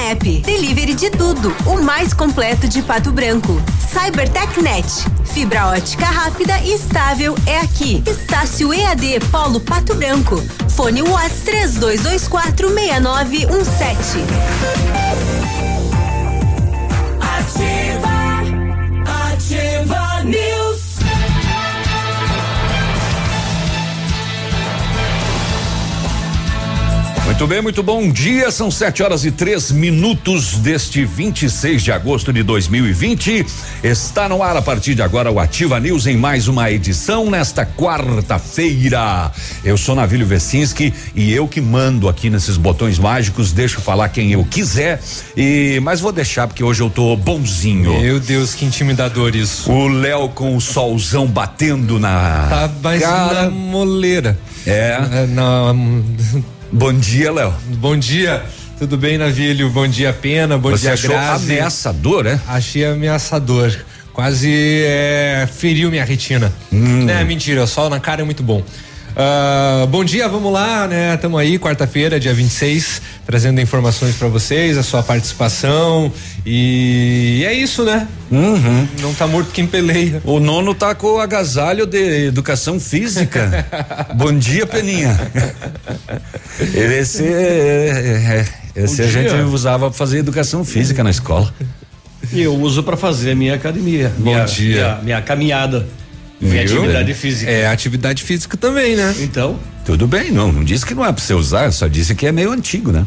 App. Delivery de tudo. O mais completo de Pato Branco. CyberTechNet. Fibra ótica rápida e estável é aqui. Estácio EAD Polo Pato Branco. Fone Watts 3224 6917. Ativa, ativa News. Muito bem, muito bom dia. São sete horas e três minutos deste 26 de agosto de 2020. Está no ar a partir de agora o Ativa News em mais uma edição nesta quarta-feira. Eu sou Navílio Vecinski e eu que mando aqui nesses botões mágicos. Deixo falar quem eu quiser e mas vou deixar porque hoje eu tô bonzinho. Meu Deus, que intimidador isso. O Léo com o solzão batendo na Tá mais cara. na moleira. É. É, na- Bom dia, Léo. bom dia. Tudo bem, Navílio? Bom dia, Pena. Bom Você dia, achou Grazi. ameaçador, é? Achei ameaçador. Quase é, feriu minha retina. Hum. É mentira, o sol na cara é muito bom. Ah, bom dia, vamos lá, né? Tamo aí, quarta-feira, dia 26, trazendo informações pra vocês, a sua participação. E é isso, né? Uhum. Não tá morto quem peleia. O nono tá com o agasalho de educação física. Bom dia, Peninha. Esse, é, é, esse Bom a gente usava pra fazer educação física na escola. E eu uso para fazer a minha academia. Bom minha, dia. Minha, minha caminhada. Viu? atividade física. É, atividade física também, né? Então, Tudo bem, não, não disse que não é pra você usar, só disse que é meio antigo, né?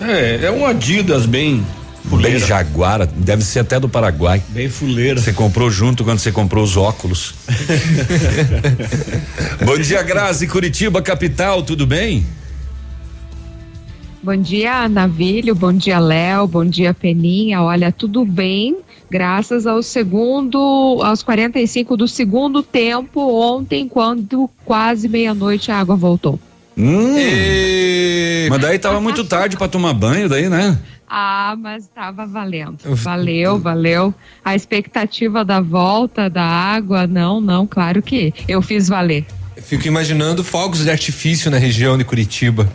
é, é um Adidas bem Bem fuleira. jaguara, deve ser até do Paraguai. Bem fuleira. Você comprou junto quando você comprou os óculos. Bom dia, Grazi, Curitiba, capital, tudo bem? Bom dia, Navílio. Bom dia, Léo. Bom dia, Peninha. Olha, tudo bem. Graças ao segundo, aos 45 do segundo tempo ontem, quando quase meia-noite a água voltou. Hum, E... mas daí tava muito tarde pra tomar banho, daí, né? Ah, mas estava valendo. Valeu, valeu. A expectativa da volta da água, não, não, claro que eu fiz valer. Fico imaginando fogos de artifício na região de Curitiba.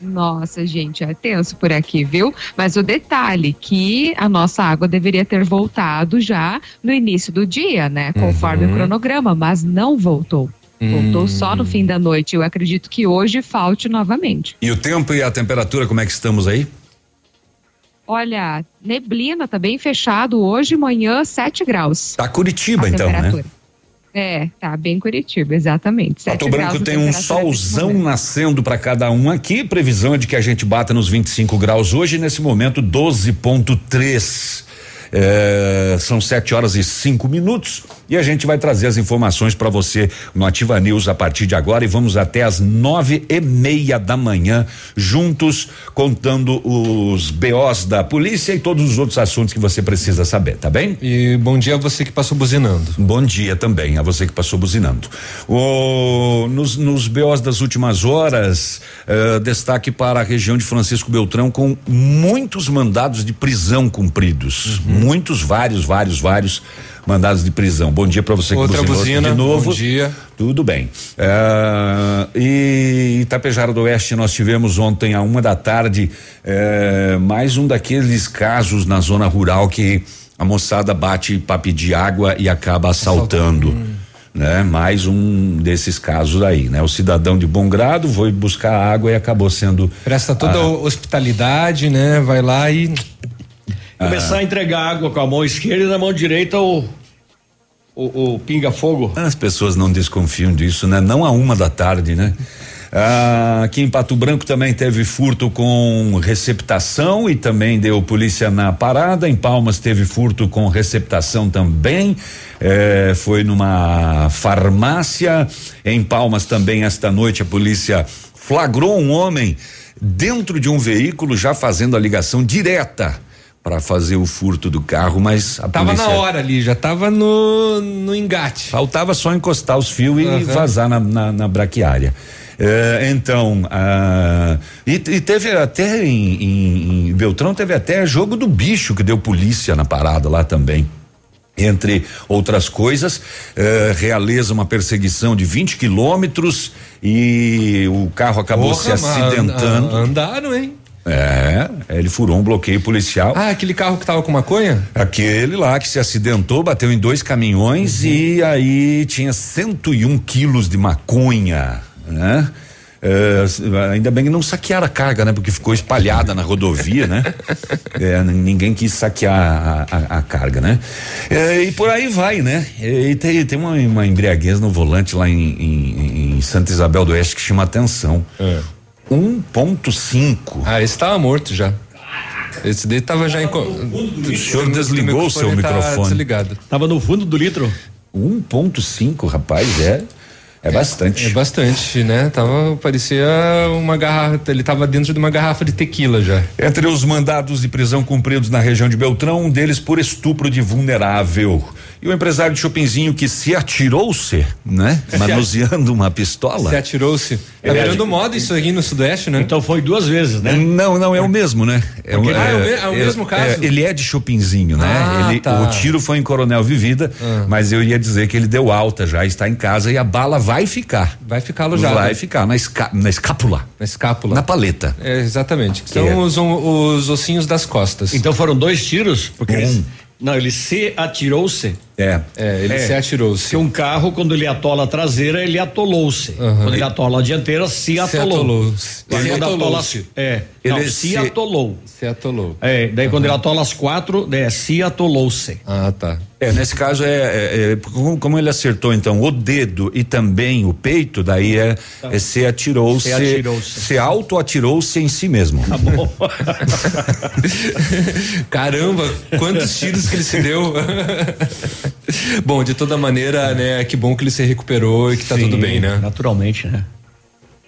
Nossa, gente, é tenso por aqui, viu? Mas o detalhe que a nossa água deveria ter voltado já no início do dia, né? Conforme o cronograma, mas não voltou. Voltou só no fim da noite. Eu acredito que hoje falte novamente. E o tempo e a temperatura, como é que estamos aí? Olha, neblina, tá bem fechado hoje, manhã, 7 graus. Tá Curitiba, a então, né? É, tá bem Curitiba, exatamente. Pato 7 Branco tem um solzão nascendo para cada um aqui. Previsão é de que a gente bata nos 25 graus hoje, nesse momento 12.3. É, são sete horas e cinco minutos e a gente vai trazer as informações para você no Ativa News a partir de agora e vamos até as nove e meia da manhã juntos contando os BOs da polícia e todos os outros assuntos que você precisa saber, tá bem? E bom dia a você que passou buzinando. Bom dia também a você que passou buzinando. O, nos, nos BOs das últimas horas, eh, destaque para a região de Francisco Beltrão com muitos mandados de prisão cumpridos. Muitos, vários, vários, vários mandados de prisão. Bom dia para você que Outra buzina, de novo. bom dia. Tudo bem. Eh, e Itapejara do Oeste nós tivemos ontem a uma da tarde eh, mais um daqueles casos na zona rural que a moçada bate para pedir água e acaba assaltando. Né? Mais um desses casos aí, né? O cidadão de bom grado foi buscar água e acabou sendo Presta toda Ah. a hospitalidade, né? Vai lá e Começar a entregar água com a mão esquerda e na mão direita o, o, o pinga-fogo. As pessoas não desconfiam disso, né? Não a uma da tarde, né? Ah, aqui em Pato Branco também teve furto com receptação e também deu polícia na parada. Em Palmas teve furto com receptação também. eh, foi numa farmácia. Em Palmas também esta noite a polícia flagrou um homem dentro de um veículo já fazendo a ligação direta para fazer o furto do carro, mas a Tava polícia na hora ali, já tava no, no engate. Faltava só encostar os fios e Aham. vazar na, na, na braquiária. É, então, ah, e, e teve até em, em- em Beltrão, teve até jogo do bicho que deu polícia na parada lá também. Entre outras coisas, eh, realiza uma perseguição de 20 quilômetros e o carro acabou se Porra, mas acidentando. an- Andaram, hein? É, ele furou um bloqueio policial. Ah, aquele carro que tava com maconha? Aquele lá que se acidentou, bateu em dois caminhões e aí tinha 101 quilos de maconha, né? É, ainda bem que não saquearam a carga, né? Porque ficou espalhada na rodovia, né? É, ninguém quis saquear a, a- a carga, né? É, e por aí vai, né? E tem, tem uma, uma embriaguez no volante lá em, em- em Santa Isabel do Oeste que chama atenção. 1.5. Ah, esse tava morto já. Esse daí tava já em. O senhor desligou o seu tá microfone. Desligado. Tava no fundo do litro. 1.5, rapaz, é é bastante. É bastante, né? Tava, parecia uma garrafa, ele tava dentro de uma garrafa de tequila já. Entre os mandados de prisão cumpridos na região de Beltrão, um deles por estupro de vulnerável. E o empresário de Chopinzinho que se atirou-se, né? Manuseando uma pistola. Se atirou-se. Tá Ele virando moda isso aqui no Sudeste, né? Então foi duas vezes, né? Não, não, é o mesmo, né? É, Porque- Ah, é o me- é o mesmo caso? ele é de Chopinzinho, né? Ah, ele, tá. O tiro foi em Coronel Vivida, mas eu ia dizer que ele deu alta já, está em casa e a bala vai ficar. Vai ficar alojado. Vai ficar na, esca- na escápula, Na escápula. na paleta. É, exatamente. Que São é- os, os ossinhos das costas. Então foram dois tiros, porque Um. ele, não, ele se atirou-se. É. É, ele É. se atirou-se. Se um carro, quando ele atola a traseira, ele atolou-se. Aham. Quando ele atola a dianteira, se atolou. atolou. Quando Se ele atola atolou-se. as- É, Ele não, se- se atolou. Se atolou. É, daí quando ele atola as quatro, é, se atolou-se. Ah, tá. É, nesse caso é, é- é, como, ele acertou então o dedo e também o peito, daí é, é se atirou-se, Se atirou-se. se auto-atirou-se em si mesmo. Tá bom. Caramba, quantos tiros que ele se deu. bom, de toda maneira, né, que bom que ele se recuperou e que tá Sim, tudo bem, né? Naturalmente, né?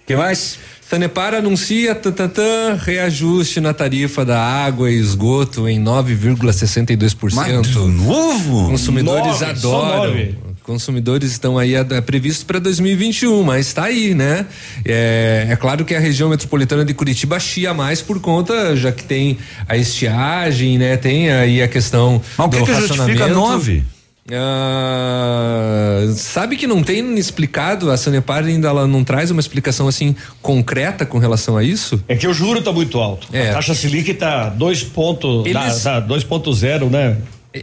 que mais? Sanepar anuncia tantantã, reajuste na tarifa da água e esgoto em 9,62%. Mas de novo? Consumidores Nove, adoram. Consumidores estão aí a- a- previsto para 2021, mas está aí, né? É, é claro que a região metropolitana de Curitiba chia mais por conta, já que tem a estiagem, né? Tem aí a questão Mas o que, do que justifica racionamento. nove? Ah, sabe que não tem explicado, a Sanepar ainda ela não traz uma explicação assim concreta com relação a isso? É que o juro tá muito alto. É. A taxa Selic tá 2 pontos, Eles- tá, tá 2.0, né?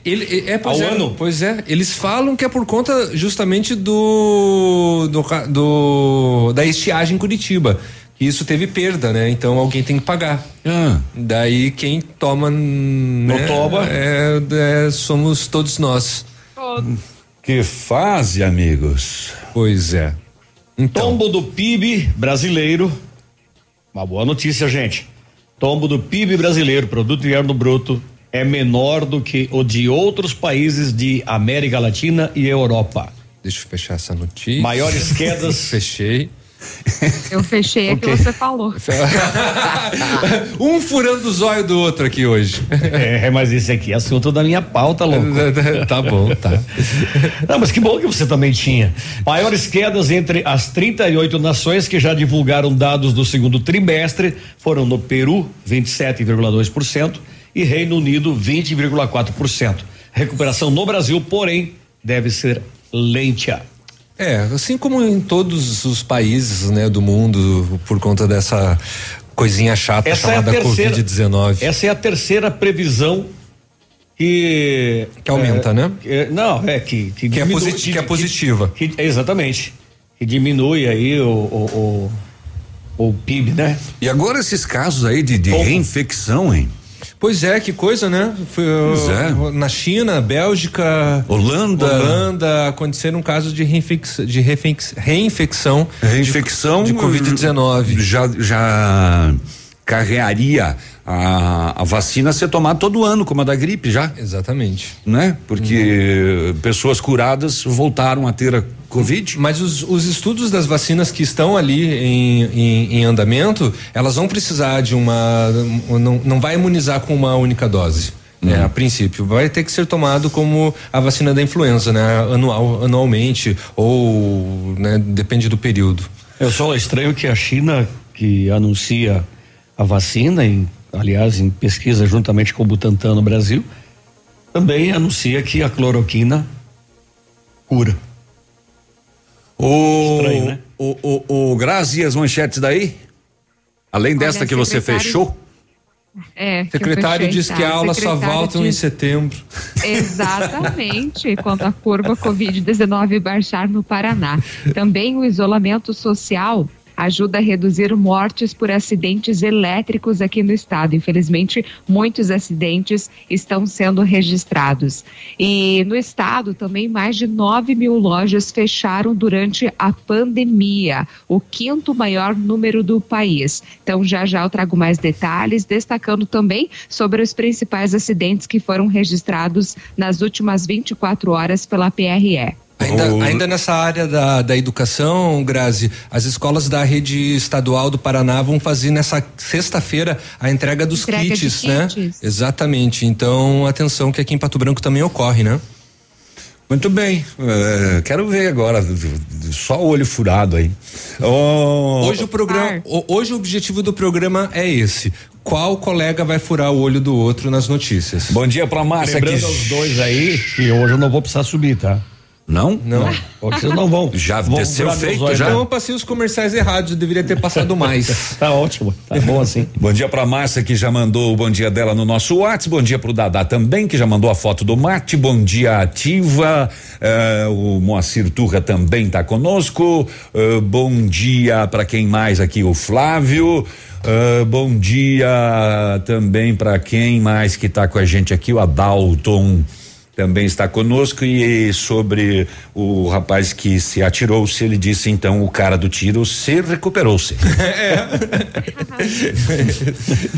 Ele é, pois Ao é, ano? Pois é, eles falam que é por conta justamente do do, do da estiagem em Curitiba. Que isso teve perda, né? Então alguém tem que pagar. Ah, Daí quem toma né, toma. É, é, somos todos nós. Que fase, amigos. Pois é. Então, Tombo do PIB brasileiro. Uma boa notícia, gente. Tombo do PIB brasileiro, produto interno bruto, é menor do que o de outros países de América Latina e Europa. deixa eu fechar essa notícia. Maiores quedas. Fechei. Eu fechei a que você falou. um furando o zóio do outro aqui hoje. é, mas esse aqui é assunto da minha pauta, louco. tá bom, tá. Não, mas que bom que você também tinha. Maiores quedas entre as 38 nações que já divulgaram dados do segundo trimestre foram no Peru, 27,2%, e Reino Unido, 20,4%. Recuperação no Brasil, porém, deve ser lenta. É, assim como em todos os países, né, do mundo, por conta dessa coisinha chata Essa é chamada terceira. Covid-19. Essa é a terceira previsão que. Que aumenta, é, né? que- não, é que. Que, Que é diminui- posi- que é positiva. que- exatamente. Que diminui aí o, o, o, o PIB, né? E agora esses casos aí de, de reinfecção, hein? Pois é, que coisa, né? Foi, Pois é. uh, Na China, Bélgica, Holanda. Holanda, aconteceram casos de, reinfec de reinfecção, Reinfecção de, de Covid-19. já já carrearia a, a vacina a ser tomada todo ano, como a da gripe já, Exatamente. né? Porque pessoas curadas voltaram a ter a Covid? Mas os, os estudos das vacinas que estão ali em, em, em andamento, elas vão precisar de uma. Não, não vai imunizar com uma única dose. Né, a princípio vai ter que ser tomado como a vacina da influenza, né, anual, anualmente ou, né, depende do período. Eu só estranho que a China que anuncia a vacina, em, aliás, em pesquisa juntamente com o Butantan no Brasil, também anuncia que a cloroquina cura. O, Estranho, né? o, o, o Grazi e as manchetes daí? Além Olha, desta que você fechou? É, que Secretário fechei, diz tá? que a aula só voltam em setembro. Exatamente, quando a curva Covid-19 baixar no Paraná. Também o isolamento social ajuda a reduzir mortes por acidentes elétricos aqui no estado. Infelizmente, muitos acidentes estão sendo registrados. E no estado também mais de 9 mil lojas fecharam durante a pandemia, o quinto maior número do país. Então, já já eu trago mais detalhes, destacando também sobre os principais acidentes que foram registrados nas últimas 24 horas pela PRE. Ainda, O- ainda nessa área da, da educação, Grazi, as escolas da rede estadual do Paraná vão fazer nessa sexta-feira a entrega dos Entrega de kits, né? kits. Exatamente. Então, atenção que aqui em Pato Branco também ocorre, né? Muito bem. eh, quero ver agora. Só o olho furado aí. Ô, Hoje o programa, hoje o objetivo do programa é esse. Qual colega vai furar o olho do outro nas notícias? Bom dia pra Márcia Lembrando que aos dois aí que hoje eu não vou precisar subir, tá? Não? Não. Vocês não vão. Já vão desceu feito, olhos, já? Então eu passei os comerciais errados, eu deveria ter passado mais. Tá ótimo, tá bom assim. Bom dia pra Márcia que já mandou o bom dia dela no nosso WhatsApp. Bom dia pro Dadá também, que já mandou a foto do mate. Bom dia, ativa. Eh, o Moacir Turra também tá conosco. Eh, bom dia pra quem mais aqui? O Flávio. Eh, bom dia também pra quem mais que tá com a gente aqui? O Adalton também está conosco e sobre o rapaz que se atirou-se, ele disse então o cara do tiro se recuperou-se.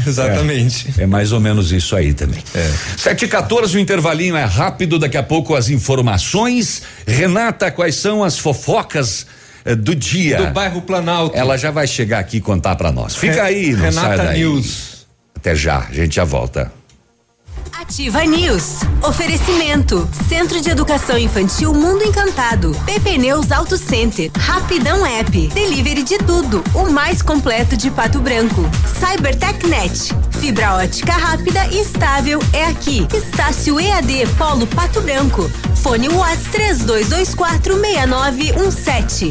Exatamente. É mais ou menos isso aí também. É. 7 e 14 o intervalinho é rápido, daqui a pouco as informações. Renata, quais são as fofocas eh, do dia? Do bairro Planalto. Ela já vai chegar aqui e contar pra nós. Fica aí, não sai Renata daí. News. Até já, a gente já volta. Ativa News. Oferecimento. Centro de Educação Infantil Mundo Encantado. PP Neus Auto Center. Rapidão App. Delivery de tudo. O mais completo de Pato Branco. CyberTechNet. Fibra ótica rápida e estável é aqui. Estácio EAD Polo Pato Branco. Fone Whats 3224 6917.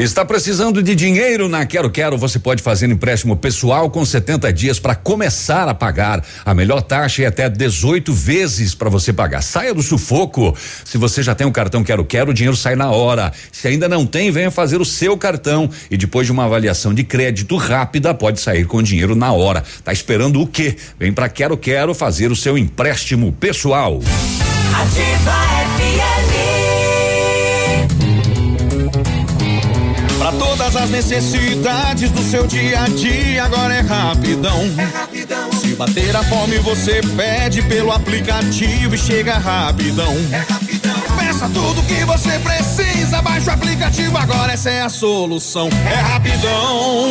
Está precisando de dinheiro na Quero Quero? Você pode fazer empréstimo pessoal com 70 dias para começar a pagar. A melhor taxa é até 18 vezes para você pagar. Saia do sufoco. Se você já tem um cartão Quero Quero, o dinheiro sai na hora. Se ainda não tem, venha fazer o seu cartão e depois de uma avaliação de crédito rápida, pode sair com o dinheiro na hora. Tá esperando o quê? Vem para Quero Quero fazer o seu empréstimo pessoal. Ativa FM. Todas as necessidades do seu dia a dia, agora é rapidão. É rapidão. Se bater a fome, você pede pelo aplicativo e chega rapidão. É rapidão. Peça tudo que você precisa, baixa o aplicativo, agora essa é a solução. É rapidão.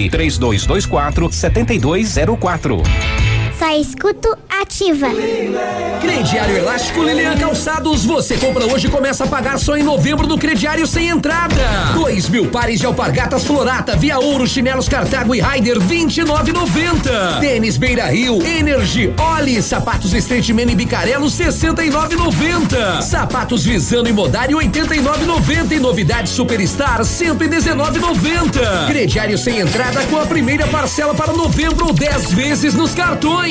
3224 7204. Só escuto ativa. Crediário Elástico Lilian Calçados. Você compra hoje e começa a pagar só em novembro no crediário sem entrada. Dois mil pares de alpargatas Florata, Via Ouro, chinelos Cartago e Raider, vinte e. Tênis Beira Rio, Energy, Oli, sapatos Street e Bicarelo, sessenta e. Sapatos Visano e Modário, oitenta e nove noventa. E novidade Superstar, cento e dezenove. Crediário sem entrada com a primeira parcela para novembro dez vezes nos cartões.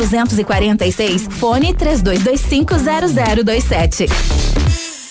1246, fone 32250027.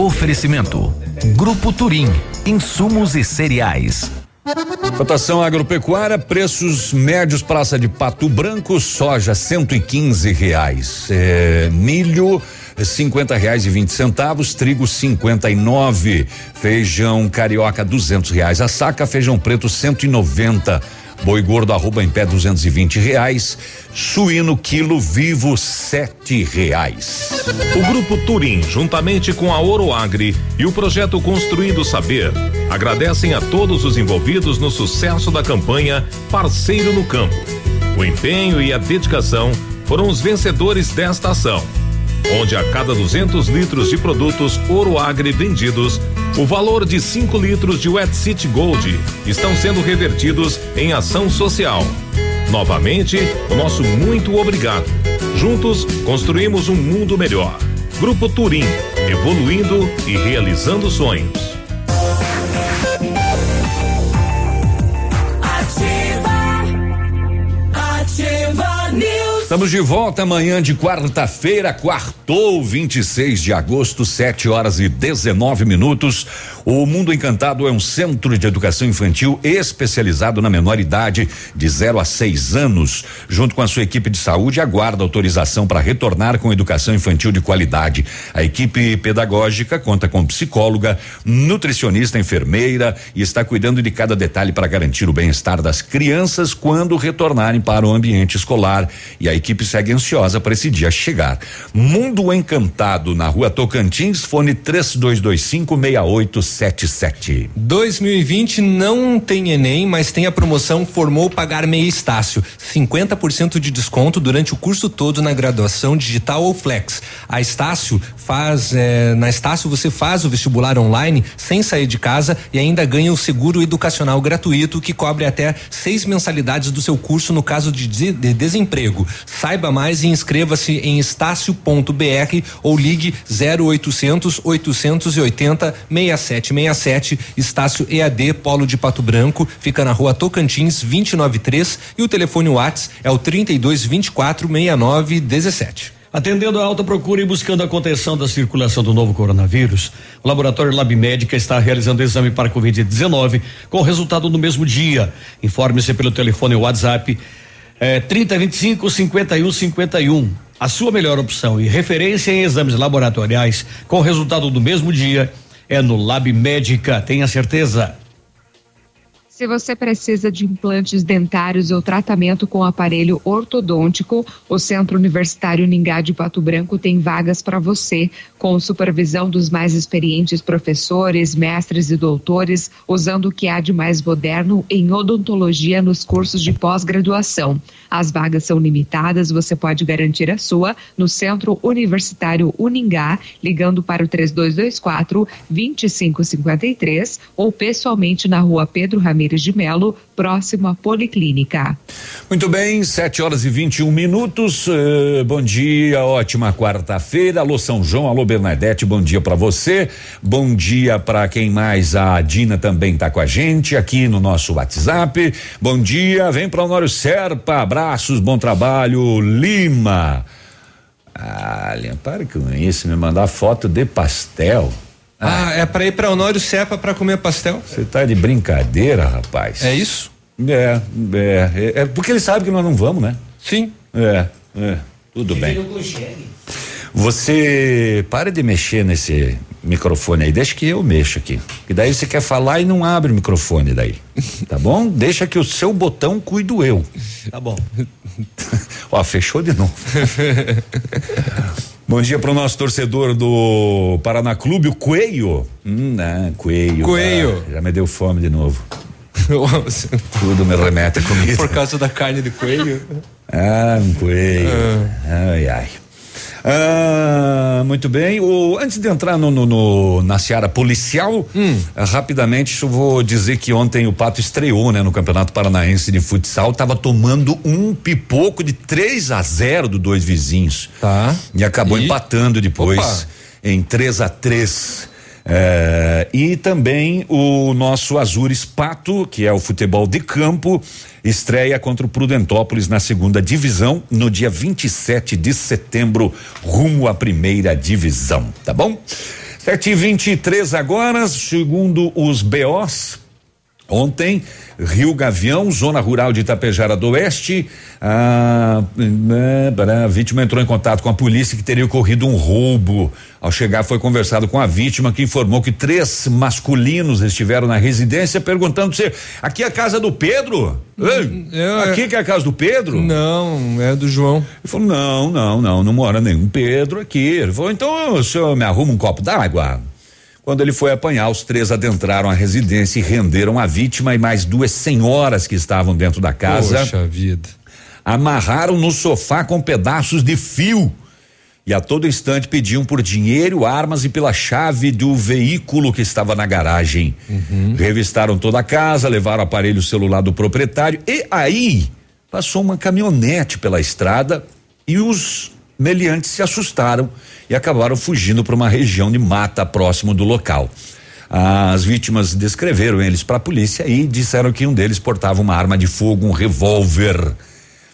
Oferecimento. Grupo Turim. Insumos e cereais. Cotação agropecuária, preços médios praça de Pato Branco, soja cento e quinze reais, é, milho cinquenta reais e vinte centavos, trigo cinquenta e nove, feijão carioca duzentos reais a saca, feijão preto cento e noventa, boi gordo arroba em pé duzentos e vinte reais, suíno quilo vivo sete reais. O Grupo Turim, juntamente com a Oroagri e o projeto Construindo Saber, agradecem a todos os envolvidos no sucesso da campanha Parceiro no Campo. O empenho e a dedicação foram os vencedores desta ação, onde a cada 200 litros de produtos Oroagri vendidos, o valor de 5 litros de Wet City Gold estão sendo revertidos em ação social. Novamente, o nosso muito obrigado. Juntos, construímos um mundo melhor. Grupo Turim, evoluindo e realizando sonhos. Estamos de volta amanhã de quarta-feira, quartou 26 de agosto, 7 horas e 19 minutos. O Mundo Encantado é um centro de educação infantil especializado na menor idade, de 0 a 6 anos. Junto com a sua equipe de saúde, aguarda autorização para retornar com educação infantil de qualidade. A equipe pedagógica conta com psicóloga, nutricionista, enfermeira e está cuidando de cada detalhe para garantir o bem-estar das crianças quando retornarem para o ambiente escolar. E a equipe segue ansiosa para esse dia chegar. Mundo Encantado, na rua Tocantins, fone 3225 6877. 2020 não tem Enem, mas tem a promoção Formou Pagar Meia Estácio. 50% de desconto durante o curso todo na graduação digital ou flex. A Estácio faz, eh, na Estácio você faz o vestibular online sem sair de casa e ainda ganha o seguro educacional gratuito que cobre até seis mensalidades do seu curso no caso de- de desemprego. Saiba mais e inscreva-se em estácio.br ou ligue 0800 880 6767 Estácio EAD Polo de Pato Branco, fica na rua Tocantins 293 e o telefone Whats é o 32 24 69 17. Atendendo a alta procura e buscando a contenção da circulação do novo coronavírus, o laboratório Lab Médica está realizando exame para Covid-19 com resultado no mesmo dia. Informe-se pelo telefone WhatsApp é, 3025 5151. A sua melhor opção e referência em exames laboratoriais com resultado do mesmo dia é no Lab Médica. Tenha certeza. Se você precisa de implantes dentários ou tratamento com aparelho ortodôntico, o Centro Universitário Ningá de Pato Branco tem vagas para você, com supervisão dos mais experientes professores, mestres e doutores, usando o que há de mais moderno em odontologia nos cursos de pós-graduação. As vagas são limitadas, você pode garantir a sua no Centro Universitário Uningá, ligando para o 3224 2553 ou pessoalmente na rua Pedro Ramires de Melo, próximo à Policlínica. Muito bem, 7 horas e 21 minutos. Uh, bom dia, ótima quarta-feira. Alô São João, alô Bernadette, bom dia para você. Bom dia para quem mais? A Dina também tá com a gente aqui no nosso WhatsApp. Bom dia, vem para Honório Serpa, abraços, bom trabalho. Lima. Ah, para com isso, me mandar foto de pastel. Ah, é para ir para Honório Serpa para comer pastel? Você tá de brincadeira, rapaz. É isso? É, é, é, é, porque ele sabe que nós não vamos, né? Sim. É, é, tudo bem. Você para de mexer nesse microfone aí, deixa que eu mexo aqui. Que daí você quer falar e não abre o microfone daí. Tá bom? Deixa que o seu botão cuido eu. Tá bom. Ó, fechou de novo. Bom dia para o nosso torcedor do Paraná Clube, o Coelho. Hum, né, Coelho. Coelho. Ah, já me deu fome de novo. Tudo me remete a comida. Por causa da carne de coelho? Ah, um coelho. Ah. Ai, ai. Ah, muito bem. O, antes de entrar no, no, no na seara policial, Hum. ah, rapidamente eu vou dizer que ontem o Pato estreou, né, no Campeonato Paranaense de Futsal, tava tomando um pipoco de 3 a 0 do dois vizinhos. Tá. E acabou E? empatando depois Opa. em 3 a 3 É, e também o nosso Azures Pato, que é o futebol de campo, estreia contra o Prudentópolis na segunda divisão no dia 27 de setembro, rumo à primeira divisão, tá bom? 7 e 23 agora, segundo os BOs, Ontem, Rio Gavião, zona rural de Itapejara do Oeste, a, a, a vítima entrou em contato com a polícia que teria ocorrido um roubo. Ao chegar, foi conversado com a vítima que informou que três masculinos estiveram na residência perguntando se aqui é a casa do Pedro? Ei, aqui que é a casa do Pedro? Não, é do João. Ele falou: não, não, não, não mora nenhum Pedro aqui. Ele falou: então o senhor me arruma um copo d'água? Quando ele foi apanhar, os três adentraram a residência e renderam a vítima e mais duas senhoras que estavam dentro da casa. Poxa vida. Amarraram no sofá com pedaços de fio. E a todo instante pediam por dinheiro, armas e pela chave do veículo que estava na garagem. Revistaram toda a casa, levaram o aparelho celular do proprietário e aí passou uma caminhonete pela estrada e os meliantes se assustaram e acabaram fugindo para uma região de mata próximo do local. As vítimas descreveram eles para a polícia e disseram que um deles portava uma arma de fogo, um revólver.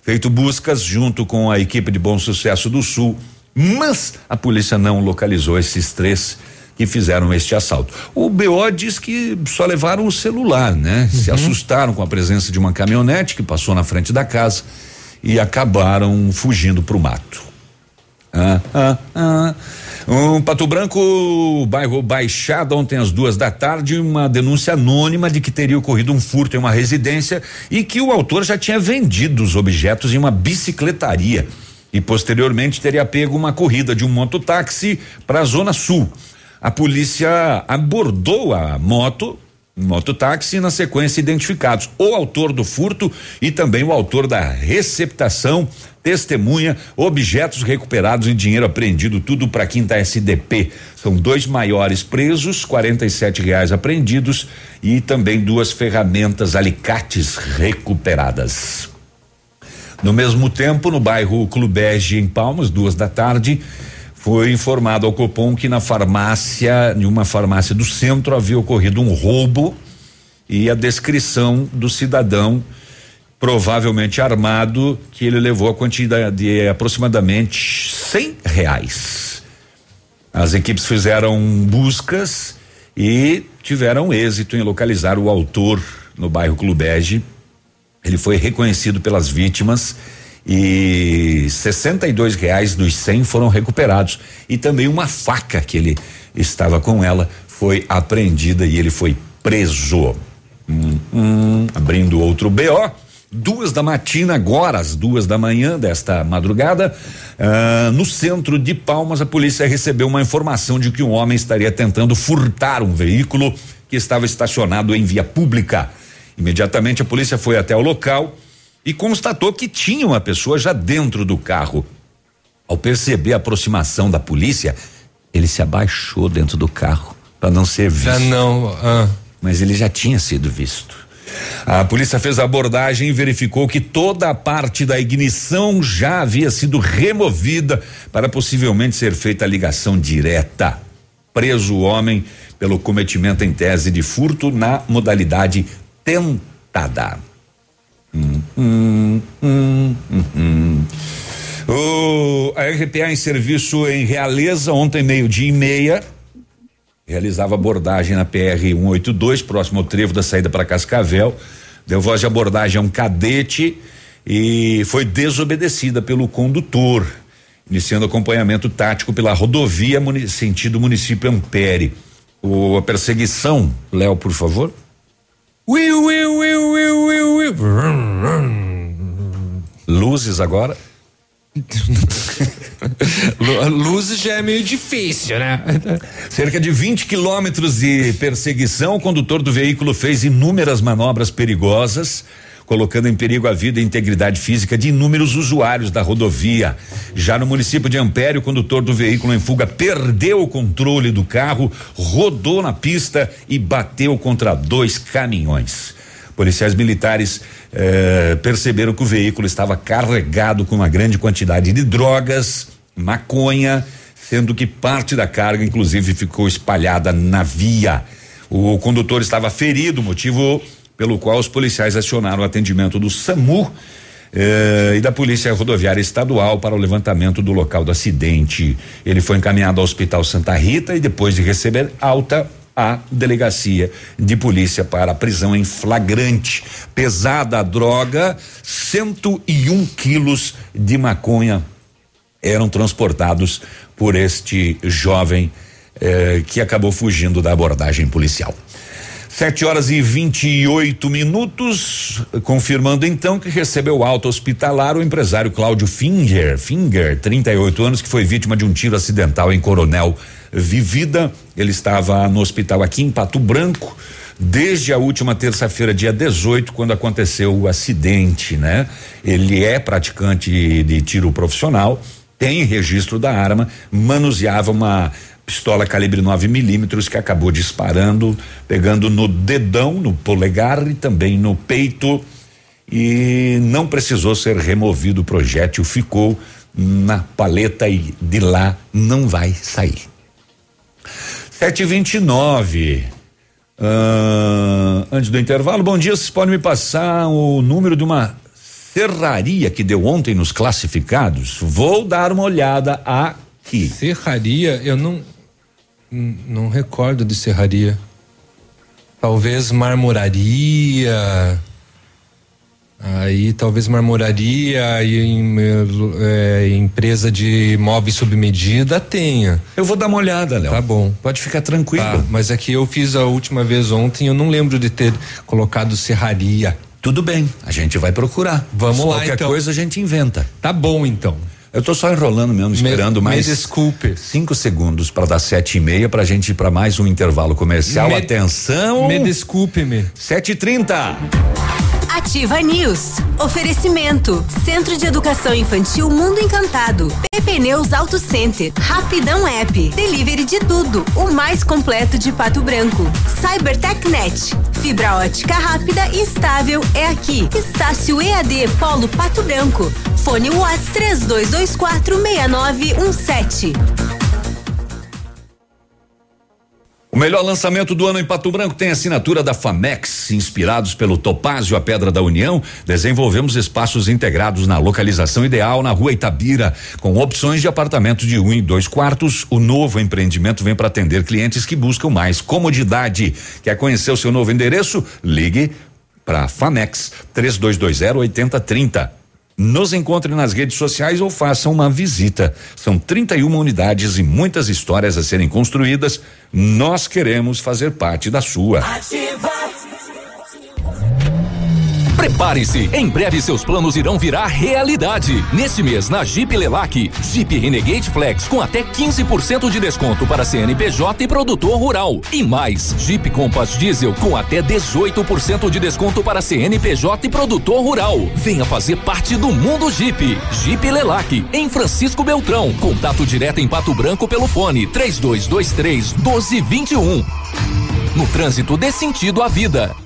Feito buscas junto com a equipe de Bom Sucesso do Sul, mas a polícia não localizou esses três que fizeram este assalto. O BO diz que só levaram o celular, né? Se assustaram com a presença de uma caminhonete que passou na frente da casa e acabaram fugindo para o mato. Ah, ah, ah. Um Pato Branco, bairro Baixada, ontem às duas da tarde, uma denúncia anônima de que teria ocorrido um furto em uma residência e que o autor já tinha vendido os objetos em uma bicicletaria e posteriormente teria pego uma corrida de um mototáxi para a Zona Sul. A polícia abordou a moto, mototáxi, e na sequência identificados o autor do furto e também o autor da receptação, testemunha, objetos recuperados e dinheiro apreendido, tudo para quinta SDP. São dois maiores presos, 47 reais apreendidos e também duas ferramentas alicates recuperadas. No mesmo tempo, no bairro Clubege, em Palmas, duas da tarde, foi informado ao Copom que na farmácia, em uma farmácia do centro, havia ocorrido um roubo e a descrição do cidadão, provavelmente armado, que ele levou a quantidade de aproximadamente cem reais. As equipes fizeram buscas e tiveram êxito em localizar o autor no bairro Clubege. Ele foi reconhecido pelas vítimas e 62 reais dos 100 foram recuperados e também uma faca que ele estava com ela foi apreendida e ele foi preso. Hum, hum, abrindo outro BO. Duas da matina, agora, às duas da manhã desta madrugada, ah, no centro de Palmas, a polícia recebeu uma informação de que um homem estaria tentando furtar um veículo que estava estacionado em via pública. Imediatamente a polícia foi até o local e constatou que tinha uma pessoa já dentro do carro. Ao perceber a aproximação da polícia, ele se abaixou dentro do carro para não ser visto. Já não. Ah. Mas ele já tinha sido visto. A polícia fez a abordagem e verificou que toda a parte da ignição já havia sido removida para possivelmente ser feita a ligação direta. Preso o homem pelo cometimento em tese de furto na modalidade tentada. Hum, hum, hum, hum, hum. O, a RPA em serviço em Realeza, ontem meio-dia e meia, realizava abordagem na PR 182, próximo ao trevo da saída para Cascavel. Deu voz de abordagem a um cadete e foi desobedecida pelo condutor, iniciando acompanhamento tático pela rodovia sentido município Ampere. O, a perseguição, Léo, por favor. Will, will, will, will, will. Luzes agora. Luzes já é meio difícil, né? Cerca de 20 quilômetros de perseguição, o condutor do veículo fez inúmeras manobras perigosas, colocando em perigo a vida e integridade física de inúmeros usuários da rodovia. Já no município de Ampere, o condutor do veículo em fuga perdeu o controle do carro, rodou na pista e bateu contra dois caminhões. Policiais militares eh, perceberam que o veículo estava carregado com uma grande quantidade de drogas, maconha, sendo que parte da carga, inclusive, ficou espalhada na via. O condutor estava ferido, motivo pelo qual os policiais acionaram o atendimento do SAMU eh, e da Polícia Rodoviária Estadual para o levantamento do local do acidente. Ele foi encaminhado ao Hospital Santa Rita e depois de receber alta à delegacia de polícia para a prisão em flagrante. Pesada a droga, 101 quilos de maconha eram transportados por este jovem eh, que acabou fugindo da abordagem policial. Sete horas e 28 minutos, confirmando então que recebeu alta hospitalar o empresário Cláudio Finger, Finger, 38 anos, que foi vítima de um tiro acidental em Coronel Vivida. Ele estava no hospital aqui em Pato Branco desde a última terça-feira, dia 18, quando aconteceu o acidente, né? Ele é praticante de tiro profissional, tem registro da arma, manuseava uma pistola calibre 9 milímetros que acabou disparando, pegando no dedão, no polegar e também no peito. E não precisou ser removido o projétil, ficou na paleta e de lá não vai sair. 729. Uh, antes do intervalo, bom dia. Vocês podem me passar o número de uma serraria que deu ontem nos classificados? Vou dar uma olhada aqui. Serraria, eu não. Não recordo de serraria. Talvez marmoraria. Aí talvez marmoraria e em, é, empresa de móveis sob medida tenha. Eu vou dar uma olhada, Léo. Tá bom. Pode ficar tranquilo. Tá, mas é que eu fiz a última vez ontem, eu não lembro de ter colocado serraria. Tudo bem, a gente vai procurar. Vamos lá, Qualquer então. coisa a gente inventa. Tá bom, então. Eu tô só enrolando mesmo, esperando me, mais. Me desculpe. Cinco segundos para dar sete e meia pra gente ir pra mais um intervalo comercial. Me, Atenção. Me desculpe-me. Sete e trinta. Ativa News. Oferecimento. Centro de Educação Infantil Mundo Encantado. PP Neus Auto Center. Rapidão App. Delivery de tudo. O mais completo de Pato Branco. CyberTechNet. Fibra ótica rápida e estável é aqui. Estácio EAD Polo Pato Branco. Fone Whats 3224 O melhor lançamento do ano em Pato Branco tem assinatura da Famex. Inspirados pelo Topázio, a Pedra da União, desenvolvemos espaços integrados na localização ideal na rua Itabira, com opções de apartamentos de um e dois quartos. O novo empreendimento vem para atender clientes que buscam mais comodidade. Quer conhecer o seu novo endereço? Ligue para Famex 3220 8030. Nos encontre nas redes sociais ou faça uma visita. São 31 unidades e muitas histórias a serem construídas. Nós queremos fazer parte da sua. Ativa. Prepare-se, em breve seus planos irão virar realidade. Neste mês, na Jeep Lelac, Jeep Renegade Flex com até 15% de desconto para CNPJ e produtor rural. E mais, Jeep Compass Diesel com até 18% de desconto para CNPJ e produtor rural. Venha fazer parte do mundo Jeep. Jeep Lelac, em Francisco Beltrão. Contato direto em Pato Branco pelo fone 3223 1221. No trânsito dê sentido à vida.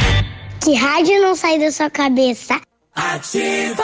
Que rádio não sai da sua cabeça? Ativa.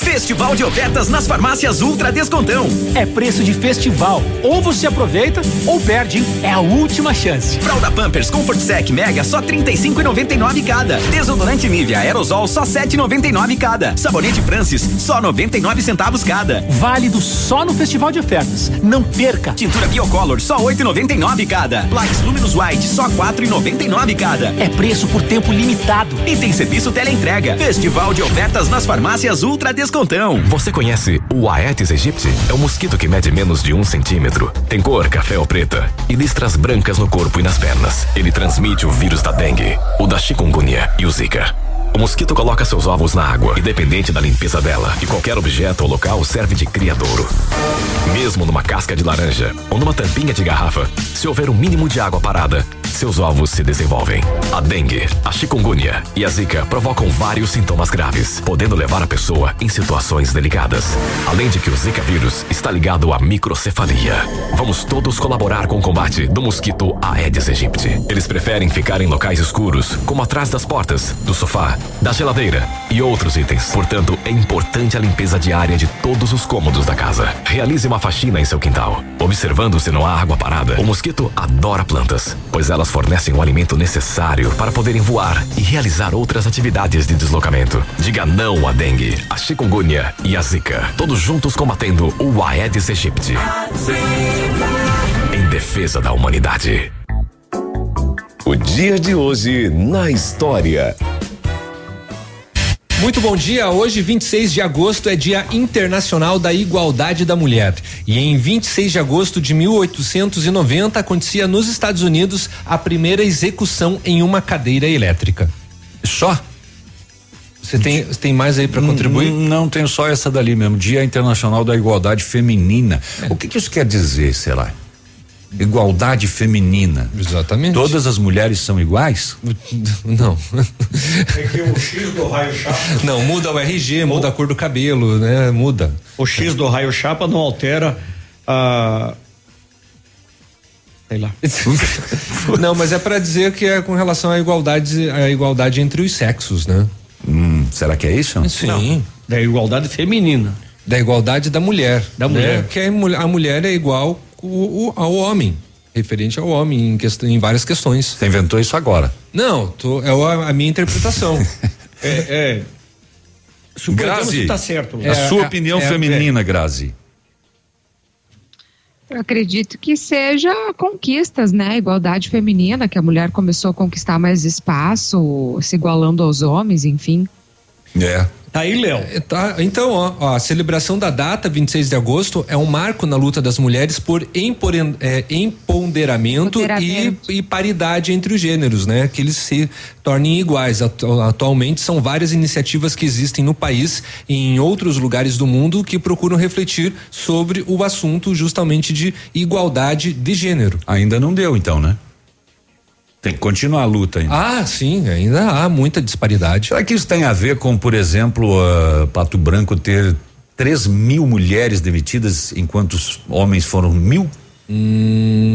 Festival de ofertas nas farmácias Ultra Descontão. É preço de festival. Ou você aproveita ou perde. É a última chance. Fralda Pampers Comfort Sec Mega só 35,99 cada. Desodorante Nivea Aerosol só 7,99 cada. Sabonete Francis só 99 centavos cada. Válido só no festival de ofertas. Não perca. Tintura Biocolor só 8,99 cada. Black Luminous White só 4,99 cada. É preço por tempo limitado. E tem serviço teleentrega. Festival de ofertas nas farmácias Ultra Descontão. Você conhece o Aedes aegypti? É um mosquito que mede menos de um centímetro. Tem cor café ou preta e listras brancas no corpo e nas pernas. Ele transmite o vírus da dengue, o da chikungunya e o zika. O mosquito coloca seus ovos na água, independente da limpeza dela, e qualquer objeto ou local serve de criadouro. Mesmo numa casca de laranja ou numa tampinha de garrafa, se houver um mínimo de água parada, seus ovos se desenvolvem. A dengue, a chikungunya e a zika provocam vários sintomas graves, podendo levar a pessoa em situações delicadas. Além de que o zika vírus está ligado à microcefalia. Vamos todos colaborar com o combate do mosquito Aedes aegypti. Eles preferem ficar em locais escuros, como atrás das portas, do sofá, da geladeira e outros itens. Portanto, é importante a limpeza diária de todos os cômodos da casa. Realize uma faxina em seu quintal, observando se não há água parada. O mosquito adora plantas, pois elas fornecem o alimento necessário para poderem voar e realizar outras atividades de deslocamento. Diga não à dengue, a chikungunya e a zika. Todos juntos combatendo o Aedes aegypti. Em defesa da humanidade. O dia de hoje na história. Muito bom dia. Hoje, 26 de agosto, é Dia Internacional da Igualdade da Mulher. E em 26 de agosto de 1890 acontecia nos Estados Unidos a primeira execução em uma cadeira elétrica. Só? Você tem, tem mais aí para contribuir? Não, tenho só essa dali mesmo. Dia Internacional da Igualdade Feminina. O que, que isso quer dizer, será? Igualdade feminina. Exatamente. Todas as mulheres são iguais? Não. É que o X do raio chapa. Não, muda o RG, muda a cor do cabelo, né? Muda. O X do raio chapa não altera a. Sei lá. Não, mas é para dizer que é com relação à igualdade, à igualdade entre os sexos, né? Hum, será que é isso? Sim. Da igualdade feminina. Da igualdade da mulher. Da né? mulher. Que a mulher, a mulher é igual o- o- ao homem. Referente ao homem em, questão, em várias questões. Você inventou isso agora? Não, tô, é a, a minha interpretação. É. é Grazi, que tá certo. a sua opinião é- feminina, Grazi. Eu acredito que seja conquistas, né? Igualdade feminina, que a mulher começou a conquistar mais espaço, se igualando aos homens, enfim. É. Tá aí, Léo. Tá, então, ó, ó, a celebração da data, 26 de agosto, é um marco na luta das mulheres por emporen- é, empoderamento e, e paridade entre os gêneros, né? Que eles se tornem iguais. Atu- Atualmente são várias iniciativas que existem no país e em outros lugares do mundo que procuram refletir sobre o assunto justamente de igualdade de gênero. Ainda não deu, então, né? Tem que continuar a luta ainda. Ah, sim, ainda há muita disparidade. Será que isso tem a ver com, por exemplo, ah, Pato Branco ter 3 mil mulheres demitidas enquanto os homens foram mil?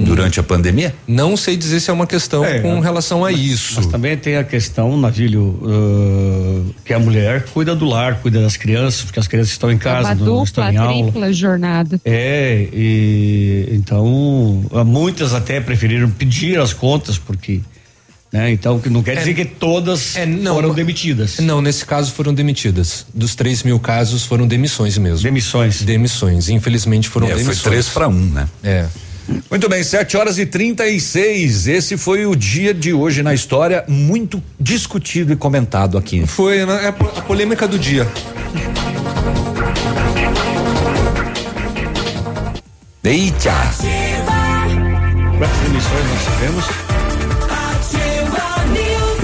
Durante a pandemia? Não sei dizer se é uma questão É, com relação a isso. Mas também tem a questão, Navilho, uh, que a mulher cuida do lar, cuida das crianças, porque as crianças estão em É casa, uma não estão dupla, em aula. tripla jornada. É, e então ah, muitas até preferiram pedir as contas, porque. Né, então, que não quer dizer que todas foram demitidas. Não, nesse caso foram demitidas. Dos 3 mil casos foram demissões mesmo. Demissões. Demissões. Infelizmente foram É, foi demissões. três para um, né? É. Muito bem, 7 horas e 36. Esse foi o dia de hoje na história, muito discutido e comentado aqui. Foi né, é a po- a polêmica do dia. Eita! Quantas demissões nós tivemos?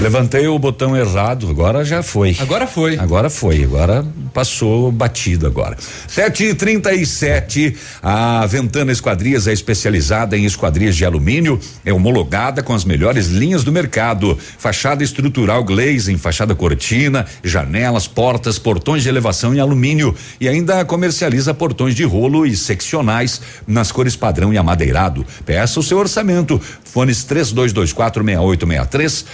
Levantei o botão errado, agora já foi. Agora foi. Agora foi, agora passou batido agora. Sete e trinta e sete, a Ventana Esquadrias é especializada em esquadrias de alumínio, é homologada com as melhores linhas do mercado, fachada estrutural glazing, fachada cortina, janelas, portas, portões de elevação em alumínio e ainda comercializa portões de rolo e seccionais nas cores padrão e amadeirado. Peça o seu orçamento, fones três dois dois quatro meia oito meia três,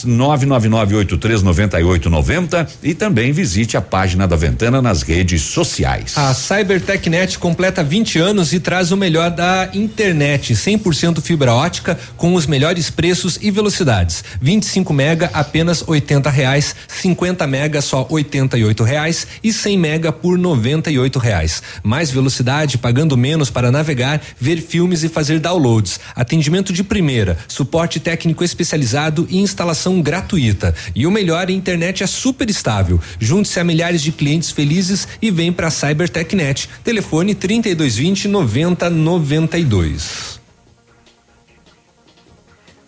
Whats nove nove nove oito três noventa e oito noventa e também visite a página da Ventana nas redes sociais. A CyberTechNet completa 20 anos e traz o melhor da internet, 100% fibra ótica com os melhores preços e velocidades. 25 mega apenas 80 reais, 50 mega só 88 reais e 100 mega por 98 reais. Mais velocidade pagando menos para navegar, ver filmes e fazer downloads. Atendimento de primeira, suporte técnico especializado e instalação gratuita. E o melhor, a internet é super estável. Junte-se a milhares de clientes felizes e vem para CyberTechNet. Telefone 3220 9092.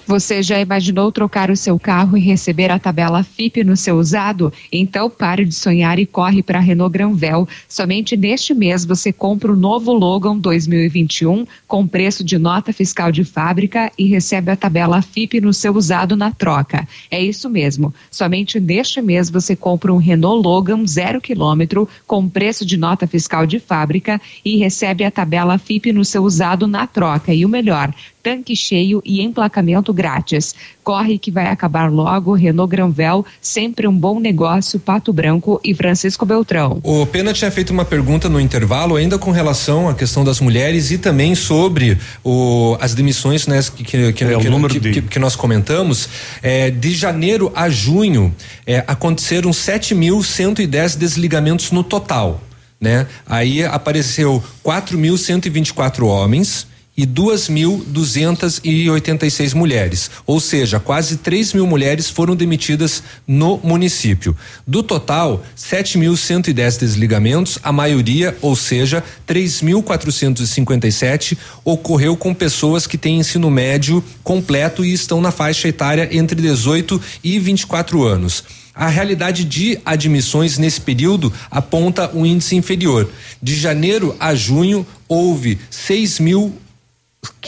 Você já imaginou trocar o seu carro e receber a tabela FIP no seu usado? Então pare de sonhar e corre para a Renault Granvel. Somente neste mês você compra o novo Logan 2021 com preço de nota fiscal de fábrica e recebe a tabela FIP no seu usado na troca. É isso mesmo. Somente neste mês você compra um Renault Logan zero quilômetro com preço de nota fiscal de fábrica e recebe a tabela FIP no seu usado na troca. E o melhor, tanque cheio e emplacamento grátis. Corre que vai acabar logo. Renault Granvel, sempre um bom negócio. Pato Branco e Francisco Beltrão. O Pena tinha feito uma pergunta no intervalo, ainda com relação à questão das mulheres e também sobre o, as demissões né, que, que, que, É, o que- número que- de- que- que nós comentamos. É, de janeiro a junho, é, aconteceram 7.110 desligamentos no total. Né? Aí apareceu 4.124 homens e 2.286 mulheres, ou seja, quase 3 mil mulheres foram demitidas no município. Do total, 7.110 desligamentos, a maioria, ou seja, 3.457, ocorreu com pessoas que têm ensino médio completo e estão na faixa etária entre 18 e 24 anos. A realidade de admissões nesse período aponta um índice inferior. De janeiro a junho, houve 6 mil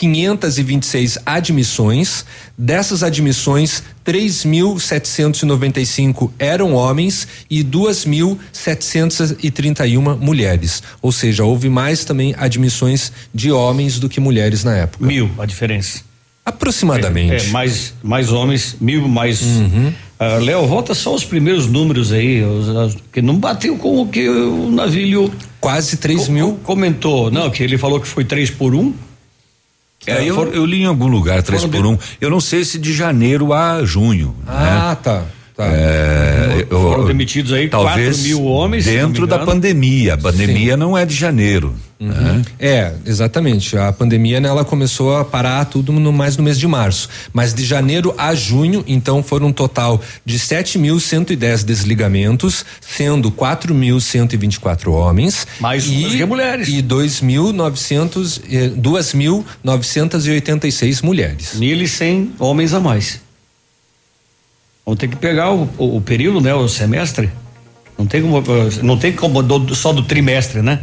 526 admissões. Dessas admissões, 3.795 eram homens e 2.731 mulheres. Ou seja, houve mais também admissões de homens do que mulheres na época. Mil a diferença. Aproximadamente. É, mais, mais homens, mil mais. Ah, Léo, volta só os primeiros números aí, os- que não bateu com o que o navio. Quase 3 mil. Comentou, não, que ele falou que foi 3 por 1. É, eu, eu li em algum lugar, 3 foram por 1. Um. Eu não sei se de janeiro a junho. Ah, né? tá. Tá. É, eu- Foram demitidos aí talvez 4 mil homens. Dentro da pandemia. A pandemia não é de janeiro. né? É, exatamente. A pandemia né, ela começou a parar tudo no, mais no mês de março. Mas de janeiro a junho, então, foram um total de 7.110 desligamentos, sendo 4.124 homens. Mais e, que mulheres. E 2.900, eh, 2.986 mulheres. 1.100 homens a mais. Vamos ter que pegar o, o, o período, né? O semestre. Não tem como, não tem como do- só do trimestre, né?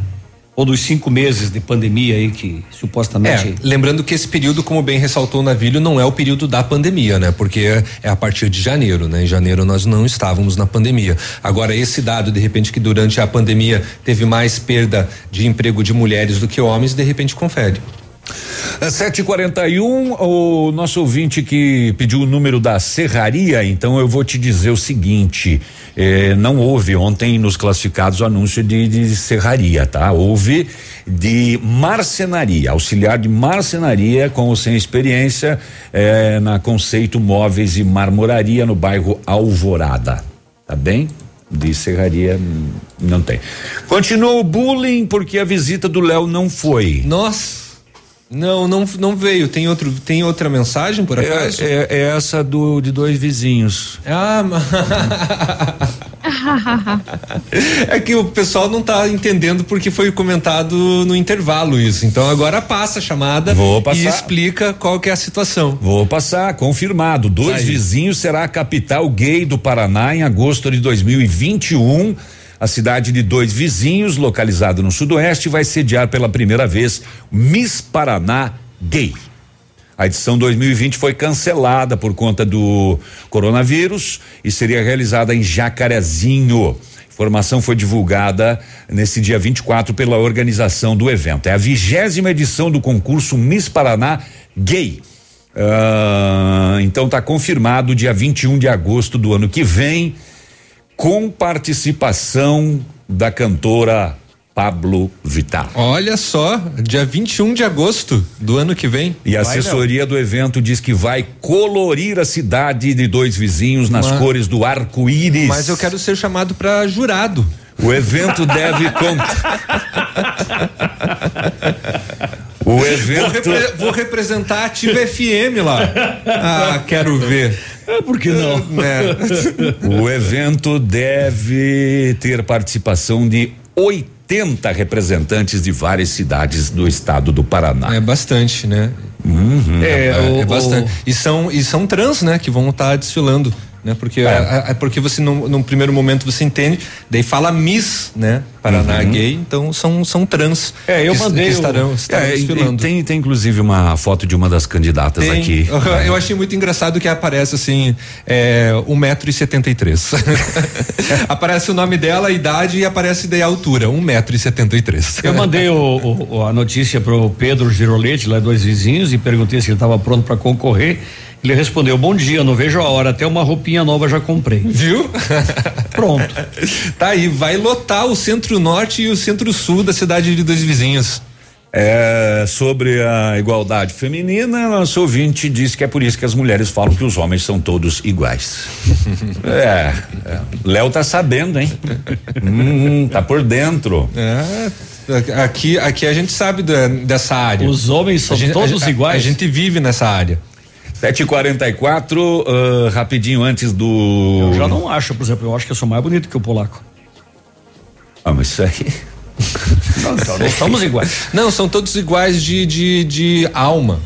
Ou dos cinco meses de pandemia aí que supostamente. É, lembrando que esse período, como bem ressaltou o Navilho, não é o período da pandemia, né? Porque é a partir de janeiro, né? Em janeiro nós não estávamos na pandemia. Agora, esse dado, de repente, que durante a pandemia teve mais perda de emprego de mulheres do que homens, de repente confere. É 741, o nosso ouvinte que pediu o número da serraria, então eu vou te dizer o seguinte: eh, não houve ontem nos classificados o anúncio de, de serraria, tá? Houve de marcenaria, auxiliar de marcenaria com ou sem experiência eh, na Conceito Móveis e Marmoraria no bairro Alvorada. Tá bem? De serraria hum, não tem. Continua o bullying porque a visita do Léo não foi. Nossa. Não, não, não veio. Tem outro, tem outra mensagem por acaso? É, é, é essa do de dois vizinhos. Ah, é que o pessoal não tá entendendo porque foi comentado no intervalo isso. Então agora passa a chamada Vou passar. e explica qual que é a situação. Vou passar, confirmado. Dois Aí. vizinhos será a capital gay do Paraná em agosto de 2021. A cidade de dois vizinhos, localizada no sudoeste, vai sediar pela primeira vez Miss Paraná Gay. A edição 2020 foi cancelada por conta do coronavírus e seria realizada em Jacarezinho. Informação foi divulgada nesse dia 24 pela organização do evento. É a vigésima edição do concurso Miss Paraná Gay. Ah, então está confirmado dia 21 de agosto do ano que vem, com participação da cantora Pablo Vittar. Olha só, dia 21 de agosto do ano que vem. E a assessoria do evento diz que vai colorir a cidade de dois vizinhos nas Mas- cores do arco-íris. Mas eu quero ser chamado para jurado. O evento deve contar. O Vou, evento. repre- vou representar a Ativa FM lá. Ah, quero ver. Por que não? É. O evento deve ter participação de 80 representantes de várias cidades do estado do Paraná. É bastante, né? Uhum. É, o- é bastante. o- E são e são trans, né, que vão estar desfilando, né? Porque é, é porque você num, num primeiro momento você entende, daí fala Miss, né? Paraná Uhum. gay, então são são trans. É, eu que, mandei que estarão, estarão É, e- e desfilando. tem, tem inclusive uma foto de uma das candidatas Tem. aqui. Eu achei muito engraçado que aparece assim, é, um metro e setenta e três. aparece o nome dela, a idade e aparece daí a altura, um metro e setenta e três. Eu mandei o- o- a notícia pro Pedro Girolete, lá dois vizinhos, e perguntei se ele estava pronto para concorrer. Ele respondeu: Bom dia, não vejo a hora, até uma roupinha nova já comprei. Viu? Pronto. Tá aí, vai lotar o centro-norte e o centro-sul da cidade de dois vizinhos. É, sobre a igualdade feminina, nosso ouvinte diz que é por isso que as mulheres falam que os homens são todos iguais. é, é. Léo tá sabendo, hein? hum, tá por dentro. É, aqui, aqui a gente sabe da- dessa área. Os homens são A gente- todos a- a- iguais? A gente vive nessa área. 7h44, ah, rapidinho antes do. Eu já não acho, por exemplo, eu acho que eu sou mais bonito que o polaco. Ah, mas isso aí. Não, então não somos iguais. Não, são todos iguais de, de, de alma.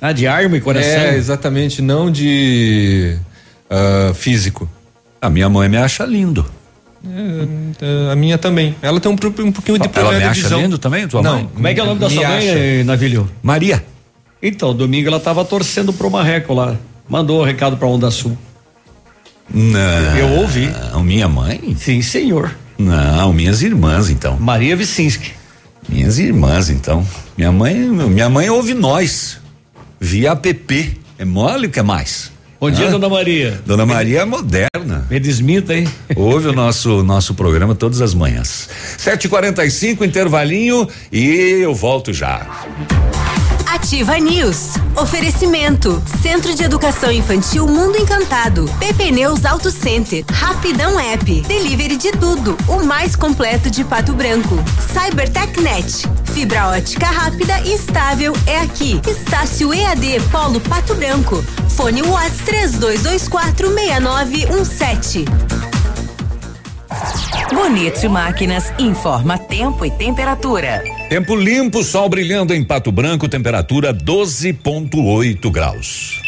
Ah, de arma e coração? É, exatamente, não de ah, físico. A minha mãe me acha lindo. É, a minha também. Ela tem um, um pouquinho de Ela problema me de acha visão. lindo também, tua não, mãe? Como é que é o nome da me sua mãe, acha. Navilho? Maria. Então, domingo ela tava torcendo pro Marreco lá. Mandou o recado pra Onda Sul. Não. Eu ouvi. Minha mãe? Sim, senhor. Não, minhas irmãs, então. Maria Vicinski. Minhas irmãs, então. Minha mãe, minha mãe ouve nós. Via app. É mole o que é mais? Bom dia, Hã? dona Maria. Dona Maria é moderna. Me desminta, hein? Ouve o nosso nosso programa todas as manhãs. 7h45, intervalinho e eu volto já. Ativa News. Oferecimento. Centro de Educação Infantil Mundo Encantado. PP Neus Auto Center. Rapidão App. Delivery de tudo. O mais completo de Pato Branco. CyberTechNet. Fibra ótica rápida e estável é aqui. Estácio EAD Polo Pato Branco. Fone Whats 3224 6917. Bonito Máquinas informa tempo e temperatura. Tempo limpo, sol brilhando em Pato Branco, temperatura 12.8 graus.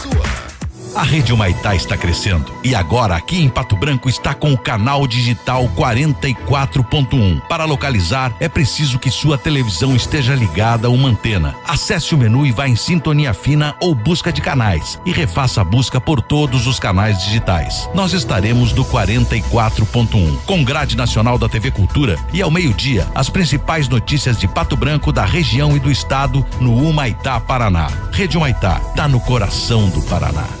A Rede Humaitá está crescendo e agora aqui em Pato Branco está com o canal digital 44.1. Para localizar é preciso que sua televisão esteja ligada a uma antena. Acesse o menu e vá em sintonia fina ou busca de canais e refaça a busca por todos os canais digitais. Nós estaremos do 44.1 com grade nacional da TV Cultura e ao meio-dia as principais notícias de Pato Branco, da região e do estado no Humaitá, Paraná. Rede Humaitá, tá no coração do Paraná.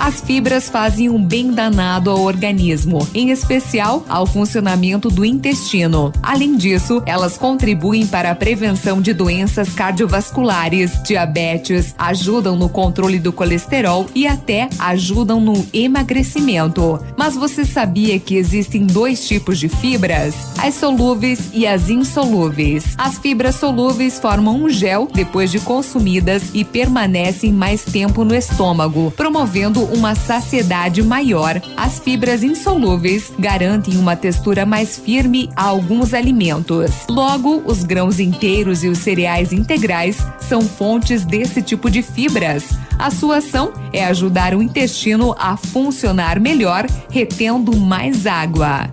As fibras fazem um bem danado ao organismo, em especial ao funcionamento do intestino. Além disso, elas contribuem para a prevenção de doenças cardiovasculares, diabetes, ajudam no controle do colesterol e até ajudam no emagrecimento. Mas você sabia que existem dois tipos de fibras? As solúveis e as insolúveis. As fibras solúveis formam um gel depois de consumidas e permanecem mais tempo no estômago, promovendo uma saciedade maior. As fibras insolúveis garantem uma textura mais firme a alguns alimentos. Logo, os grãos inteiros e os cereais integrais são fontes desse tipo de fibras. A sua ação é ajudar o intestino a funcionar melhor, retendo mais água.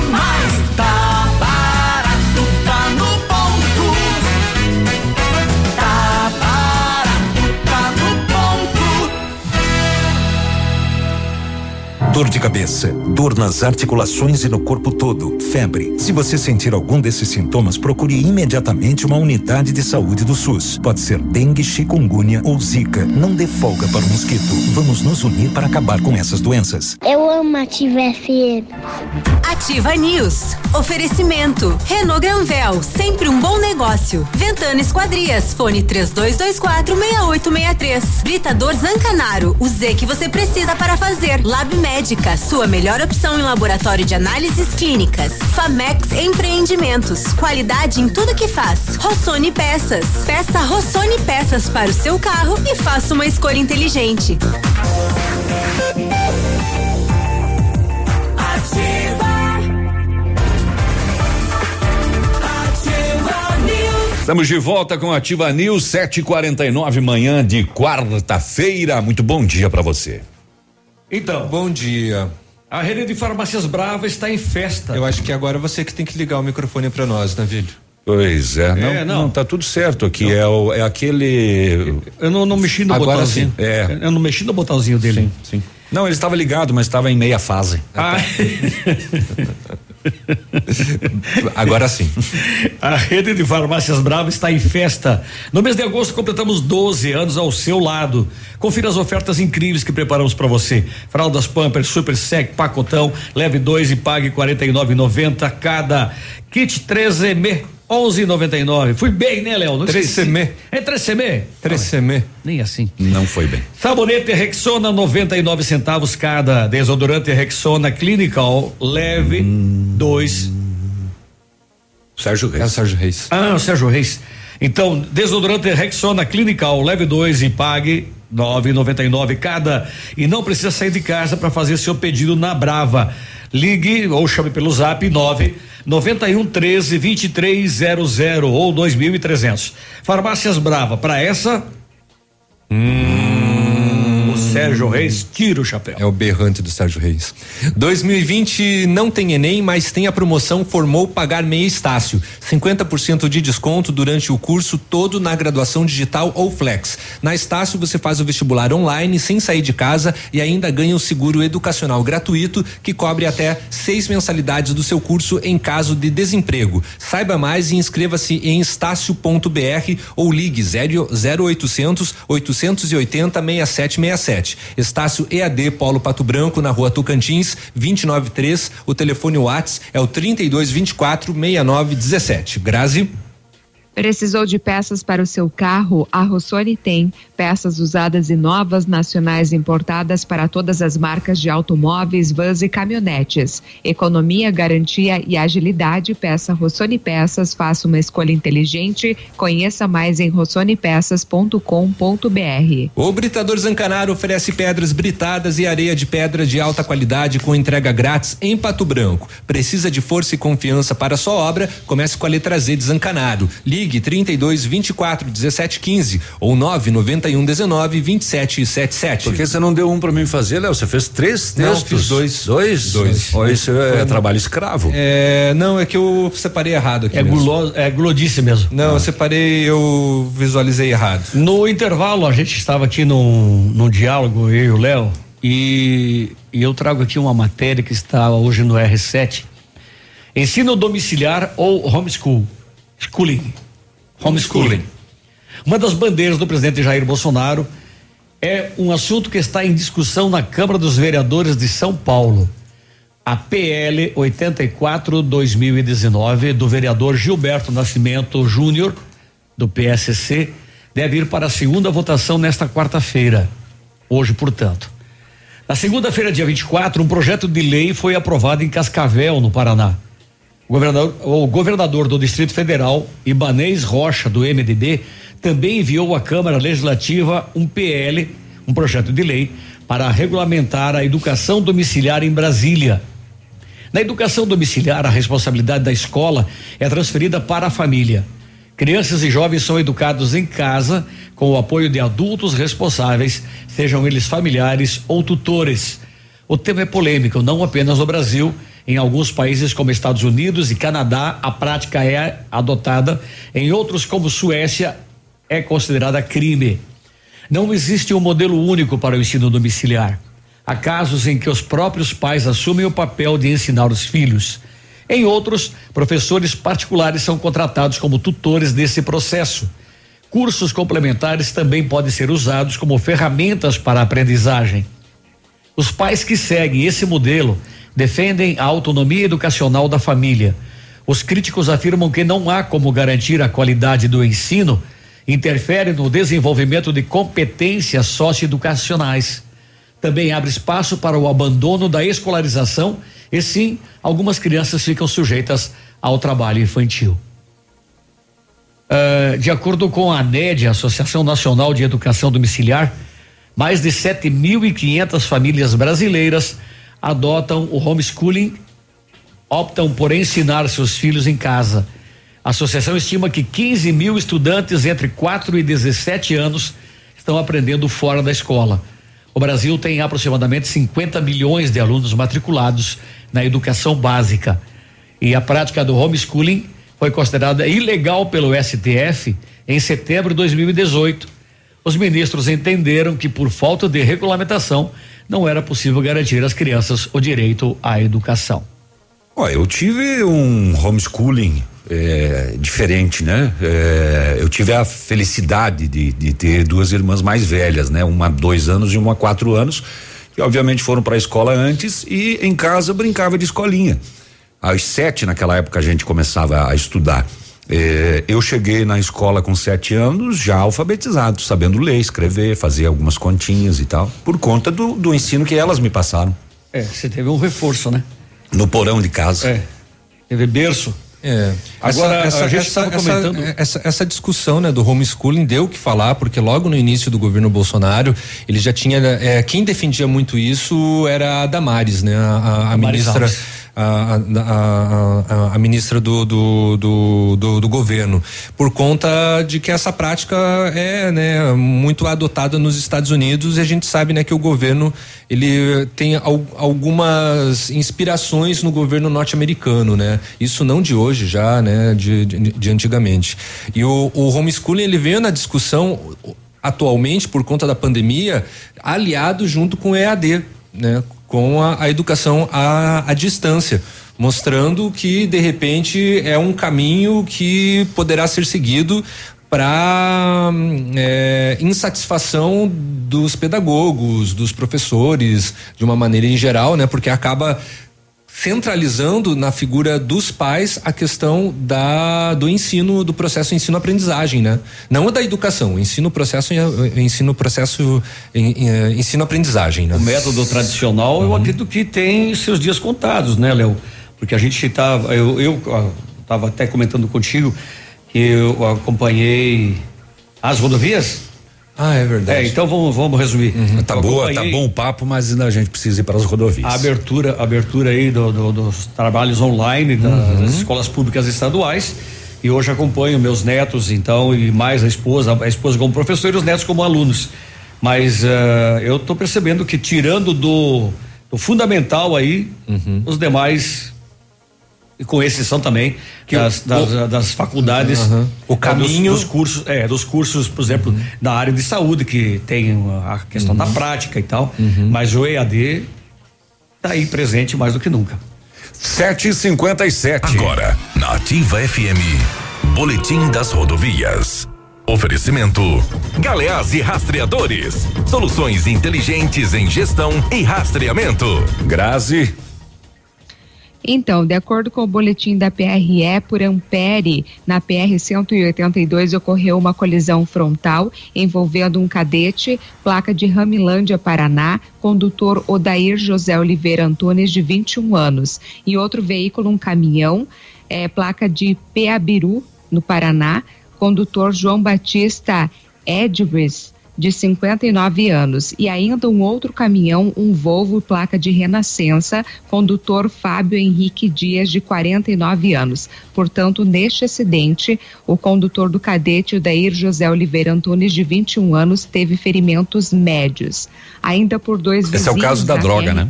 Dor de cabeça, dor nas articulações e no corpo todo, febre. Se você sentir algum desses sintomas, procure imediatamente uma unidade de saúde do SUS. Pode ser dengue, chikungunya ou zika. Não dê folga para o mosquito. Vamos nos unir para acabar com essas doenças. Eu amo Ativa FM. Ativa News. Oferecimento. Renault Granvel, sempre um bom negócio. Ventana Esquadrias, fone 3224 6863. Britador Zancanaro, o Z que você precisa para fazer. Lab Médica, sua melhor opção em laboratório de análises clínicas. Famex Empreendimentos, qualidade em tudo que faz. Rossoni Peças. Peça Rossoni Peças para o seu carro e faça uma escolha inteligente. Estamos de volta com Ativa News 749 manhã de quarta-feira. Muito bom dia para você. Então. Bom dia. A rede de farmácias Brava está em festa. Eu acho que agora você que tem que ligar o microfone para nós, Navílio. Pois é, não, É, não. não, tá tudo certo aqui. É, o, é aquele. Eu não, não mexi no Agora botãozinho. sim, é. Eu não mexi no botãozinho dele. Sim, sim. Não, ele estava ligado, mas estava em meia fase. Ah. Agora sim. A rede de farmácias Brava está em festa. No mês de agosto completamos 12 anos ao seu lado. Confira as ofertas incríveis que preparamos para você. Fraldas Pampers, Super Sec, Pacotão, leve dois e pague 49,90 cada. Kit 13M 11,99. Fui bem, né, Léo? 3CM. É 3CM? 3CM. Nem assim. Não foi bem. Sabonete Rexona 99 centavos cada. Desodorante Rexona Clinical leve dois. Sérgio Reis. É o Sérgio Reis. Ah, o Sérgio Reis. Então, desodorante Rexona Clinical leve dois e pague 9,99 cada e não precisa sair de casa para fazer seu pedido na Brava. Ligue ou chame pelo Zap 9 91 13 2300 ou 2300. Farmácias Brava, para essa o Sérgio Reis tira o chapéu. É o berrante do Sérgio Reis. 2020 não tem Enem, mas tem a promoção Formou Pagar Meia Estácio. 50% de desconto durante o curso todo na graduação digital ou flex. Na Estácio você faz o vestibular online sem sair de casa e ainda ganha o seguro educacional gratuito que cobre até seis mensalidades do seu curso em caso de desemprego. Saiba mais e inscreva-se em estácio.br ou ligue 0800 880 6767. Estácio EAD Polo Pato Branco, na rua Tocantins, 293. O telefone Whats é o 3224 6917. Grazi. Precisou de peças para o seu carro? A Rossoni tem peças usadas e novas, nacionais importadas para todas as marcas de automóveis, vans e caminhonetes. Economia, garantia e agilidade. Peça Rossoni Peças. Faça uma escolha inteligente. Conheça mais em rossonepeças.com.br. O Britador Zancanaro oferece pedras britadas e areia de pedra de alta qualidade com entrega grátis em Pato Branco. Precisa de força e confiança para sua obra? Comece com a letra Z de Zancanaro. Ligue 32 24 17 15 ou 991 19 27 77. Por que você não deu um para mim fazer, Léo? Você fez três Não, textos? fiz dois. Dois? Dois. Ou isso é Foi- trabalho escravo? É, não, é que eu separei errado aqui. É mesmo. gulo, é glodice mesmo. Não, eu separei, eu visualizei errado. No intervalo, a gente estava aqui num, num diálogo, eu e o Léo, e, e eu trago aqui uma matéria que está hoje no R7. Ensino domiciliar ou homeschool? Schooling. Homeschooling. Uma das bandeiras do presidente Jair Bolsonaro é um assunto que está em discussão na Câmara dos Vereadores de São Paulo. A PL 84/2019 do vereador Gilberto Nascimento Júnior do PSC deve ir para a segunda votação nesta quarta-feira. Hoje, portanto. Na segunda-feira, dia 24, um projeto de lei foi aprovado em Cascavel, no Paraná. O governador, o governador do Distrito Federal, Ibanez Rocha, do MDB, também enviou à Câmara Legislativa um PL, um projeto de lei, para regulamentar a educação domiciliar em Brasília. Na educação domiciliar, a responsabilidade da escola é transferida para a família. Crianças e jovens são educados em casa com o apoio de adultos responsáveis, sejam eles familiares ou tutores. O tema é polêmico, não apenas no Brasil. Em alguns países, como Estados Unidos e Canadá, a prática é adotada. Em outros, como Suécia, é considerada crime. Não existe um modelo único para o ensino domiciliar. Há casos em que os próprios pais assumem o papel de ensinar os filhos. Em outros, professores particulares são contratados como tutores desse processo. Cursos complementares também podem ser usados como ferramentas para a aprendizagem. Os pais que seguem esse modelo defendem a autonomia educacional da família. Os críticos afirmam que não há como garantir a qualidade do ensino, interfere no desenvolvimento de competências socioeducacionais. Também abre espaço para o abandono da escolarização e sim, algumas crianças ficam sujeitas ao trabalho infantil. Ah, de acordo com a ANED, Associação Nacional de Educação Domiciliar, mais de 7.500 famílias brasileiras adotam o homeschooling, optam por ensinar seus filhos em casa. A associação estima que 15 mil estudantes entre 4 e 17 anos estão aprendendo fora da escola. O Brasil tem aproximadamente 50 milhões de alunos matriculados na educação básica. E a prática do homeschooling foi considerada ilegal pelo STF em setembro de 2018. Os ministros entenderam que, por falta de regulamentação, não era possível garantir às crianças o direito à educação. Ó, eu tive um homeschooling é, diferente, né? É, eu tive a felicidade de, de ter duas irmãs mais velhas, né? Uma dois anos e uma quatro anos, que obviamente foram para a escola antes e em casa brincava de escolinha. Às sete naquela época a gente começava a estudar. É, eu cheguei na escola com sete anos já alfabetizado, sabendo ler, escrever, fazer algumas continhas e tal, por conta do, do ensino que elas me passaram É, você teve um reforço, né? no porão de casa. É. Teve berço. É. Agora, essa, a gente essa, essa, essa, essa discussão né, do homeschooling deu o que falar, porque logo no início do governo Bolsonaro, ele já tinha. é, quem defendia muito isso era a Damares, né? A, a- a ministra. Alves. A, a, a- ministra do, do, do, do- governo, por conta de que essa prática é né, muito adotada nos Estados Unidos e a gente sabe né, que o governo ele tem al- algumas inspirações no governo norte-americano, né? Isso não de hoje já, né? De, de, de antigamente. E o, o homeschooling ele veio na discussão atualmente por conta da pandemia, aliado junto com o EAD, né? Com a, a educação à, à distância, mostrando que de repente é um caminho que poderá ser seguido para insatisfação dos pedagogos, dos professores, de uma maneira em geral, né? Porque acaba centralizando na figura dos pais a questão da do ensino do processo ensino-aprendizagem, né? Não a da educação, ensino processo ensino processo em- em- ensino-aprendizagem, né? O método tradicional, eu acredito que tem seus dias contados, né, Léo? Porque a gente estava, eu, eu estava até comentando contigo que eu acompanhei as rodovias. Ah, é verdade. É, então vamos, vamos resumir. Tá Eu boa, tá bom o papo, mas ainda a gente precisa ir para as rodovias. A abertura, a abertura aí do- do- dos trabalhos online das, Uhum. das escolas públicas estaduais. E hoje acompanho meus netos, então, e mais a esposa, a esposa como professor e os netos como alunos. Mas eh, eu estou percebendo que tirando do, do fundamental aí, Uhum. os demais, e com exceção também das, o- das, das faculdades, Uhum. O eh, caminho- dos, dos cursos, é, dos cursos, por exemplo, da área de saúde, que tem a questão da prática e tal, mas o EAD está aí presente mais do que nunca. 7h57. Agora, na Ativa FM, Boletim das Rodovias. Oferecimento: Galeás e Rastreadores. Soluções inteligentes em gestão e rastreamento. Grazi. Então, de acordo com o boletim da PRE por Ampere, na PR 182 ocorreu uma colisão frontal envolvendo um cadete, placa de Ramilândia, Paraná, condutor Odair José Oliveira Antunes, de 21 anos, e outro veículo, um caminhão, eh, placa de Peabiru, no Paraná, condutor João Batista Edris, de 59 anos, e ainda um outro caminhão, um Volvo placa de Renascença, condutor Fábio Henrique Dias, de 49 anos. Portanto, neste acidente, o condutor do cadete, o Dair José Oliveira Antunes, de 21 anos, teve ferimentos médios. Ainda por dois Esse é o caso da droga, né?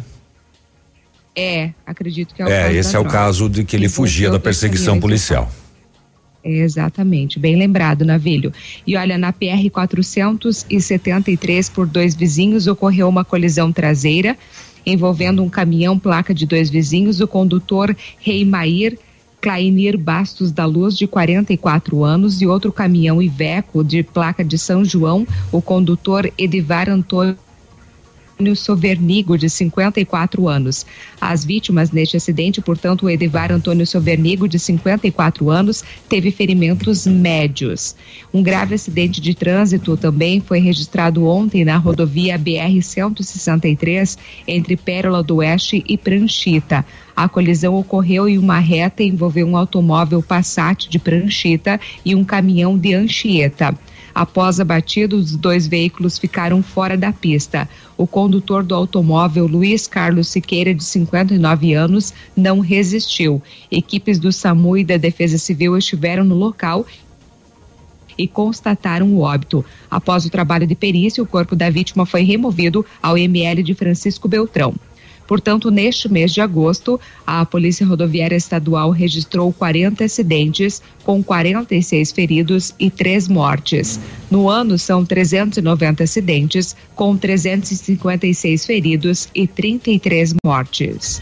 É, acredito que é o É, caso esse da é o droga. caso de que ele fugia da perseguição caminhões policial. Exatamente, bem lembrado, Navilho. E olha, na PR 473, por dois vizinhos, ocorreu uma colisão traseira envolvendo um caminhão placa de dois vizinhos, o condutor Reimair Clainir Bastos da Luz, de 44 anos, e outro caminhão Iveco de placa de São João, o condutor Edivar Antônio Antônio Sovernigo, de 54 anos. As vítimas neste acidente, portanto, o Edivar Antônio Sovernigo, de 54 anos, teve ferimentos médios. Um grave acidente de trânsito também foi registrado ontem na rodovia BR-163, entre Pérola do Oeste e Pranchita. A colisão ocorreu em uma reta e envolveu um automóvel Passat de Pranchita e um caminhão de Anchieta. Após a batida, os dois veículos ficaram fora da pista. O condutor do automóvel, Luiz Carlos Siqueira, de 59 anos, não resistiu. Equipes do SAMU e da Defesa Civil estiveram no local e constataram o óbito. Após o trabalho de perícia, o corpo da vítima foi removido ao ML de Francisco Beltrão. Portanto, neste mês de agosto, a Polícia Rodoviária Estadual registrou 40 acidentes, com 46 feridos e 3 mortes. No ano, são 390 acidentes, com 356 feridos e 33 mortes.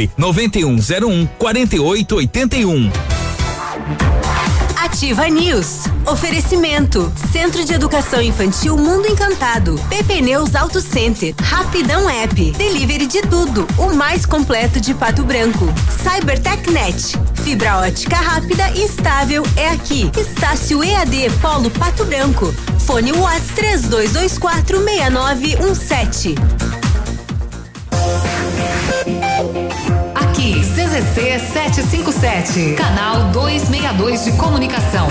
nove noventa e um zero um quarenta e oito oitenta e um. Ativa News. Oferecimento. Centro de Educação Infantil Mundo Encantado. PP Neus Auto Center. Rapidão App. Delivery de tudo. O mais completo de Pato Branco. Cybertechnet. Fibra ótica rápida e estável é aqui. Estácio EAD Polo Pato Branco. Fone Whats 3224 CZC 757, canal 262 de comunicação.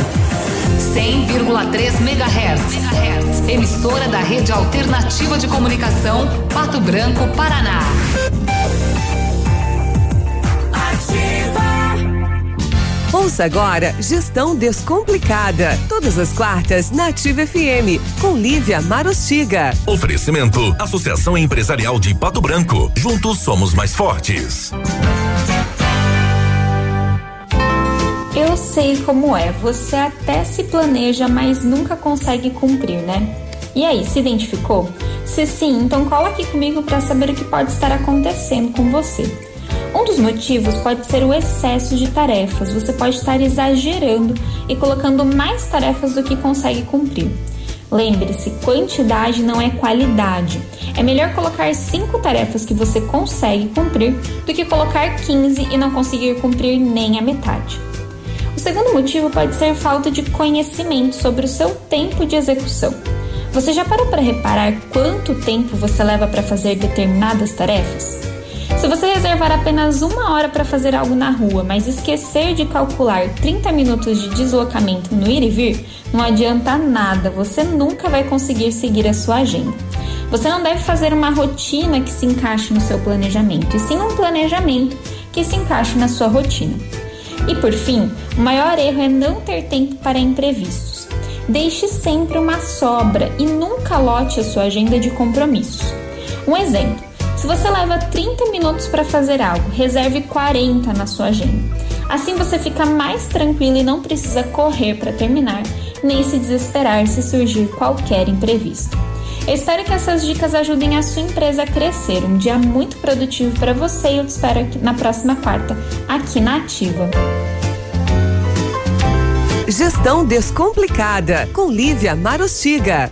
100,3 MHz. Emissora da Rede Alternativa de Comunicação, Pato Branco, Paraná. Ouça agora Gestão Descomplicada. Todas as quartas na Ativa FM, com Lívia Marostiga. Oferecimento: Associação Empresarial de Pato Branco. Juntos somos mais fortes. Eu sei como é, você até se planeja, mas nunca consegue cumprir, né? E aí, se identificou? Se sim, então cola aqui comigo para saber o que pode estar acontecendo com você. Um dos motivos pode ser o excesso de tarefas. Você pode estar exagerando e colocando mais tarefas do que consegue cumprir. Lembre-se, quantidade não é qualidade. É melhor colocar cinco tarefas que você consegue cumprir do que colocar 15 e não conseguir cumprir nem a metade. O segundo motivo pode ser falta de conhecimento sobre o seu tempo de execução. Você já parou para reparar quanto tempo você leva para fazer determinadas tarefas? Se você reservar apenas uma hora para fazer algo na rua, mas esquecer de calcular 30 minutos de deslocamento no ir e vir, não adianta nada, você nunca vai conseguir seguir a sua agenda. Você não deve fazer uma rotina que se encaixe no seu planejamento, e sim um planejamento que se encaixe na sua rotina. E por fim, o maior erro é não ter tempo para imprevistos. Deixe sempre uma sobra e nunca lote a sua agenda de compromissos. Um exemplo: se você leva 30 minutos para fazer algo, reserve 40 na sua agenda. Assim você fica mais tranquilo e não precisa correr para terminar, nem se desesperar se surgir qualquer imprevisto. Espero que essas dicas ajudem a sua empresa a crescer. Um dia muito produtivo para você e eu te espero na próxima quarta, aqui na Ativa. Gestão Descomplicada, com Lívia Marostiga.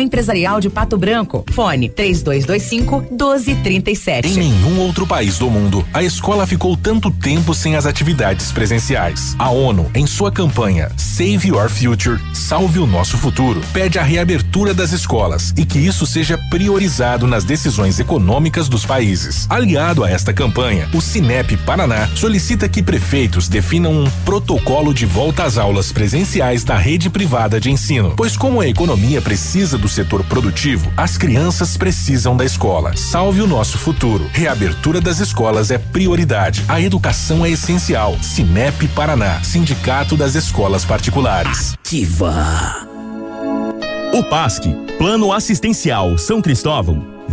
Empresarial de Pato Branco. Fone 3225 1237. Em nenhum outro país do mundo, a escola ficou tanto tempo sem as atividades presenciais. A ONU, em sua campanha Save Your Future, Salve o Nosso Futuro, pede a reabertura das escolas e que isso seja priorizado nas decisões econômicas dos países. Aliado a esta campanha, o Cinep Paraná solicita que prefeitos definam um protocolo de volta às aulas presenciais da rede privada de ensino, pois como a economia precisa do setor produtivo, as crianças precisam da escola. Salve o nosso futuro. Reabertura das escolas é prioridade. A educação é essencial. Cinep Paraná, Sindicato das Escolas Particulares. Ativa. O PASC, Plano Assistencial São Cristóvão,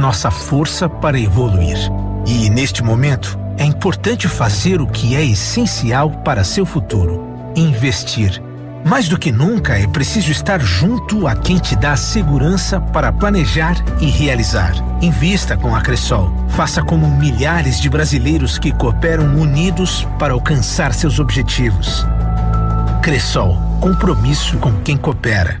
nossa força para evoluir. E neste momento, é importante fazer o que é essencial para seu futuro: investir. Mais do que nunca, é preciso estar junto a quem te dá segurança para planejar e realizar. Invista com a Cressol. Faça como milhares de brasileiros que cooperam unidos para alcançar seus objetivos. Cressol, compromisso com quem coopera.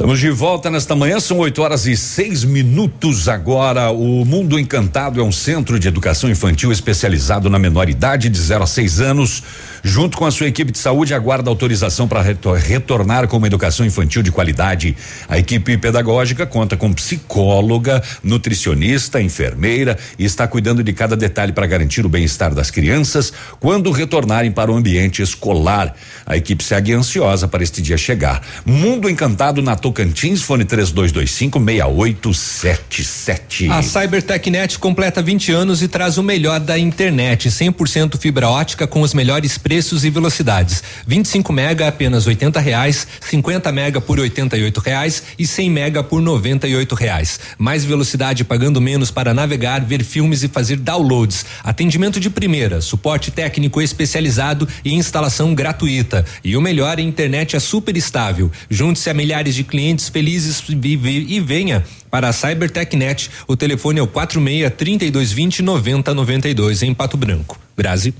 Estamos de volta nesta manhã, são 8 horas e seis minutos agora. O Mundo Encantado é um centro de educação infantil especializado na menor idade de 0 a 6 anos. Junto com a sua equipe de saúde, aguarda autorização para retor retornar com uma educação infantil de qualidade. A equipe pedagógica conta com psicóloga, nutricionista, enfermeira e está cuidando de cada detalhe para garantir o bem-estar das crianças quando retornarem para o ambiente escolar. A equipe segue ansiosa para este dia chegar. Mundo Encantado na Tocantins, fone 3225 6877. A CyberTechNet completa 20 anos e traz o melhor da internet, 100% fibra ótica com os melhores preços e velocidades. 25 mega apenas 80 reais, 50 mega por 88 reais e 100 mega por 98 reais. Mais velocidade pagando menos para navegar, ver filmes e fazer downloads. Atendimento de primeira, suporte técnico especializado e instalação gratuita. E o melhor, a internet é super estável. Junte-se a milhares de clientes felizes e, e venha para a CyberTechNet. O telefone é o 46 3220 9092 em Pato Branco. Brasil.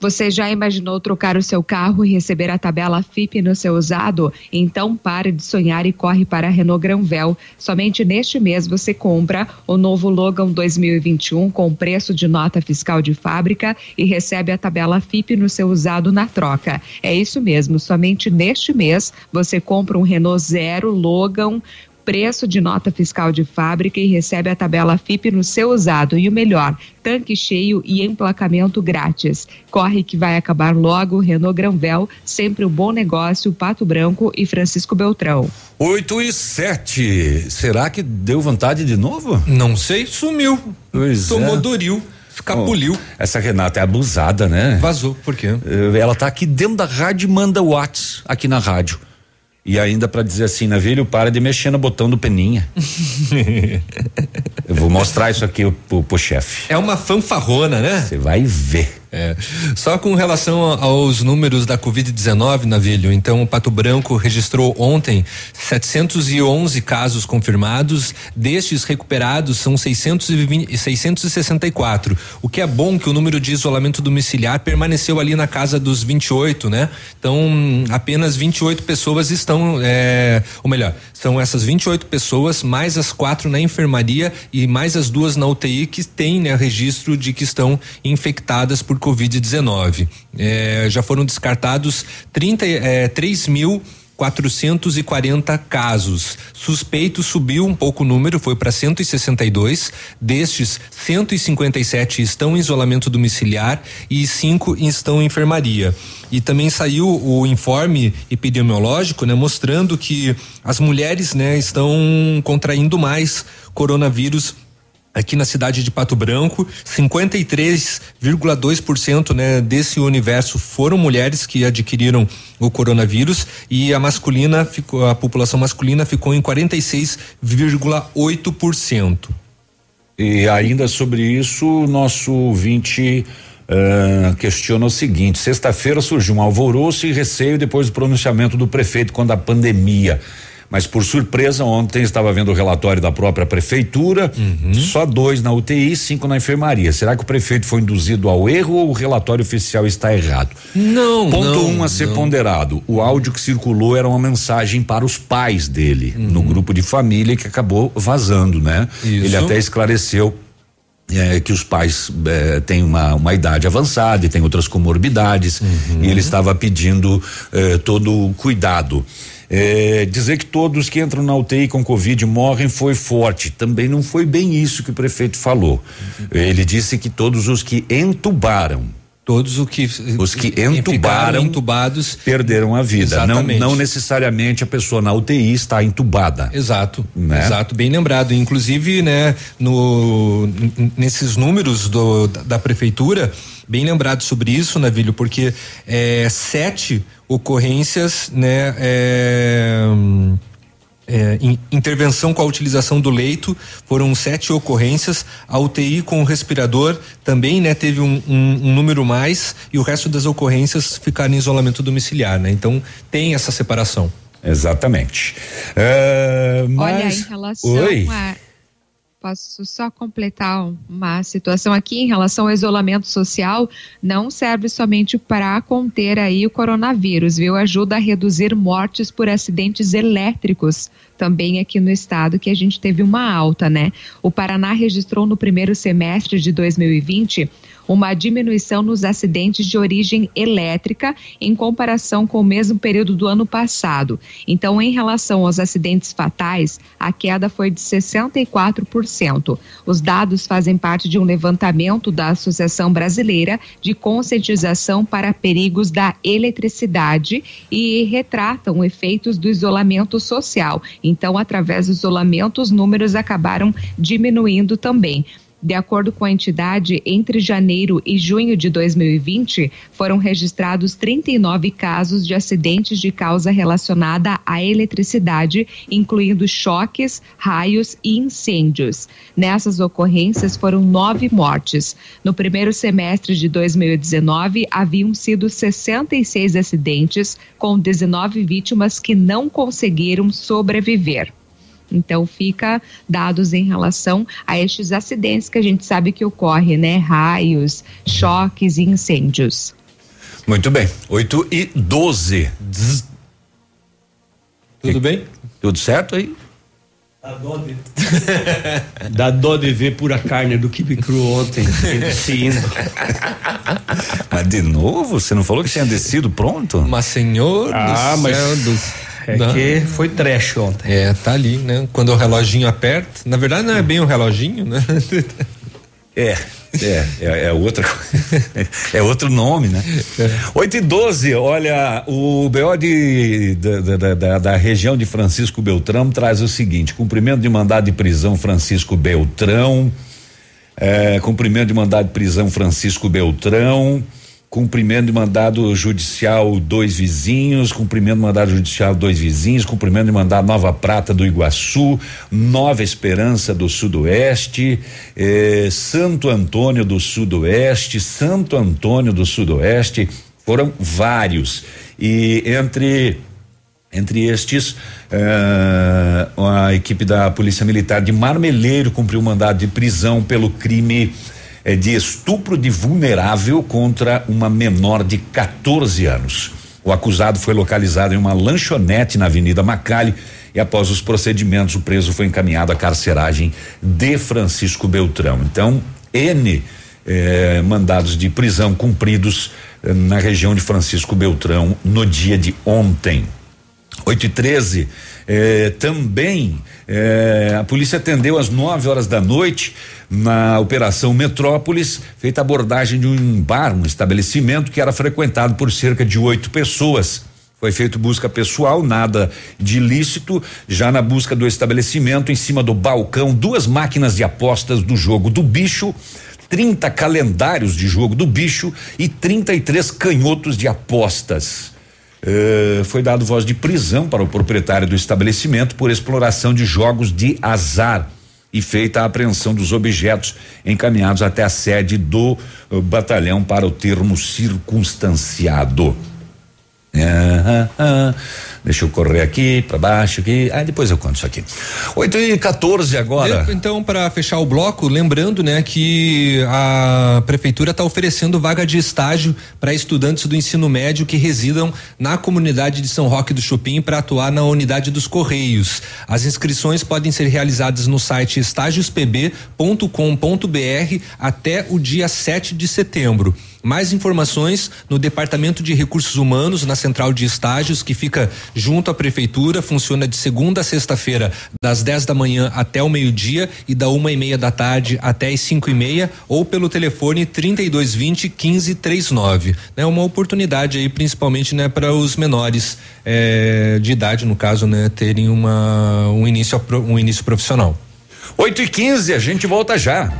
Você já imaginou trocar o seu carro e receber a tabela FIP no seu usado? Então pare de sonhar e corre para a Renault Granvel. Somente neste mês você compra o novo Logan 2021 com preço de nota fiscal de fábrica e recebe a tabela FIP no seu usado na troca. É isso mesmo, somente neste mês você compra um Renault Zero Logan preço de nota fiscal de fábrica e recebe a tabela FIP no seu usado. E o melhor, tanque cheio e emplacamento grátis. Corre que vai acabar logo, Renault Granvel, sempre um bom negócio, Pato Branco e Francisco Beltrão. 8 e 7. Será que deu vontade de novo? Não sei, sumiu. Pois Tomou é. Doril. Escapuliu. Oh, essa Renata é abusada, né? Vazou, por quê? Ela tá aqui dentro da rádio e manda Whats aqui na rádio. E ainda para dizer assim, Navilho, para de mexer no botão do Peninha. Eu vou mostrar isso aqui pro, pro chefe. É uma fanfarrona, né? Você vai ver. É. Só com relação aos números da Covid-19, Navilho, então o Pato Branco registrou ontem 711 casos confirmados, destes recuperados são 620, 664. O que é bom que o número de isolamento domiciliar permaneceu ali na casa dos 28, né? Então, apenas 28 pessoas estão, é, ou melhor, são essas 28 pessoas, mais as quatro na enfermaria e mais as duas na UTI que têm né, registro de que estão infectadas por Covid-19. É, já foram descartados 30, é, 3 mil 440 casos. Suspeitos subiu um pouco o número, foi para 162. Destes, 157 estão em isolamento domiciliar e cinco estão em enfermaria. E também saiu o informe epidemiológico, né, mostrando que as mulheres, né, estão contraindo mais coronavírus aqui na cidade de Pato Branco, 53,2% né, desse universo foram mulheres que adquiriram o coronavírus e a masculina ficou, a população masculina ficou em 46,8%. E ainda sobre isso, nosso ouvinte uh, questiona o seguinte: sexta-feira surgiu um alvoroço e receio depois do pronunciamento do prefeito quando a pandemia. Mas por surpresa, ontem estava vendo o relatório da própria prefeitura, uhum. só dois na UTI, cinco na enfermaria. Será que o prefeito foi induzido ao erro ou o relatório oficial está errado? Não. Ponto não, um a ser não. ponderado. O áudio que circulou era uma mensagem para os pais dele, uhum. no grupo de família que acabou vazando, né? Isso. Ele até esclareceu é, que os pais é, têm uma, uma idade avançada e tem outras comorbidades Uhum. e ele estava pedindo é, todo o cuidado. É, dizer que todos que entram na UTI com Covid morrem foi forte. Também não foi bem isso que o prefeito falou. Ele disse que todos os que entubaram. Todos os que, os que entubaram entubados perderam a vida. Não, Exatamente. não necessariamente a pessoa na UTI está entubada. Exato, Né? exato, bem lembrado. Inclusive, né, no, nesses números do, da, da prefeitura, Bem lembrado sobre isso, Navilho, porque é, sete ocorrências, né? É, é, in, intervenção com a utilização do leito, foram sete ocorrências. A UTI com o respirador também, né, teve um, um, um número mais e o resto das ocorrências ficaram em isolamento domiciliar, né? Então tem essa separação. Exatamente. É, mas... Olha, em relação Oi. a Posso só completar uma situação aqui em relação ao isolamento social, não serve somente para conter aí o coronavírus, viu? Ajuda a reduzir mortes por acidentes elétricos também aqui no estado, que a gente teve uma alta, né? O Paraná registrou no primeiro semestre de 2020 uma diminuição nos acidentes de origem elétrica em comparação com o mesmo período do ano passado. Então, em relação aos acidentes fatais, a queda foi de 64%. Os dados fazem parte de um levantamento da Associação Brasileira de Conscientização para Perigos da Eletricidade e retratam efeitos do isolamento social. Então, através do isolamento, os números acabaram diminuindo também. De acordo com a entidade, entre janeiro e junho de 2020, foram registrados 39 casos de acidentes de causa relacionada à eletricidade, incluindo choques, raios e incêndios. Nessas ocorrências foram nove mortes. No primeiro semestre de 2019, haviam sido 66 acidentes, com 19 vítimas que não conseguiram sobreviver. Então fica dados em relação a estes acidentes que a gente sabe que ocorre, né? Raios, choques e incêndios. Muito bem. 8 e 12. Tudo bem? Tudo certo aí? Dá dó de, Dá dó de ver pura carne do que cru ontem, se indo. Mas de novo, você não falou que tinha descido pronto? Mas senhor Ah, do mas céu do é Não. que foi trash ontem. É, tá ali, né? Quando o reloginho aperta. Na verdade, não é bem o reloginho, né? É, é, é, é outra é outro nome, né? 8 e 12, olha, o BO de, da, da, da, da região de Francisco Beltrão traz o seguinte: cumprimento de mandado de prisão Francisco Beltrão, é, cumprimento de mandado de prisão Francisco Beltrão, cumprimento de mandado judicial dois vizinhos, cumprimento de mandado judicial dois vizinhos, cumprimento de mandado Nova Prata do Iguaçu, Nova Esperança do Sudoeste, eh, Santo Antônio do Sudoeste, Santo Antônio do Sudoeste, foram vários. E entre entre estes, eh, a equipe da Polícia Militar de Marmeleiro cumpriu mandado de prisão pelo crime eh, de estupro de vulnerável contra uma menor de 14 anos. O acusado foi localizado em uma lanchonete na Avenida Macali e após os procedimentos o preso foi encaminhado à carceragem de Francisco Beltrão. Então, N eh, mandados de prisão cumpridos eh, na região de Francisco Beltrão no dia de ontem. 8 e 13 eh, também eh, a polícia atendeu às 9 horas da noite na Operação Metrópolis, feita abordagem de um bar, um estabelecimento que era frequentado por cerca de oito pessoas. Foi feito busca pessoal, nada de ilícito. Já na busca do estabelecimento, em cima do balcão, duas máquinas de apostas do jogo do bicho, 30 calendários de jogo do bicho e 33 canhotos de apostas. Eh, foi dado voz de prisão para o proprietário do estabelecimento por exploração de jogos de azar e feita a apreensão dos objetos encaminhados até a sede do eh, batalhão para o termo circunstanciado. Ah, ah, ah. Deixa eu correr aqui para baixo aqui. Ah, depois eu conto isso aqui. 8 e 14 agora. Então, para fechar o bloco, lembrando, né, que a prefeitura está oferecendo vaga de estágio para estudantes do ensino médio que residam na comunidade de São Roque do Chupim para atuar na unidade dos Correios. As inscrições podem ser realizadas no site estágiospb.com.br até o dia 7 de setembro. Mais informações no Departamento de Recursos Humanos, na Central de Estágios, que fica junto à Prefeitura, funciona de segunda a sexta-feira, das 10 da manhã até o meio-dia e da uma e meia da tarde até as cinco e meia, ou pelo telefone 3220 1539. É uma oportunidade aí, principalmente né, para os menores eh, de idade, no caso, né, terem uma, um, início, um início profissional. 8 e 15 a gente volta já.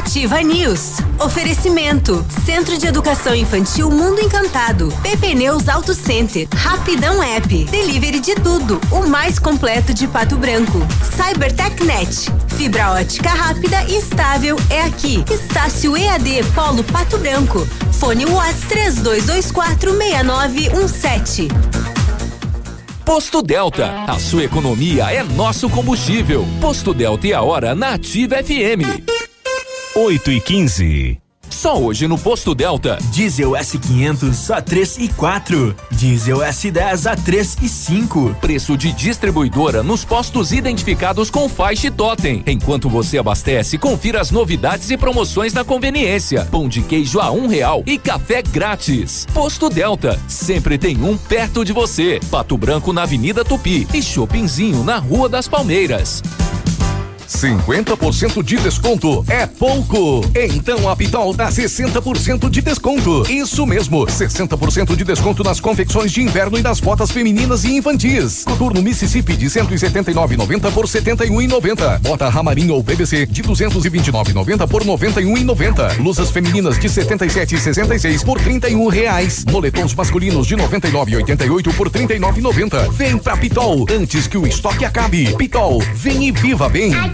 Ativa News. Oferecimento. Centro de Educação Infantil Mundo Encantado. PP Neus Auto Center. Rapidão App. Delivery de tudo. O mais completo de Pato Branco. CyberTechNet. Fibra ótica rápida e estável é aqui. Estácio EAD Polo Pato Branco. Fone Watts 3224 6917. Posto Delta, a sua economia é nosso combustível. Posto Delta e a hora na Ativa FM. 8 e 15. Só hoje no Posto Delta. Diesel S500 a 3 e 4. Diesel S10 a 3 e 5. Preço de distribuidora nos postos identificados com faixa e totem. Enquanto você abastece, confira as novidades e promoções na conveniência. Pão de queijo a um real e café grátis. Posto Delta, sempre tem um perto de você. Pato Branco na Avenida Tupi e Shoppingzinho na Rua das Palmeiras. 50% de desconto é pouco. Então a Pitol dá 60% de desconto. Isso mesmo, 60% de desconto nas confecções de inverno e nas botas femininas e infantis. Coturno Mississippi de 179,90 por 71,90. Bota Ramarim ou BBC de 229,90 por 91,90. Blusas femininas de 77,66 por 31 reais. Moletons masculinos de 99,88 por 39,90. Vem pra Pitol antes que o estoque acabe. Pitol, vem e viva bem.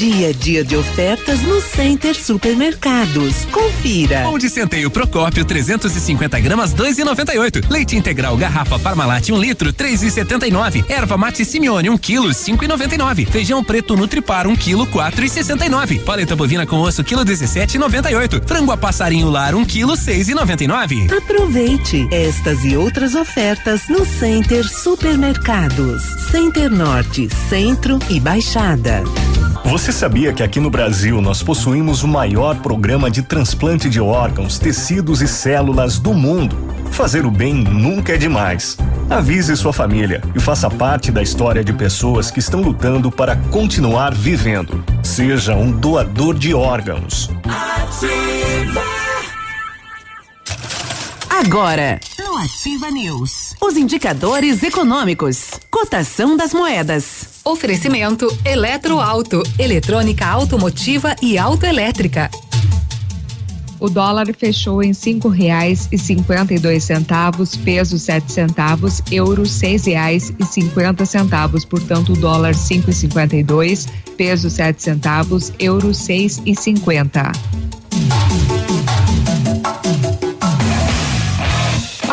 Dia a dia de ofertas no Center Supermercados. Confira. Pão de centeio Procópio 350 gramas 2,98. Leite integral garrafa Parmalat 1 um litro 3,79. Erva mate Simeone 1 um quilo 5,99. Feijão preto Nutripar 1 um quilo 4,69. Paleta bovina com osso quilo 17,98. Frango a passarinho lar 1 quilo 6,99. Aproveite estas e outras ofertas no Center Supermercados. Center Norte, Centro e Baixada. Você sabia que aqui no Brasil nós possuímos o maior programa de transplante de órgãos, tecidos e células do mundo? Fazer o bem nunca é demais. Avise sua família e faça parte da história de pessoas que estão lutando para continuar vivendo. Seja um doador de órgãos. Ativa. Agora, no Ativa News, os indicadores econômicos, cotação das moedas. Oferecimento Eletroauto, eletrônica automotiva e autoelétrica. O dólar fechou em cinco reais e cinquenta e dois centavos, peso sete centavos, euro seis reais e cinquenta centavos. Portanto, o dólar cinco e cinquenta e dois, peso sete centavos, euro seis e cinquenta.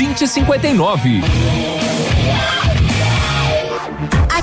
2059.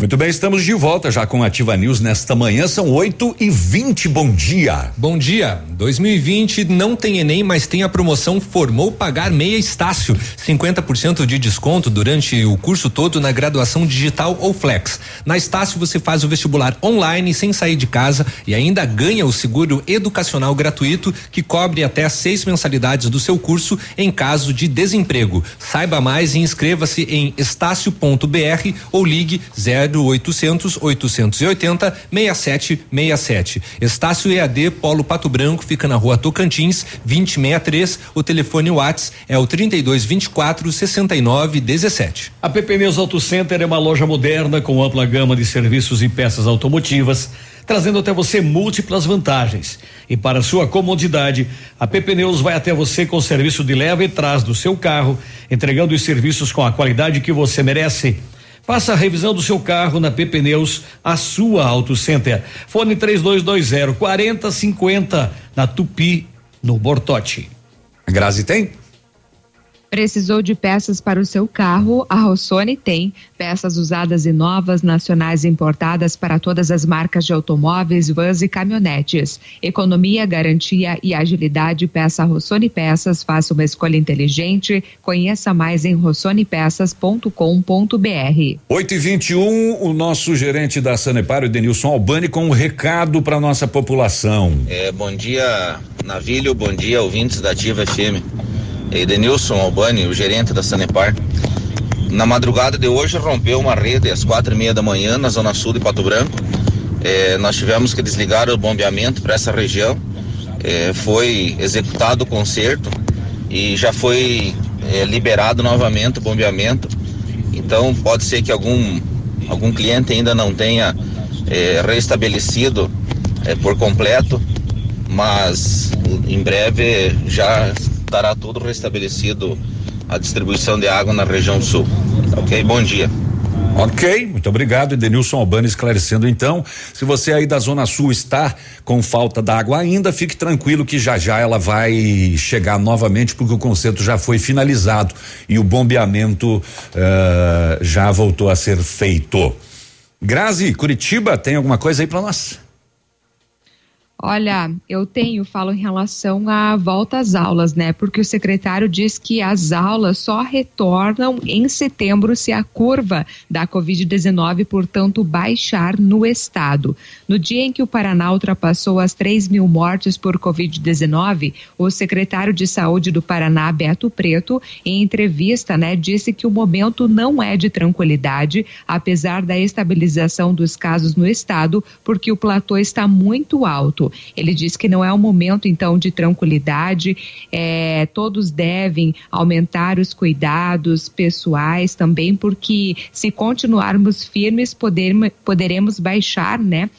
Muito bem, estamos de volta já com Ativa News nesta manhã, são 8 e 20 bom dia. Bom dia, 2020 não tem Enem, mas tem a promoção Formou Pagar Meia Estácio, 50% de desconto durante o curso todo na graduação digital ou flex. Na Estácio você faz o vestibular online sem sair de casa e ainda ganha o seguro educacional gratuito que cobre até seis mensalidades do seu curso em caso de desemprego. Saiba mais e inscreva-se em estácio.br ou ligue 0 0 800 880 6767. Estácio EAD Polo Pato Branco fica na rua Tocantins 2063. O telefone Whats é o 3224 6917. A PP Neus Auto Center é uma loja moderna com ampla gama de serviços e peças automotivas trazendo até você múltiplas vantagens. E para sua comodidade, a PP Neus vai até você com o serviço de leva e trás do seu carro, entregando os serviços com a qualidade que você merece. Faça a revisão do seu carro na PP Neus, a sua Auto Center. Fone 3220 4050 na Tupi, no Bortote. Grazi tem? Precisou de peças para o seu carro? A Rossoni tem. Peças usadas e novas, nacionais e importadas para todas as marcas de automóveis, vans e caminhonetes. Economia, garantia e agilidade. Peça Rossoni Peças. Faça uma escolha inteligente. Conheça mais em rossonepeças.com.br. 8 e 21 o nosso gerente da Sanepar, o Denilson Albani, com um recado para nossa população. É, bom dia, Navilho. Bom dia, ouvintes da Ativa FM. Edenilson Albani, o gerente da Sanepar. Na madrugada de hoje rompeu uma rede às quatro e meia da manhã na zona sul de Pato Branco. É, nós tivemos que desligar o bombeamento para essa região. É, foi executado o conserto e já foi é, liberado novamente o bombeamento. Então pode ser que algum, algum cliente ainda não tenha é, restabelecido é, por completo, mas em breve já estará tudo restabelecido a distribuição de água na região sul. Ok? Bom dia. Ok, muito obrigado, Edenilson Albani esclarecendo então. Se você aí da Zona Sul está com falta d'água ainda, fique tranquilo que já já ela vai chegar novamente, porque o concerto já foi finalizado e o bombeamento uh, já voltou a ser feito. Grazi, Curitiba, tem alguma coisa aí para nós? Olha, eu tenho, falo em relação à volta às aulas, né? Porque o secretário diz que as aulas só retornam em setembro se a curva da Covid-19, portanto, baixar no estado. No dia em que o Paraná ultrapassou as 3 mil mortes por Covid-19, o secretário de Saúde do Paraná, Beto Preto, em entrevista, né, disse que o momento não é de tranquilidade, apesar da estabilização dos casos no estado, porque o platô está muito alto. Ele diz que não é um momento, então, de tranquilidade, é, todos devem aumentar os cuidados pessoais também, porque se continuarmos firmes, poder, poderemos baixar, né?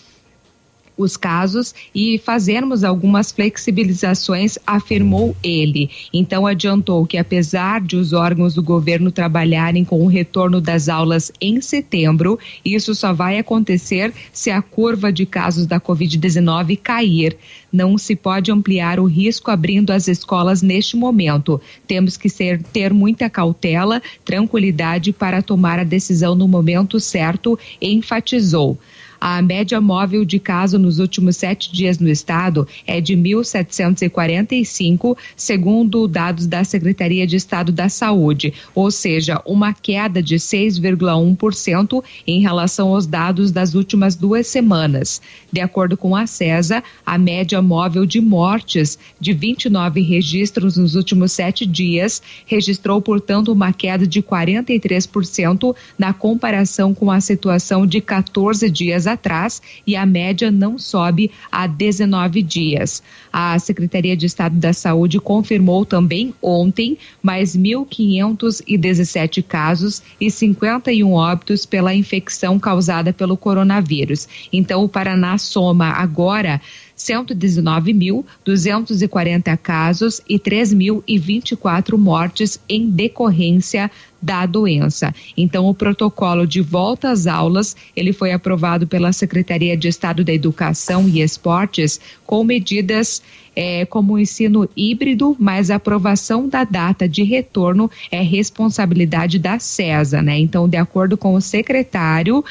Os casos e fazermos algumas flexibilizações, afirmou ele. Então, adiantou que, apesar de os órgãos do governo trabalharem com o retorno das aulas em setembro, isso só vai acontecer se a curva de casos da Covid-19 cair. Não se pode ampliar o risco abrindo as escolas neste momento. Temos que ser, ter muita cautela, tranquilidade para tomar a decisão no momento certo, enfatizou. A média móvel de caso nos últimos sete dias no estado é de 1.745, segundo dados da Secretaria de Estado da Saúde, ou seja, uma queda de 6,1% em relação aos dados das últimas duas semanas. De acordo com a CESA, a média móvel de mortes de 29 registros nos últimos sete dias registrou, portanto, uma queda de 43% na comparação com a situação de 14 dias atrás e a média não sobe a 19 dias. A Secretaria de Estado da Saúde confirmou também ontem mais 1.517 casos e 51 óbitos pela infecção causada pelo coronavírus. Então, o Paraná soma agora 119.240 casos e 3.024 mortes em decorrência da doença. Então, o protocolo de volta às aulas, ele foi aprovado pela Secretaria de Estado da Educação e Esportes com medidas é, como o ensino híbrido, mas a aprovação da data de retorno é responsabilidade da CESA, né? Então, de acordo com o secretário,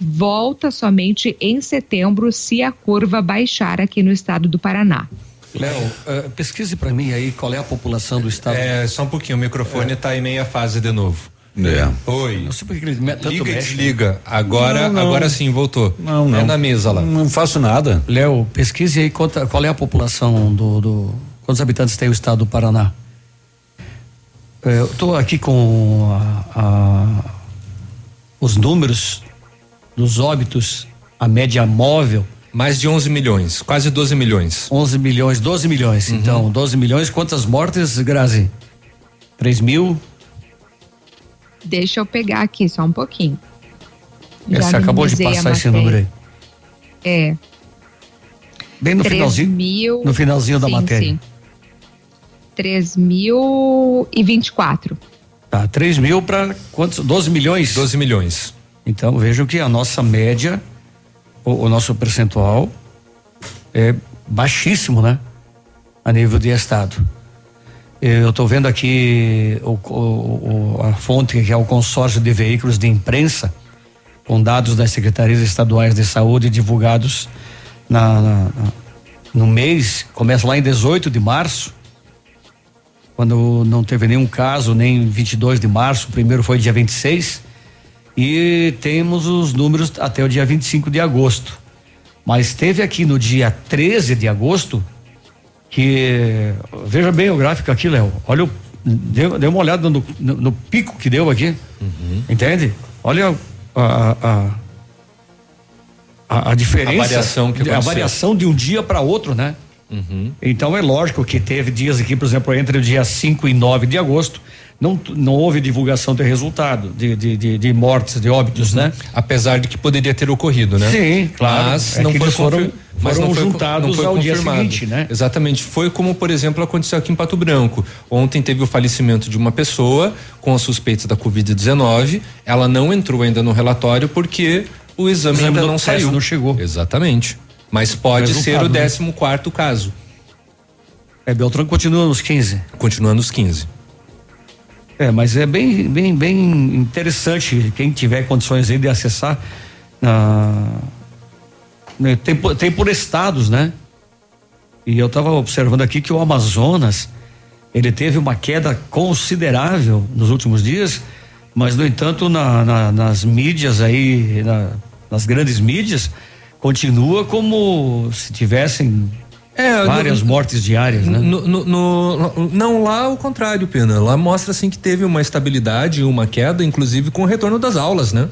volta somente em setembro se a curva baixar aqui no estado do Paraná. Léo, uh, pesquise para mim aí qual é a população do estado. É, só um pouquinho, o microfone está é. em meia fase de novo. É. Oi. Não sei porque ele tanto Liga mexe. e desliga. Agora, Não, não. agora sim, voltou. Não, não. É na mesa lá. Não faço nada. Léo, pesquise aí quanta, qual é a população do, do. Quantos habitantes tem o estado do Paraná? É, Eu estou aqui com a- a- os números dos óbitos, a média móvel. Mais de 11 milhões, quase 12 milhões. 11 milhões, 12 milhões. Uhum. Então, 12 milhões, quantas mortes, Grazi? 3 mil? Deixa eu pegar aqui só um pouquinho. É, Você acabou de passar esse número aí. É. Bem no 3 finalzinho. Mil, no finalzinho da sim, matéria. Sim. 3 mil e 24. Tá, 3 mil para quantos? 12 milhões? 12 milhões. Então vejam que a nossa média, o, o nosso percentual é baixíssimo, né? A nível de estado. Eu estou vendo aqui o- o- a fonte que é o consórcio de veículos de imprensa, com dados das secretarias estaduais de saúde divulgados na- na- na- no mês, começa lá em 18 de março, quando não teve nenhum caso, nem 22 de março, o primeiro foi dia 26, e temos os números até o dia 25 de agosto. Mas teve aqui no dia 13 de agosto, que veja bem o gráfico aqui, Léo. Olha, o, dê, dê uma olhada no, no- no pico que deu aqui. Entende? Olha a, a, a, a- a diferença. A variação que A aconteceu. variação de um dia para outro, né? Então é lógico que teve dias aqui, por exemplo, entre o dia 5 e 9 de agosto, não, não houve divulgação de resultado, de, de, de, de mortes, de óbitos, né? Apesar de que poderia ter ocorrido, né? Sim, claro. Mas É não foi foram- mas foram não foi juntados não foi ao dia confirmado. seguinte, né? Exatamente. Foi como, por exemplo, aconteceu aqui em Pato Branco. Ontem teve o falecimento de uma pessoa com a suspeita da Covid-19. Ela não entrou ainda no relatório porque o exame, O exame ainda não saiu. não chegou. Exatamente. Mas pode ser o né? 14 quarto caso. É, Beltrão continua nos 15. Continua nos 15. É, mas é bem, bem, bem interessante quem tiver condições aí de acessar. ah, né, tem, por- tem por estados, né? E eu estava observando aqui que o Amazonas ele teve uma queda considerável nos últimos dias, mas no entanto na- na- nas mídias aí, na- nas grandes mídias, continua como se tivessem É, várias no- mortes diárias, né? No- no- no- não, lá ao contrário, Pena. Lá mostra assim que teve uma estabilidade, uma queda, inclusive com o retorno das aulas, né?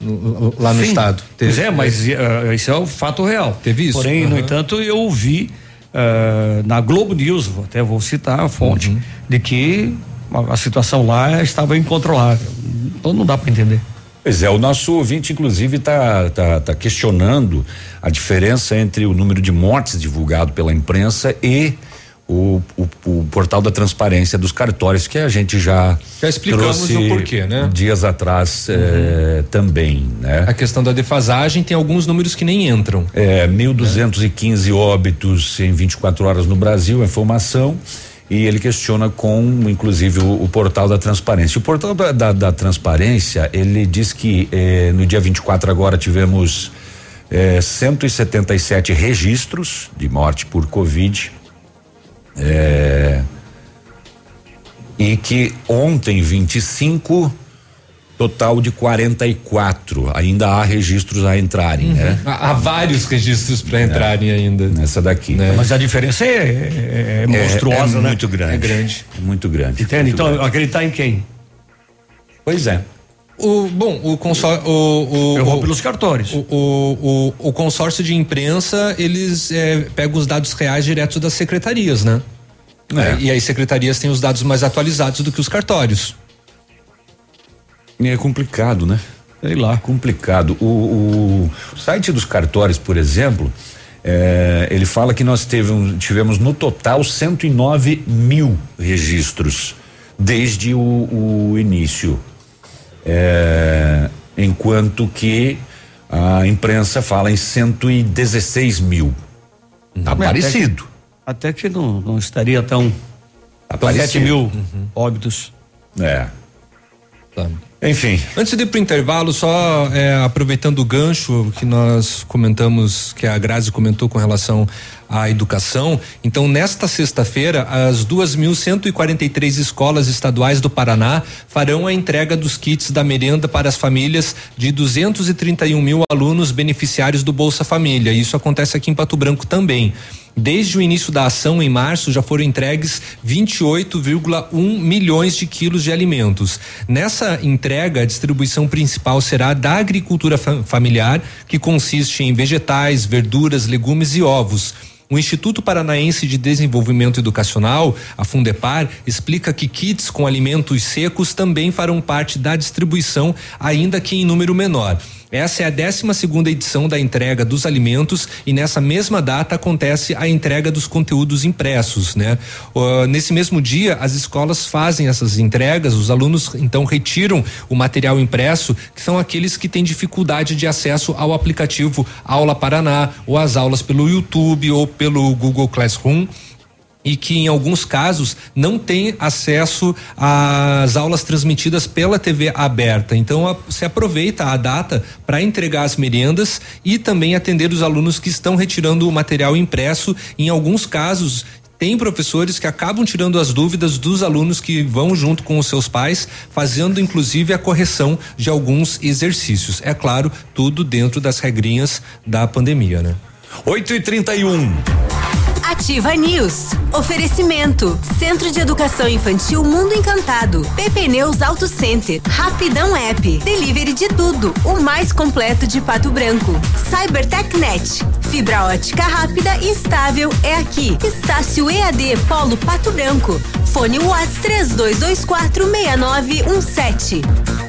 No- lá no Sim. estado. Pois é, mas eh, isso é o fato real. Teve isso. Porém, no Aham. entanto, eu ouvi eh, na Globo News, vou- até vou citar a fonte, Uhum. de que a, a situação lá estava incontrolável. Então não dá para entender. Pois é, o nosso ouvinte, inclusive, está tá, tá questionando a diferença entre o número de mortes divulgado pela imprensa e o, o, o portal da transparência dos cartórios, que a gente já. Já explicamos trouxe o porquê, né? Dias atrás eh, também, né? A questão da defasagem tem alguns números que nem entram. É, 1.215 óbitos em 24 horas no Brasil, a informação. E ele questiona com, inclusive, o, o portal da transparência. O portal da, da- da transparência, ele diz que eh, no dia 24 agora tivemos eh, 177 registros de morte por Covid. Eh, e que ontem, 25, total de 44. Ainda há registros a entrarem, né? Há, há vários registros para entrarem ainda. Nessa daqui. Mas a diferença é, é- é monstruosa, é né? muito grande. É grande. É muito grande. Entende? Muito Então, grande. acreditar em quem? Pois é. O, bom, o consórcio. O, o, Eu vou o- pelos cartórios. O, o, o, o consórcio de imprensa, eles é, pegam os dados reais direto das secretarias, né? É. E as secretarias têm os dados mais atualizados do que os cartórios. É complicado, né? Sei lá. Complicado. O, o site dos cartórios, por exemplo, é, ele fala que nós tivemos, tivemos no total 109 mil registros desde o, o início. É, enquanto que a imprensa fala em 116 mil. Tá É, até parecido. que- Até que não, não estaria tão. Tá tão 7 parecido. mil Uhum. óbitos. É. Tá. Enfim. Antes de ir pro intervalo, só é, aproveitando o gancho que nós comentamos, que a Grazi comentou com relação à educação. Então, nesta sexta-feira, as 2.143 escolas estaduais do Paraná farão a entrega dos kits da merenda para as famílias de 231 mil alunos beneficiários do Bolsa Família. Isso acontece aqui em Pato Branco também. Desde o início da ação, em março, já foram entregues 28,1 milhões de quilos de alimentos. Nessa entrega, a distribuição principal será da agricultura familiar, que consiste em vegetais, verduras, legumes e ovos. O Instituto Paranaense de Desenvolvimento Educacional, a Fundepar, explica que kits com alimentos secos também farão parte da distribuição, ainda que em número menor. Essa é a 12 segunda edição da entrega dos alimentos e nessa mesma data acontece a entrega dos conteúdos impressos, né? Uh, nesse mesmo dia, as escolas fazem essas entregas, os alunos então retiram o material impresso, que são aqueles que têm dificuldade de acesso ao aplicativo Aula Paraná ou às aulas pelo YouTube ou pelo Google Classroom e que em alguns casos não tem acesso às aulas transmitidas pela TV aberta. Então a, se aproveita a data para entregar as merendas e também atender os alunos que estão retirando o material impresso. Em alguns casos tem professores que acabam tirando as dúvidas dos alunos que vão junto com os seus pais, fazendo inclusive a correção de alguns exercícios. É claro, tudo dentro das regrinhas da pandemia, né? 8 e 31 e Ativa News. Oferecimento. Centro de Educação Infantil Mundo Encantado. PP Neus Auto Center. Rapidão App. Delivery de tudo. O mais completo de Pato Branco. CyberTechNet. Fibra ótica rápida e estável é aqui. Estácio EAD Polo Pato Branco. Fone Watts 3224 6917.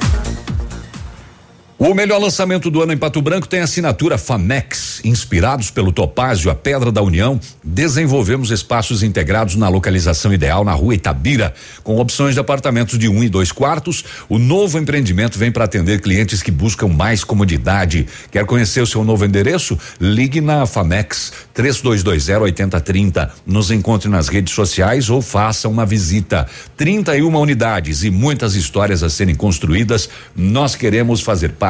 O melhor lançamento do ano em Pato Branco tem assinatura Famex. Inspirados pelo Topázio, a Pedra da União, desenvolvemos espaços integrados na localização ideal na rua Itabira, com opções de apartamentos de um e dois quartos. O novo empreendimento vem para atender clientes que buscam mais comodidade. Quer conhecer o seu novo endereço? Ligue na Famex 3220 8030. Nos encontre nas redes sociais ou faça uma visita. 31 unidades e muitas histórias a serem construídas. Nós queremos fazer parte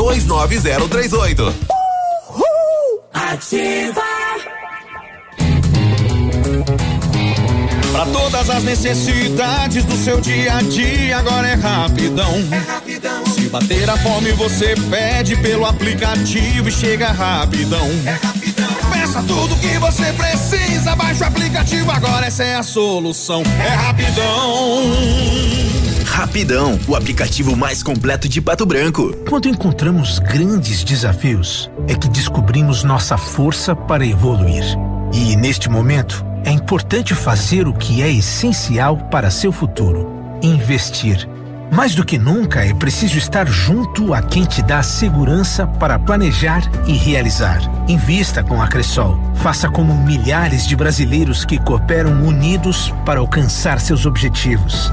29038. Uhul. Ativa. Para todas as necessidades do seu dia a dia, agora é rapidão. É rapidão. Se bater a fome, você pede pelo aplicativo e chega rapidão. É rapidão. Peça tudo que você precisa, baixa o aplicativo agora, essa é a solução. É rapidão. Rapidão, o aplicativo mais completo de Pato Branco. Quando encontramos grandes desafios, é que descobrimos nossa força para evoluir. E neste momento, é importante fazer o que é essencial para seu futuro: investir. Mais do que nunca, é preciso estar junto a quem te dá segurança para planejar e realizar. Invista com a Cressol. Faça como milhares de brasileiros que cooperam unidos para alcançar seus objetivos.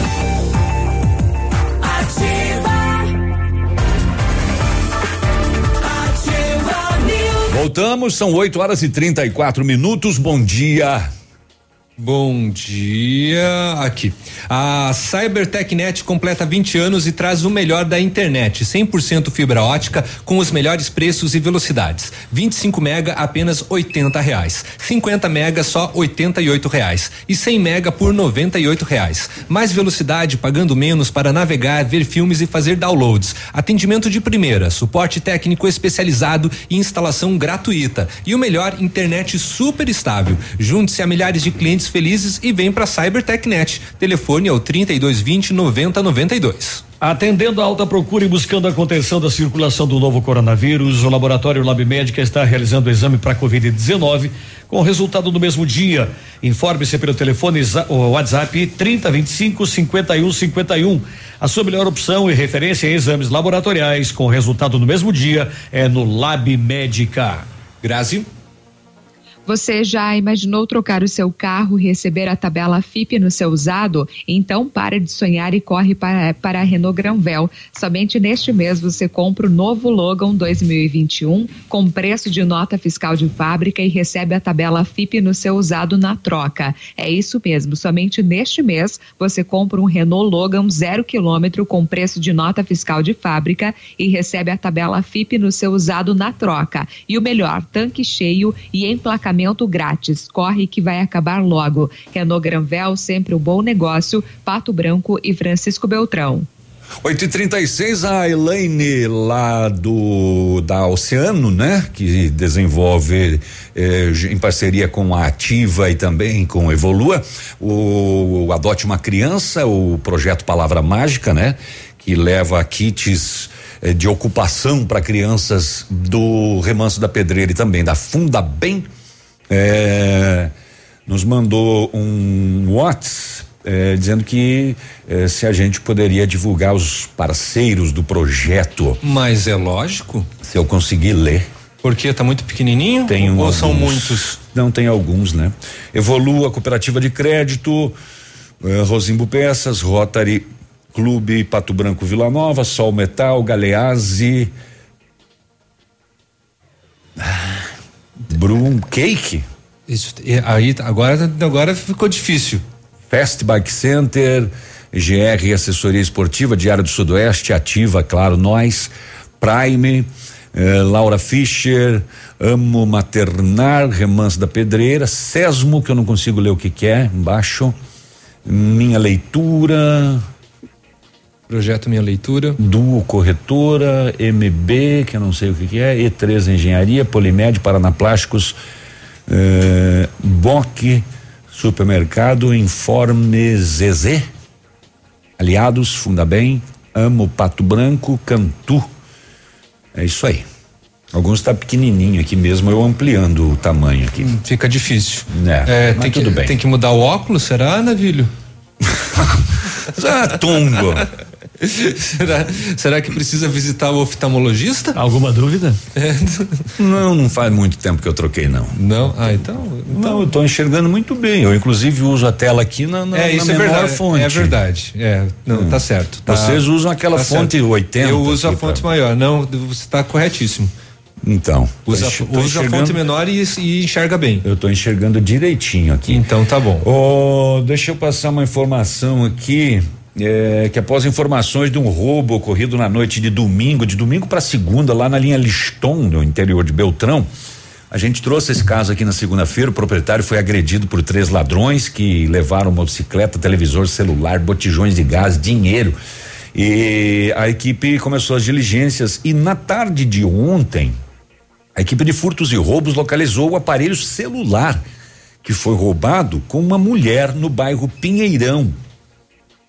Voltamos, são 8 horas e 34 minutos. Bom dia. Bom dia. Aqui. A CyberTechNet completa 20 anos e traz o melhor da internet, 100% fibra ótica com os melhores preços e velocidades. 25 mega apenas 80 reais, 50 mega só 88 reais e 100 mega por 98 reais. Mais velocidade pagando menos para navegar, ver filmes e fazer downloads. Atendimento de primeira, suporte técnico especializado e instalação gratuita. E o melhor, internet super estável. Junte-se a milhares de clientes felizes e vem para CyberTechNet. Telefone é o 3220 9092. Atendendo a alta procura e buscando a contenção da circulação do novo coronavírus, o laboratório Lab Médica está realizando o exame para Covid-19 com resultado no mesmo dia. Informe-se pelo telefone o WhatsApp 3025 5151. A sua melhor opção e referência em exames laboratoriais com resultado no mesmo dia é no Lab Médica. Grazi. Você já imaginou trocar o seu carro e receber a tabela FIP no seu usado? Então para de sonhar e corre para, para a Renault Granvel. Somente neste mês você compra o novo Logan 2021 com preço de nota fiscal de fábrica e recebe a tabela FIP no seu usado na troca. É isso mesmo, somente neste mês você compra um Renault Logan zero quilômetro com preço de nota fiscal de fábrica e recebe a tabela FIP no seu usado na troca. E o melhor, tanque cheio e emplacamento grátis. Corre que vai acabar logo. Renault Granvel, sempre um bom negócio. Pato Branco e Francisco Beltrão. 8 e 36 a Elaine lá do da Oceano, né? Que desenvolve eh, em parceria com a Ativa e também com Evolua o, o Adote uma Criança, o projeto Palavra Mágica, né? Que leva kits eh, de ocupação para crianças do Remanso da Pedreira e também da Funda Bem é, nos mandou um WhatsApp é, dizendo que é, se a gente poderia divulgar os parceiros do projeto. Mas é lógico. Se eu conseguir ler. Porque tá muito pequenininho? Tem ou alguns, são muitos? Não, tem alguns, né? Evolua Cooperativa de Crédito, eh, Rosimbo Peças, Rotary Clube Pato Branco Vila Nova, Sol Metal, Galeazzi. Ah, Brum Cake? Isso, aí agora, agora ficou difícil. Fast Bike Center, GR Assessoria Esportiva, Diário do Sudoeste, Ativa, claro, nós, Prime, eh, Laura Fischer, Amo Maternar, Remanso da Pedreira, Sesmo, que eu não consigo ler o que, que é, embaixo, Minha Leitura, Projeto Minha Leitura. Duo Corretora, MB, que eu não sei o que, que é, E3 Engenharia, Polimed, Paranaplásticos, eh, BOC, Supermercado, Informe ZZ, Aliados, Fundabem, Amo Pato Branco, Cantu. É isso aí. Alguns está pequenininho aqui mesmo, eu ampliando o tamanho aqui. Hum, fica difícil. É, é tem que, tudo bem. Tem que mudar o óculos, será, Navilho? ah, tungo. será, será que precisa visitar o oftalmologista? Alguma dúvida? É. Não, não faz muito tempo que eu troquei, não. Não? Ah, então. então... Não, eu estou enxergando muito bem. Eu, inclusive, uso a tela aqui na, na, é, isso na é verdade, fonte. É verdade. É, não, hum. tá certo. Tá, Vocês usam aquela tá fonte certo. 80. Eu uso a fonte pra... maior. Não, você está corretíssimo. Então. Usa, usa a fonte menor e, e, enxerga bem. Eu estou enxergando direitinho aqui. Então tá bom. Oh, deixa eu passar uma informação aqui. É, que após informações de um roubo ocorrido na noite de domingo, de domingo para segunda, lá na linha Liston, no interior de Beltrão, a gente trouxe esse caso aqui na segunda-feira. O proprietário foi agredido por três ladrões que levaram motocicleta, televisor, celular, botijões de gás, dinheiro. E a equipe começou as diligências. E na tarde de ontem, a equipe de furtos e roubos localizou o aparelho celular que foi roubado com uma mulher no bairro Pinheirão,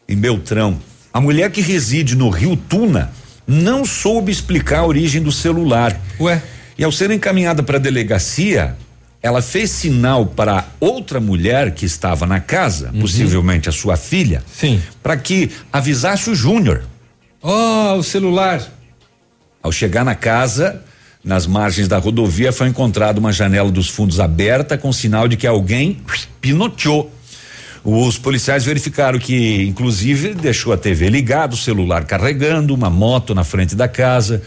em Beltrão. A mulher que reside no Rio Tuna não soube explicar a origem do celular. Ué? E ao ser encaminhada para a delegacia, ela fez sinal para outra mulher que estava na casa, uhum. possivelmente a sua filha, sim, para que avisasse o Júnior. Oh, o celular. Ao chegar na casa, nas margens da rodovia, foi encontrada uma janela dos fundos aberta com sinal de que alguém pinoteou. Os policiais verificaram que, inclusive, deixou a TV ligada, o celular carregando, uma moto na frente da casa,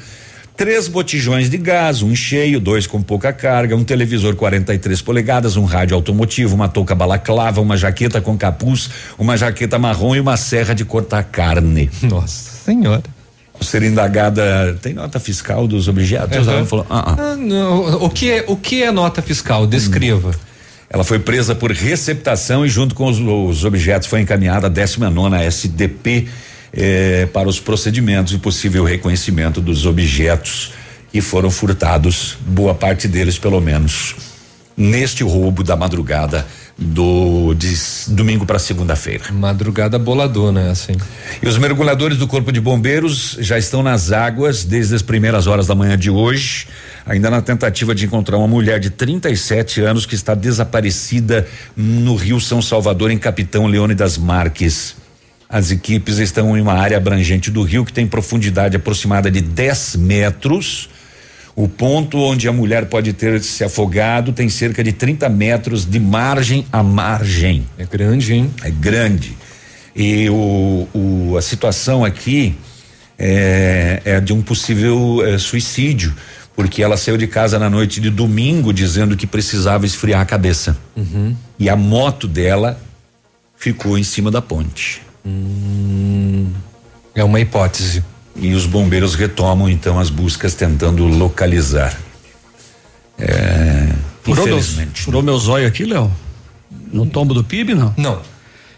três botijões de gás, um cheio, dois com pouca carga, um televisor 43 polegadas, um rádio automotivo, uma touca balaclava, uma jaqueta com capuz, uma jaqueta marrom e uma serra de cortar carne. Nossa Senhora. Ao ser indagada, tem nota fiscal dos objetos? Uhum. Ela falou, ah, ah. ah não, o que é o que é nota fiscal? Descreva. Hum. Ela foi presa por receptação e junto com os, os objetos foi encaminhada a 19 SDP eh, para os procedimentos e possível reconhecimento dos objetos que foram furtados, boa parte deles pelo menos neste roubo da madrugada do de domingo para segunda-feira. Madrugada boladona, assim. E os mergulhadores do Corpo de Bombeiros já estão nas águas desde as primeiras horas da manhã de hoje, ainda na tentativa de encontrar uma mulher de 37 anos que está desaparecida no Rio São Salvador, em Capitão Leônidas Marques. As equipes estão em uma área abrangente do rio que tem profundidade aproximada de 10 metros. O ponto onde a mulher pode ter se afogado tem cerca de 30 metros de margem a margem. É grande, hein? É grande. E o, o- a situação aqui é, é de um possível eh, suicídio, porque ela saiu de casa na noite de domingo dizendo que precisava esfriar a cabeça. Uhum. E a moto dela ficou em cima da ponte. é uma hipótese. E os bombeiros retomam então as buscas tentando localizar. É, Furou, meus, infelizmente. furou meu zóio aqui, Léo? No tombo do PIB, não? Não.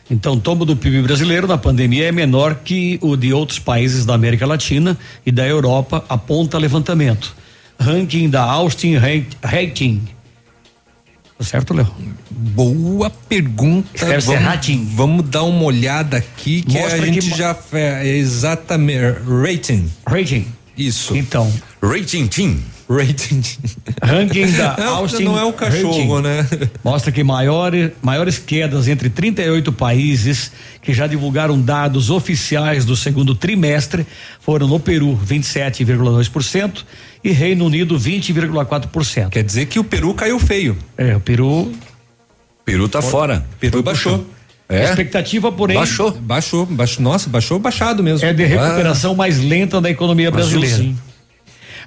Então, o tombo do PIB brasileiro na pandemia é menor que o de outros países da América Latina e da Europa, aponta levantamento. Ranking da Austin Rating. Tá certo, Léo? Boa pergunta. Escreve-se vamos, rating. vamos dar uma olhada aqui que Mostra a que gente mo- já fez exatamente rating. Rating. Isso. Então. Rating Team. Rating. Ranking da Não, Austin não é o cachorro, né? Mostra que maiores, maiores quedas entre 38 países que já divulgaram dados oficiais do segundo trimestre foram no Peru, 27,2%, e Reino Unido, 20,4%. Quer dizer que o Peru caiu feio. É, o Peru. Peru tá fora. Peru baixou. A expectativa, porém. Baixou. Baixou, baixou. Nossa, baixou baixado mesmo. É de recuperação mais lenta da economia Baixou, brasileira. sim.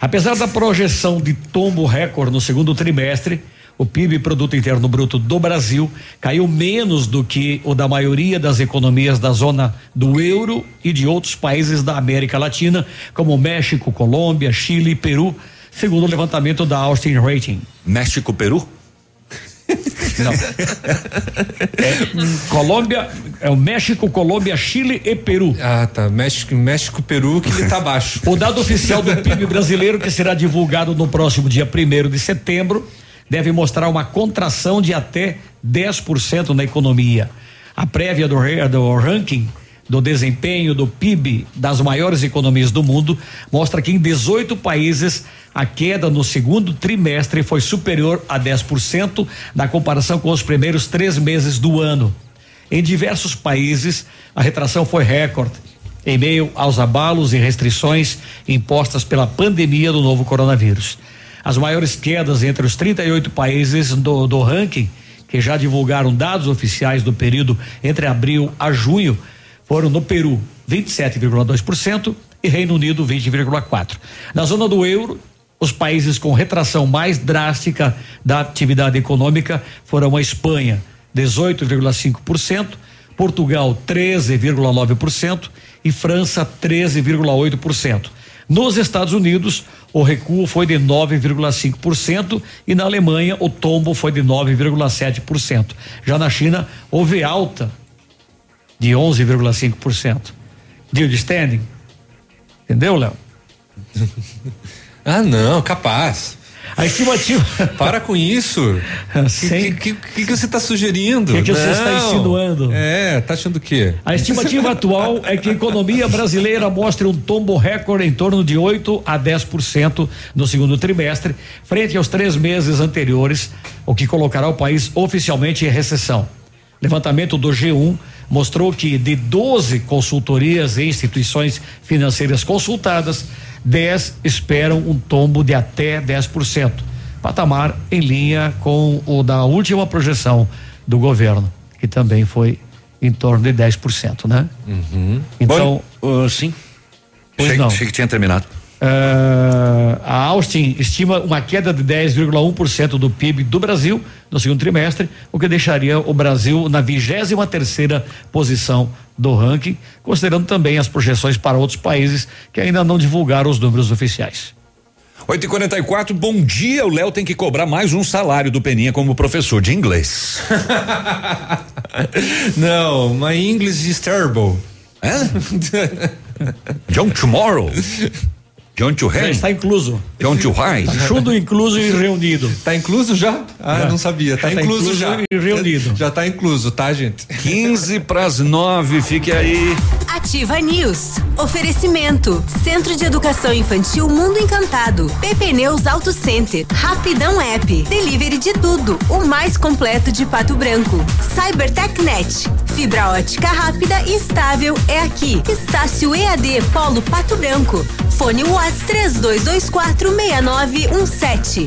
Apesar da projeção de tombo recorde no segundo trimestre, o PIB, Produto Interno Bruto do Brasil, caiu menos do que o da maioria das economias da zona do euro e de outros países da América Latina, como México, Colômbia, Chile e Peru, segundo o levantamento da Austin Rating. México, Peru? Não. É, Colômbia, é o México, Colômbia, Chile e Peru. Ah, tá. México, México, Peru, que ele tá baixo. O dado oficial do PIB brasileiro, que será divulgado no próximo dia 1 de setembro, deve mostrar uma contração de até 10% na economia. A prévia do, do ranking do desempenho do PIB das maiores economias do mundo mostra que em 18 países a queda no segundo trimestre foi superior a 10% na comparação com os primeiros três meses do ano. Em diversos países, a retração foi recorde, em meio aos abalos e restrições impostas pela pandemia do novo coronavírus. As maiores quedas entre os 38 países do, do ranking, que já divulgaram dados oficiais do período entre abril a junho, foram no Peru, 27,2% e Reino Unido, 20,4%. Na zona do euro, os países com retração mais drástica da atividade econômica foram a Espanha, 18,5%, Portugal, 13,9% e França, 13,8%. Nos Estados Unidos, o recuo foi de 9,5% e na Alemanha o tombo foi de 9,7%. Já na China, houve alta de 11,5%. Deal de standing. Entendeu, Léo? Ah, não, capaz. A estimativa. Para com isso. O Sem- que, que, que, você está sugerindo? O que que você está insinuando? É, tá achando o quê? A estimativa atual é que a economia brasileira mostre um tombo recorde em torno de 8 a 10% no segundo trimestre, frente aos três meses anteriores, o que colocará o país oficialmente em recessão. Levantamento do G1 mostrou que de 12 consultorias e instituições financeiras consultadas, 10 esperam um tombo de até 10%, patamar em linha com o da última projeção do governo, que também foi em torno de 10%, né? Então, Bom, uh, sim. Pois Achei, não. achei que tinha terminado. Ah, a Austin estima uma queda de 10,1% do PIB do Brasil no segundo trimestre, o que deixaria o Brasil na 23 terceira posição do ranking, considerando também as projeções para outros países que ainda não divulgaram os números oficiais. 8 e 44 bom dia. O Léo tem que cobrar mais um salário do Peninha como professor de inglês. Não, my English is terrible. John Tomorrow. John to Já está incluso. John to High. Tudo incluso e reunido. Tá incluso já? Ah, Já. não sabia. Tá, Já tá incluso, incluso já. e reunido. Já tá incluso, tá, gente? 15 para as 9, fique aí. Ativa News. Oferecimento. Centro de Educação Infantil Mundo Encantado. PP Neus Auto Center. Rapidão App. Delivery de tudo. O mais completo de Pato Branco. CyberTechNet. Fibra ótica rápida e estável é aqui. Estácio EAD Polo Pato Branco. Fone Whats 3224 6917.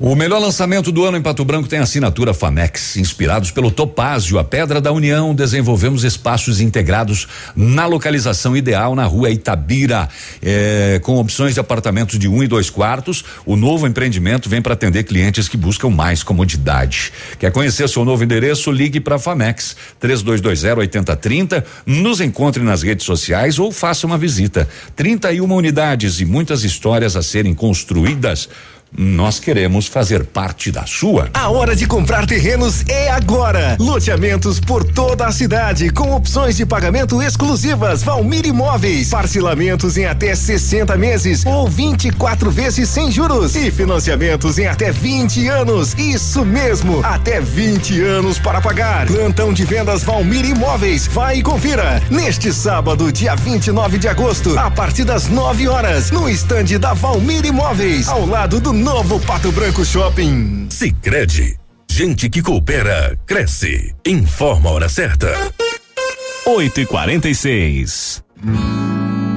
O melhor lançamento do ano em Pato Branco tem a assinatura Famex. Inspirados pelo Topázio, a Pedra da União, desenvolvemos espaços integrados na localização ideal na rua Itabira. É, com opções de apartamentos de um e dois quartos, o novo empreendimento vem para atender clientes que buscam mais comodidade. Quer conhecer seu novo endereço? Ligue para Famex 3220 8030. Nos encontre nas redes sociais ou faça uma visita. 31 unidades e muitas histórias a serem construídas. Nós queremos fazer parte da sua. A hora de comprar terrenos é agora. Loteamentos por toda a cidade, com opções de pagamento exclusivas. Valmir Imóveis. Parcelamentos em até 60 meses ou 24 vezes sem juros. E financiamentos em até 20 anos. Isso mesmo, até 20 anos para pagar. Plantão de vendas Valmir Imóveis. Vai e confira. Neste sábado, dia 29 de agosto, a partir das 9 horas, no estande da Valmir Imóveis, ao lado do novo Pato Branco Shopping. Sicredi, gente que coopera cresce. Informa a hora certa. 8 e 46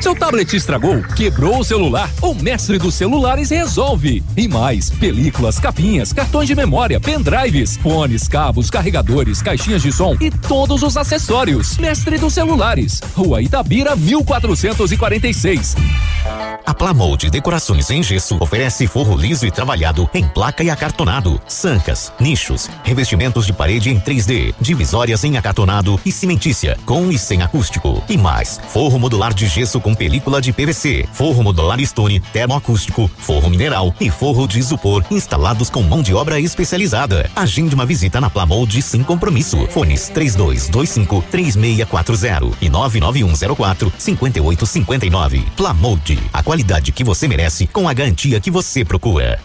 Seu tablet estragou, quebrou o celular? O mestre dos celulares resolve. E mais, películas, capinhas, cartões de memória, pendrives, fones, cabos, carregadores, caixinhas de som e todos os acessórios. Mestre dos celulares, Rua Itabira, 1446. A Plamold Decorações em Gesso oferece forro liso e trabalhado em placa e acartonado, sancas, nichos, revestimentos de parede em 3D, divisórias em acartonado e cimentícia, com e sem acústico. E mais, forro modular de gesso com película de PVC, forro modular stone, termoacústico, forro mineral e forro de isopor instalados com mão de obra especializada. Agende uma visita na Plamold sem compromisso. Fones 3225 3640 e 99104 5859. Plamold, a qualidade que você merece com a garantia que você procura.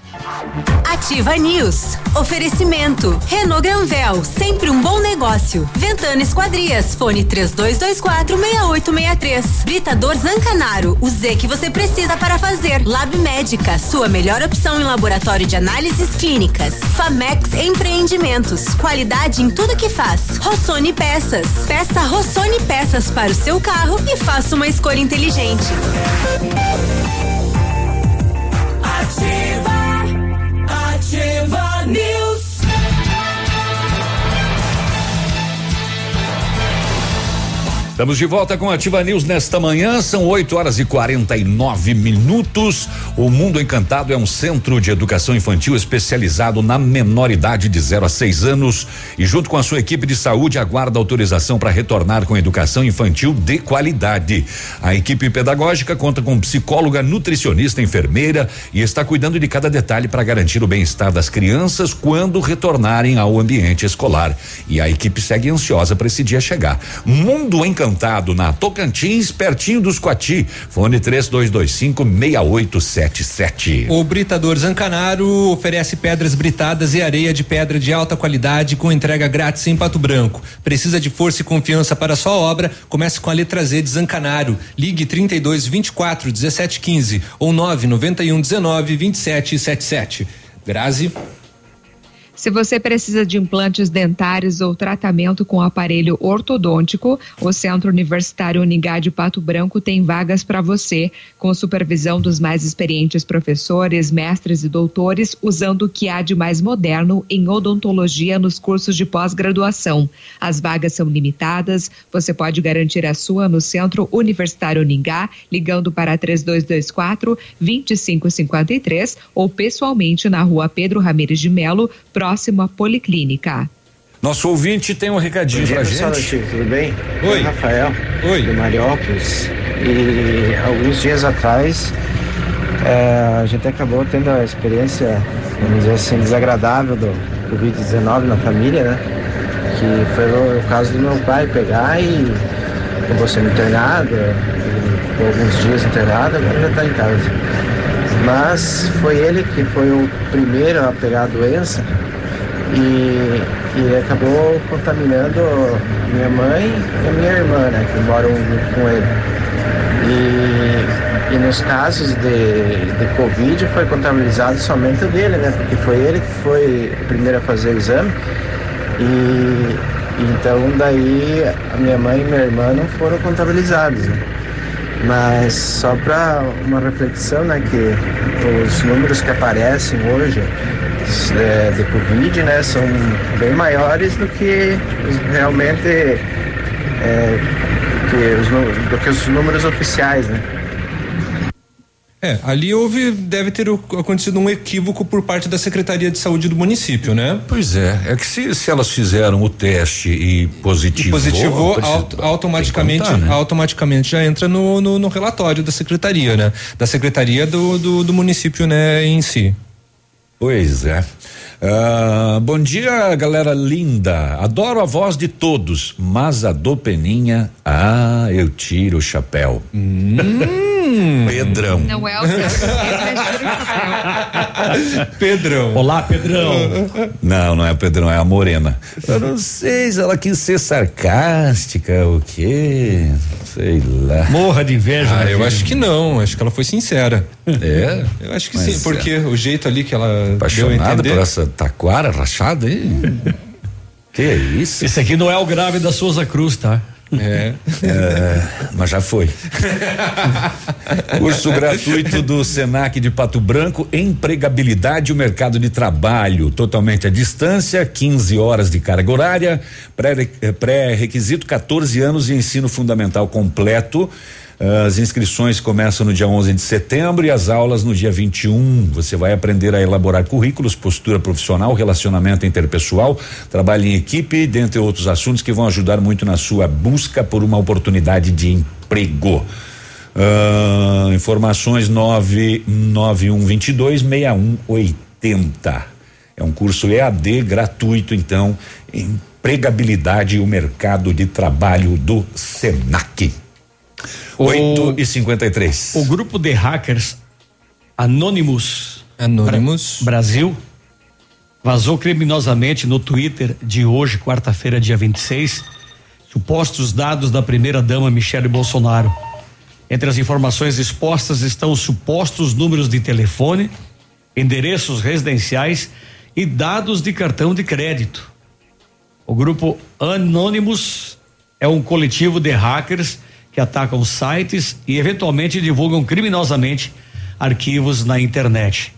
Ativa News. Oferecimento. Renault Granvel, sempre um bom negócio. Ventana Esquadrias, fone 3224 6863. Britador Zancanaro, o Z que você precisa para fazer. Lab Médica, sua melhor opção em laboratório de análises clínicas. Famex Empreendimentos, qualidade em tudo que faz. Rossoni Peças. Peça Rossoni Peças para o seu carro e faça uma escolha inteligente. Ativa, Estamos de volta com a Ativa News nesta manhã, são 8 horas e 49 minutos. O Mundo Encantado é um centro de educação infantil especializado na menor idade de 0 a 6 anos e, junto com a sua equipe de saúde, aguarda autorização para retornar com educação infantil de qualidade. A equipe pedagógica conta com psicóloga, nutricionista, enfermeira e está cuidando de cada detalhe para garantir o bem-estar das crianças quando retornarem ao ambiente escolar. E a equipe segue ansiosa para esse dia chegar. Mundo Encantado na Tocantins, pertinho dos Coati. Fone 3225 6877. O Britador Zancanaro oferece pedras britadas e areia de pedra de alta qualidade com entrega grátis em Pato Branco. Precisa de força e confiança para sua obra? Comece com a letra Z de Zancanaro. Ligue 32 24 17 15 ou 991 19 27 77. Grazi. Se você precisa de implantes dentários ou tratamento com aparelho ortodôntico, o Centro Universitário Uningá de Pato Branco tem vagas para você, com supervisão dos mais experientes professores, mestres e doutores, usando o que há de mais moderno em odontologia nos cursos de pós-graduação. As vagas são limitadas, você pode garantir a sua no Centro Universitário Uningá, ligando para 3224 2553 ou pessoalmente na rua Pedro Ramires de Melo, próximo próximo à Policlínica. Nosso ouvinte tem um recadinho pessoal, gente. Tudo bem? Oi. Eu, Rafael, Oi. de Mariópolis. E alguns dias atrás eh, a gente acabou tendo a experiência, vamos dizer assim, desagradável do Covid-19 na família, né? Que foi o, o caso do meu pai pegar e acabou sendo internado, ficou alguns dias internado, agora já está em casa. Mas foi ele que foi o primeiro a pegar a doença e, e acabou contaminando minha mãe e minha irmã, né, que moram com ele. E, e nos casos de, de Covid foi contabilizado somente o dele, né, porque foi ele que foi o primeiro a fazer o exame. E então daí a minha mãe e minha irmã não foram contabilizados. Né? Mas só para uma reflexão, né, que os números que aparecem hoje é, de Covid, né, são bem maiores do que realmente é, que os, do que os números oficiais, né? É, ali houve, deve ter acontecido um equívoco por parte da Secretaria de Saúde do município, né? Pois é, é que se, se elas fizeram o teste e positivou. Positivou, precisa- auto- automaticamente, contar, né? automaticamente já entra no, no, no relatório da secretaria, né? Da secretaria do, do, do município, né, em si. Pois é. Ah, bom dia, galera linda. Adoro a voz de todos, mas a do Peninha, ah, eu tiro o chapéu. Pedrão. Não é o Pedrão. Olá, Pedrão. Não, não é o Pedrão, é a Morena. Eu não sei se ela quis ser sarcástica, o quê? Sei lá. Morra de inveja. Ah, né, eu filho? acho que não, acho que ela foi sincera. É? Eu acho que Mas sim, porque o jeito ali que ela deu a Apaixonada entender. por essa taquara rachada aí? que é isso? Esse aqui não é o grave da Souza Cruz, tá? É. É, mas já foi. Curso gratuito do Senac de Pato Branco, empregabilidade e o mercado de trabalho, totalmente à distância, 15 horas de carga horária, pré- eh, pré-requisito 14 anos e ensino fundamental completo. As inscrições começam no dia 11 de setembro e as aulas no dia 21. Você vai aprender a elaborar currículos, postura profissional, relacionamento interpessoal, trabalho em equipe, dentre outros assuntos que vão ajudar muito na sua busca por uma oportunidade de emprego. Ah, informações 99122 6180. É um curso EAD gratuito, então, empregabilidade e o mercado de trabalho do Senac. 8 e 53. O grupo de hackers Anonymous, Anonymous. Bra- Brasil vazou criminosamente no Twitter de hoje, quarta-feira, dia 26, supostos dados da primeira-dama Michele Bolsonaro. Entre as informações expostas estão os supostos números de telefone, endereços residenciais e dados de cartão de crédito. O grupo Anonymous é um coletivo de hackers que atacam sites e eventualmente divulgam criminosamente arquivos na internet.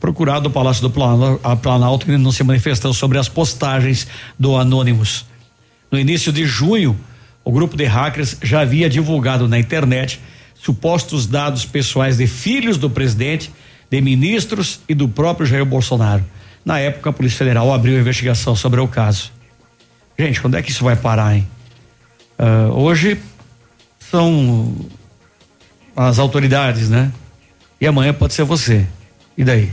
Procurado o Palácio do Planalto, ele não se manifestou sobre as postagens do Anonymous. No início de junho, o grupo de hackers já havia divulgado na internet supostos dados pessoais de filhos do presidente, de ministros e do próprio Jair Bolsonaro. Na época, a Polícia Federal abriu investigação sobre o caso. Gente, quando é que isso vai parar, hein? Uh, hoje são as autoridades, né? E amanhã pode ser você. E daí?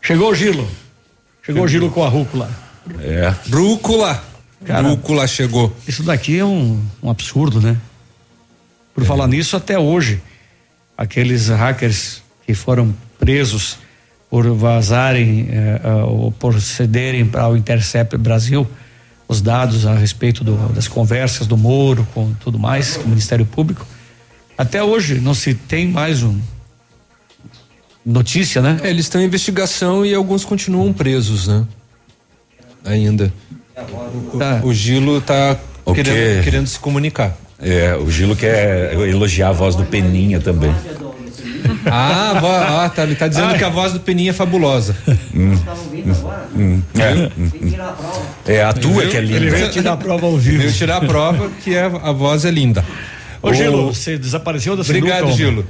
Chegou o Gilo. Chegou o Gilo com a rúcula. É. Rúcula. Cara, rúcula chegou. Isso daqui é um, um absurdo, né? Por é. falar nisso, até hoje, aqueles hackers que foram presos por vazarem eh, uh, ou por cederem para o Intercept Brasil os dados a respeito do, das conversas do Moro com tudo mais, com o Ministério Público. Até hoje não se tem mais um notícia, né? É, eles estão em investigação e alguns continuam presos, né? Ainda. O, tá. o Gilo está querendo, querendo se comunicar. É, o Gilo quer elogiar a voz do Peninha também. Ah, ah tá, ele tá dizendo ah, que a voz do Peninha é fabulosa. Hum, hum, é, hum, é, a tua que é linda. Ele veio tirar a prova ao vivo. Veio tirar a prova que é, a voz é linda. Ô, Gilo, você desapareceu da Obrigado, Gilo.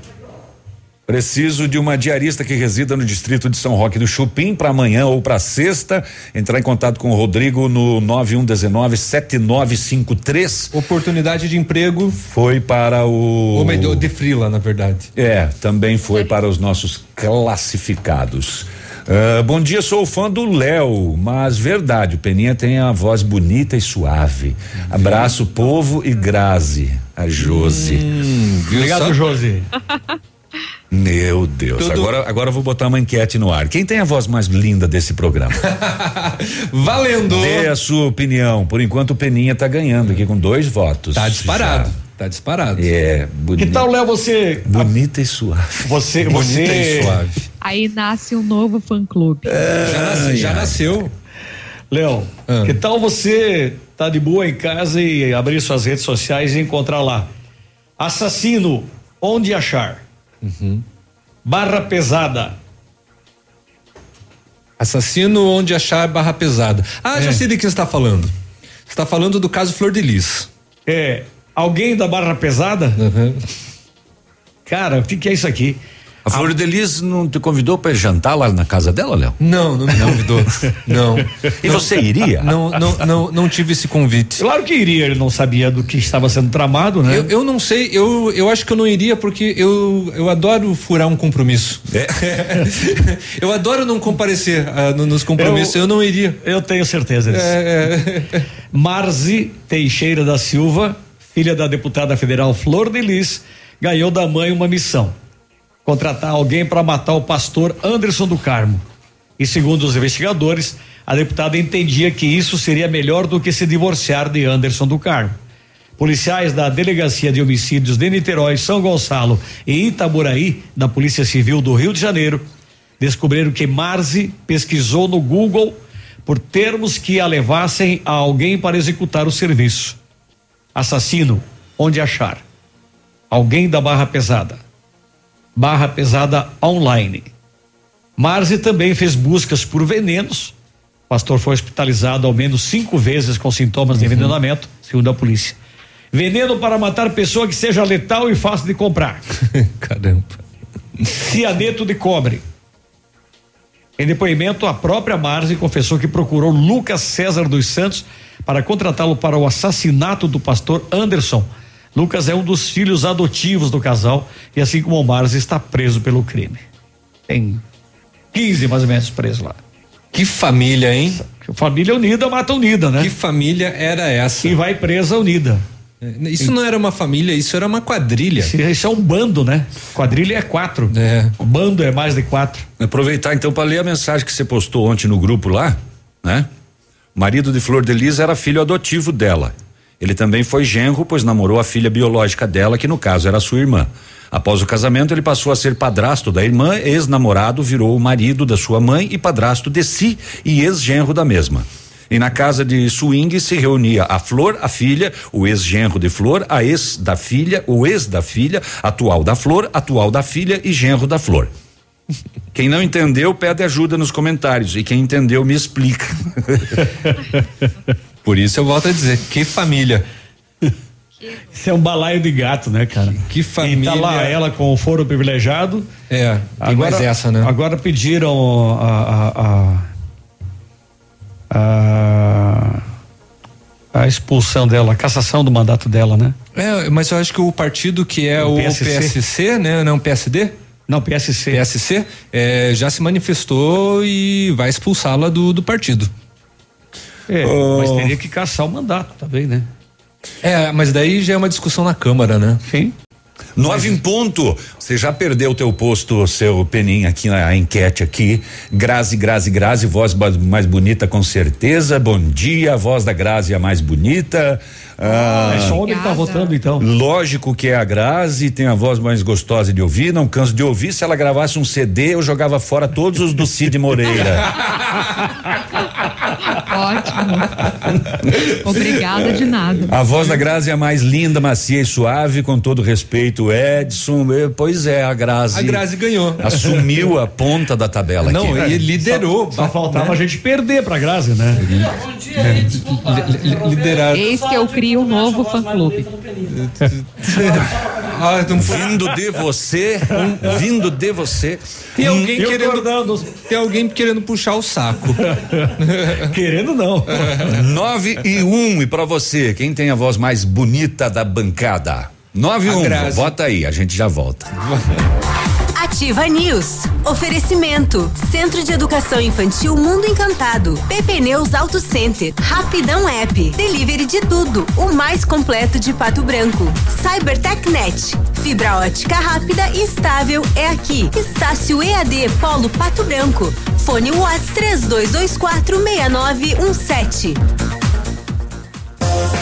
Preciso de uma diarista que resida no distrito de São Roque do Chupim para amanhã ou para sexta. Entrar em contato com o Rodrigo no 9119 7953. Oportunidade de emprego foi para o ou de frila, na verdade. É, também foi para os nossos classificados. Uh, bom dia, sou fã do Léo, mas verdade, o Peninha tem a voz bonita e suave. Abraço, povo e Grazi, a Josi. Hum, Obrigado, Josi. Meu Deus, Tudo... agora, agora eu vou botar uma enquete no ar. Quem tem a voz mais linda desse programa? Valendo! Dê a sua opinião. Por enquanto o Peninha tá ganhando aqui com dois votos. Tá disparado. Já. Tá disparado. É, bonito. Que tal, Léo, você. Bonita e suave. Você, Bonita você. e suave. Aí nasce um novo fã clube. É, já, nasce, já nasceu. Léo, ah. que tal você tá de boa em casa e abrir suas redes sociais e encontrar lá? Assassino, onde achar? Uhum. Barra pesada. Assassino onde achar barra pesada. Ah, é. já sei de que você está falando. Você está falando do caso Flor de Lis. É. Alguém da barra pesada? Uhum. Cara, o que, que é isso aqui? A Flor ah. de Lis não te convidou para jantar lá na casa dela, Léo? Não, não me convidou. não. E você iria? Não, não, não, não tive esse convite. Claro que iria, ele não sabia do que estava sendo tramado, né? Eu, eu não sei, eu, eu acho que eu não iria porque eu, eu adoro furar um compromisso. É. eu adoro não comparecer uh, nos compromissos, eu, eu, não iria. Eu tenho certeza disso. É, é. Marzi Teixeira da Silva, filha da deputada federal Flor de Lis, ganhou da mãe uma missão contratar alguém para matar o pastor Anderson do Carmo. E segundo os investigadores, a deputada entendia que isso seria melhor do que se divorciar de Anderson do Carmo. Policiais da Delegacia de Homicídios de Niterói, São Gonçalo e Itaboraí, da Polícia Civil do Rio de Janeiro, descobriram que Marzi pesquisou no Google por termos que a levassem a alguém para executar o serviço. Assassino, onde achar? Alguém da barra pesada barra pesada online. Marzi também fez buscas por venenos. O pastor foi hospitalizado ao menos cinco vezes com sintomas de uhum. envenenamento, segundo a polícia. Veneno para matar pessoa que seja letal e fácil de comprar. Caramba. Cianeto de cobre. Em depoimento, a própria Marzi confessou que procurou Lucas César dos Santos para contratá-lo para o assassinato do pastor Anderson Lucas é um dos filhos adotivos do casal e assim como o Mars está preso pelo crime. Tem 15 mais ou menos preso lá. Que família, hein? Família unida mata unida, né? Que família era essa? E vai presa unida. É, isso não era uma família, isso era uma quadrilha. Isso, isso é um bando, né? Quadrilha é quatro. É. O bando é mais de quatro. Aproveitar então para ler a mensagem que você postou ontem no grupo lá, né? O marido de Flor de Lis era filho adotivo dela. Ele também foi genro, pois namorou a filha biológica dela, que no caso era sua irmã. Após o casamento, ele passou a ser padrasto da irmã, ex-namorado virou o marido da sua mãe e padrasto de si e ex-genro da mesma. E na casa de swing se reunia a Flor, a filha, o ex-genro de Flor, a ex da filha, o ex da filha, atual da Flor, atual da filha e genro da Flor. Quem não entendeu, pede ajuda nos comentários. E quem entendeu, me explica. Por isso eu volto a dizer, que família. Isso é um balaio de gato, né, cara? Que família. E tá lá ela com o foro privilegiado. É, agora, mais essa, né? Agora pediram a, a, a, a, expulsão dela, a cassação do mandato dela, né? É, mas eu acho que o partido que é o, O PSC. PSC, né? Não, PSD? Não, PSC. PSC, é, já se manifestou e vai expulsá-la do, do partido. É, Oh. mas teria que caçar o mandato também, né? É, mas daí já é uma discussão na Câmara, né? Sim. Nove em ponto. Você já perdeu o teu posto, seu peninha aqui na enquete aqui. Grazi, Grazi, Grazi, voz mais bonita com certeza. Bom dia, a voz da Grazi é a mais bonita. Ah, é só onde ele tá votando, então. Lógico que é a Grazi, tem a voz mais gostosa de ouvir, não canso de ouvir. Se ela gravasse um CD, eu jogava fora todos os do Cid Moreira. Ótimo. Obrigada de nada. A voz da Grazi é a mais linda, macia e suave, com todo respeito, Edson. eh, Pois é, a Grazi. A Grazi ganhou. Assumiu a ponta da tabela Não, aqui. e liderou. Só faltava a gente perder pra Grazi, né? Liderar. Eis que eu crio um novo fã-clube. Ah, não Vindo de você, um, vindo de você. Tem alguém tô querendo. Tem alguém querendo puxar o saco. Querendo não. Nove e um, e pra você, quem tem a voz mais bonita da bancada? Nove e A um, Grazi. bota aí, a gente já volta. Ativa News. Oferecimento. Centro de Educação Infantil Mundo Encantado. PP Neus Auto Center. Rapidão App. Delivery de tudo. O mais completo de Pato Branco. CyberTechNet. Fibra ótica rápida e estável é aqui. Estácio EAD Polo Pato Branco. Fone Watts 3224 6917. Aqui,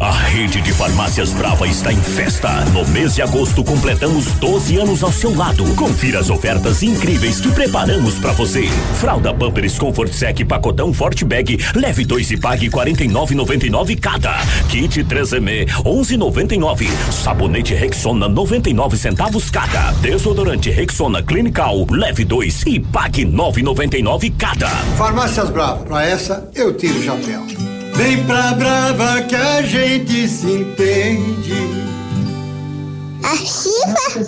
A rede de farmácias Brava está em festa. No mês de agosto completamos 12 anos ao seu lado. Confira as ofertas incríveis que preparamos para você. Fralda Pampers Comfort Sec pacotão Forte Bag, leve 2 e pague 49,99 cada. Kit 3M 11,99. Sabonete Rexona 99 centavos cada. Desodorante Rexona Clinical, leve 2 e pague 9,99 cada. Farmácias Brava, pra essa eu tiro o chapéu. Vem pra Brava que a gente se entende. Ativa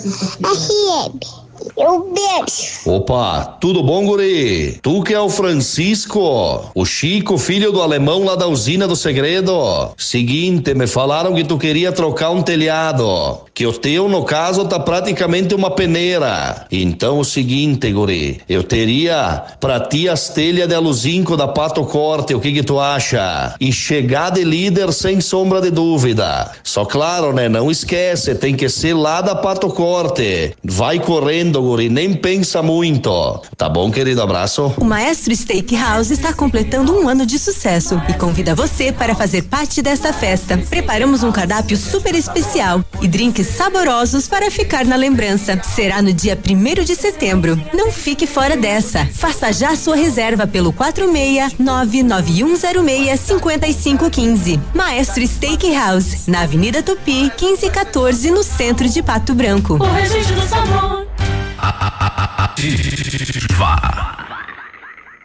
FM. Um beijo. Opa, tudo bom, guri? Tu que é o Francisco, o Chico, filho do alemão lá da usina do segredo. Seguinte, me falaram que tu queria trocar um telhado, que o teu, no caso, tá praticamente uma peneira. Então, o seguinte, guri, eu teria pra ti as telhas de aluzinco da Pato Corte, o que que tu acha? E chegar de líder sem sombra de dúvida. Só claro, né, não esquece, tem que ser lá da Pato Corte. Vai correndo, guri, nem pensa muito. Tá bom, querido? Abraço. O Maestro Steakhouse está completando um ano de sucesso e convida você para fazer parte desta festa. Preparamos um cardápio super especial e drinks saborosos para ficar na lembrança. Será no dia 1 de setembro. Não fique fora dessa. Faça já sua reserva pelo 46 99106 5515. Maestro Steakhouse, na Avenida Tupi, 1514, no centro de Pato Branco. O registro do sabor.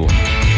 Oh.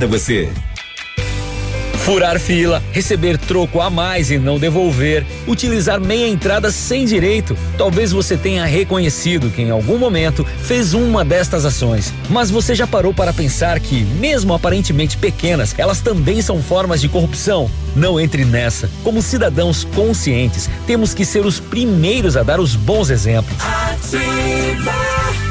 você. Furar fila, receber troco a mais e não devolver, utilizar meia entrada sem direito. Talvez você tenha reconhecido que em algum momento fez uma destas ações, mas você já parou para pensar que, mesmo aparentemente pequenas, elas também são formas de corrupção? Não entre nessa. Como cidadãos conscientes, temos que ser os primeiros a dar os bons exemplos. Ativa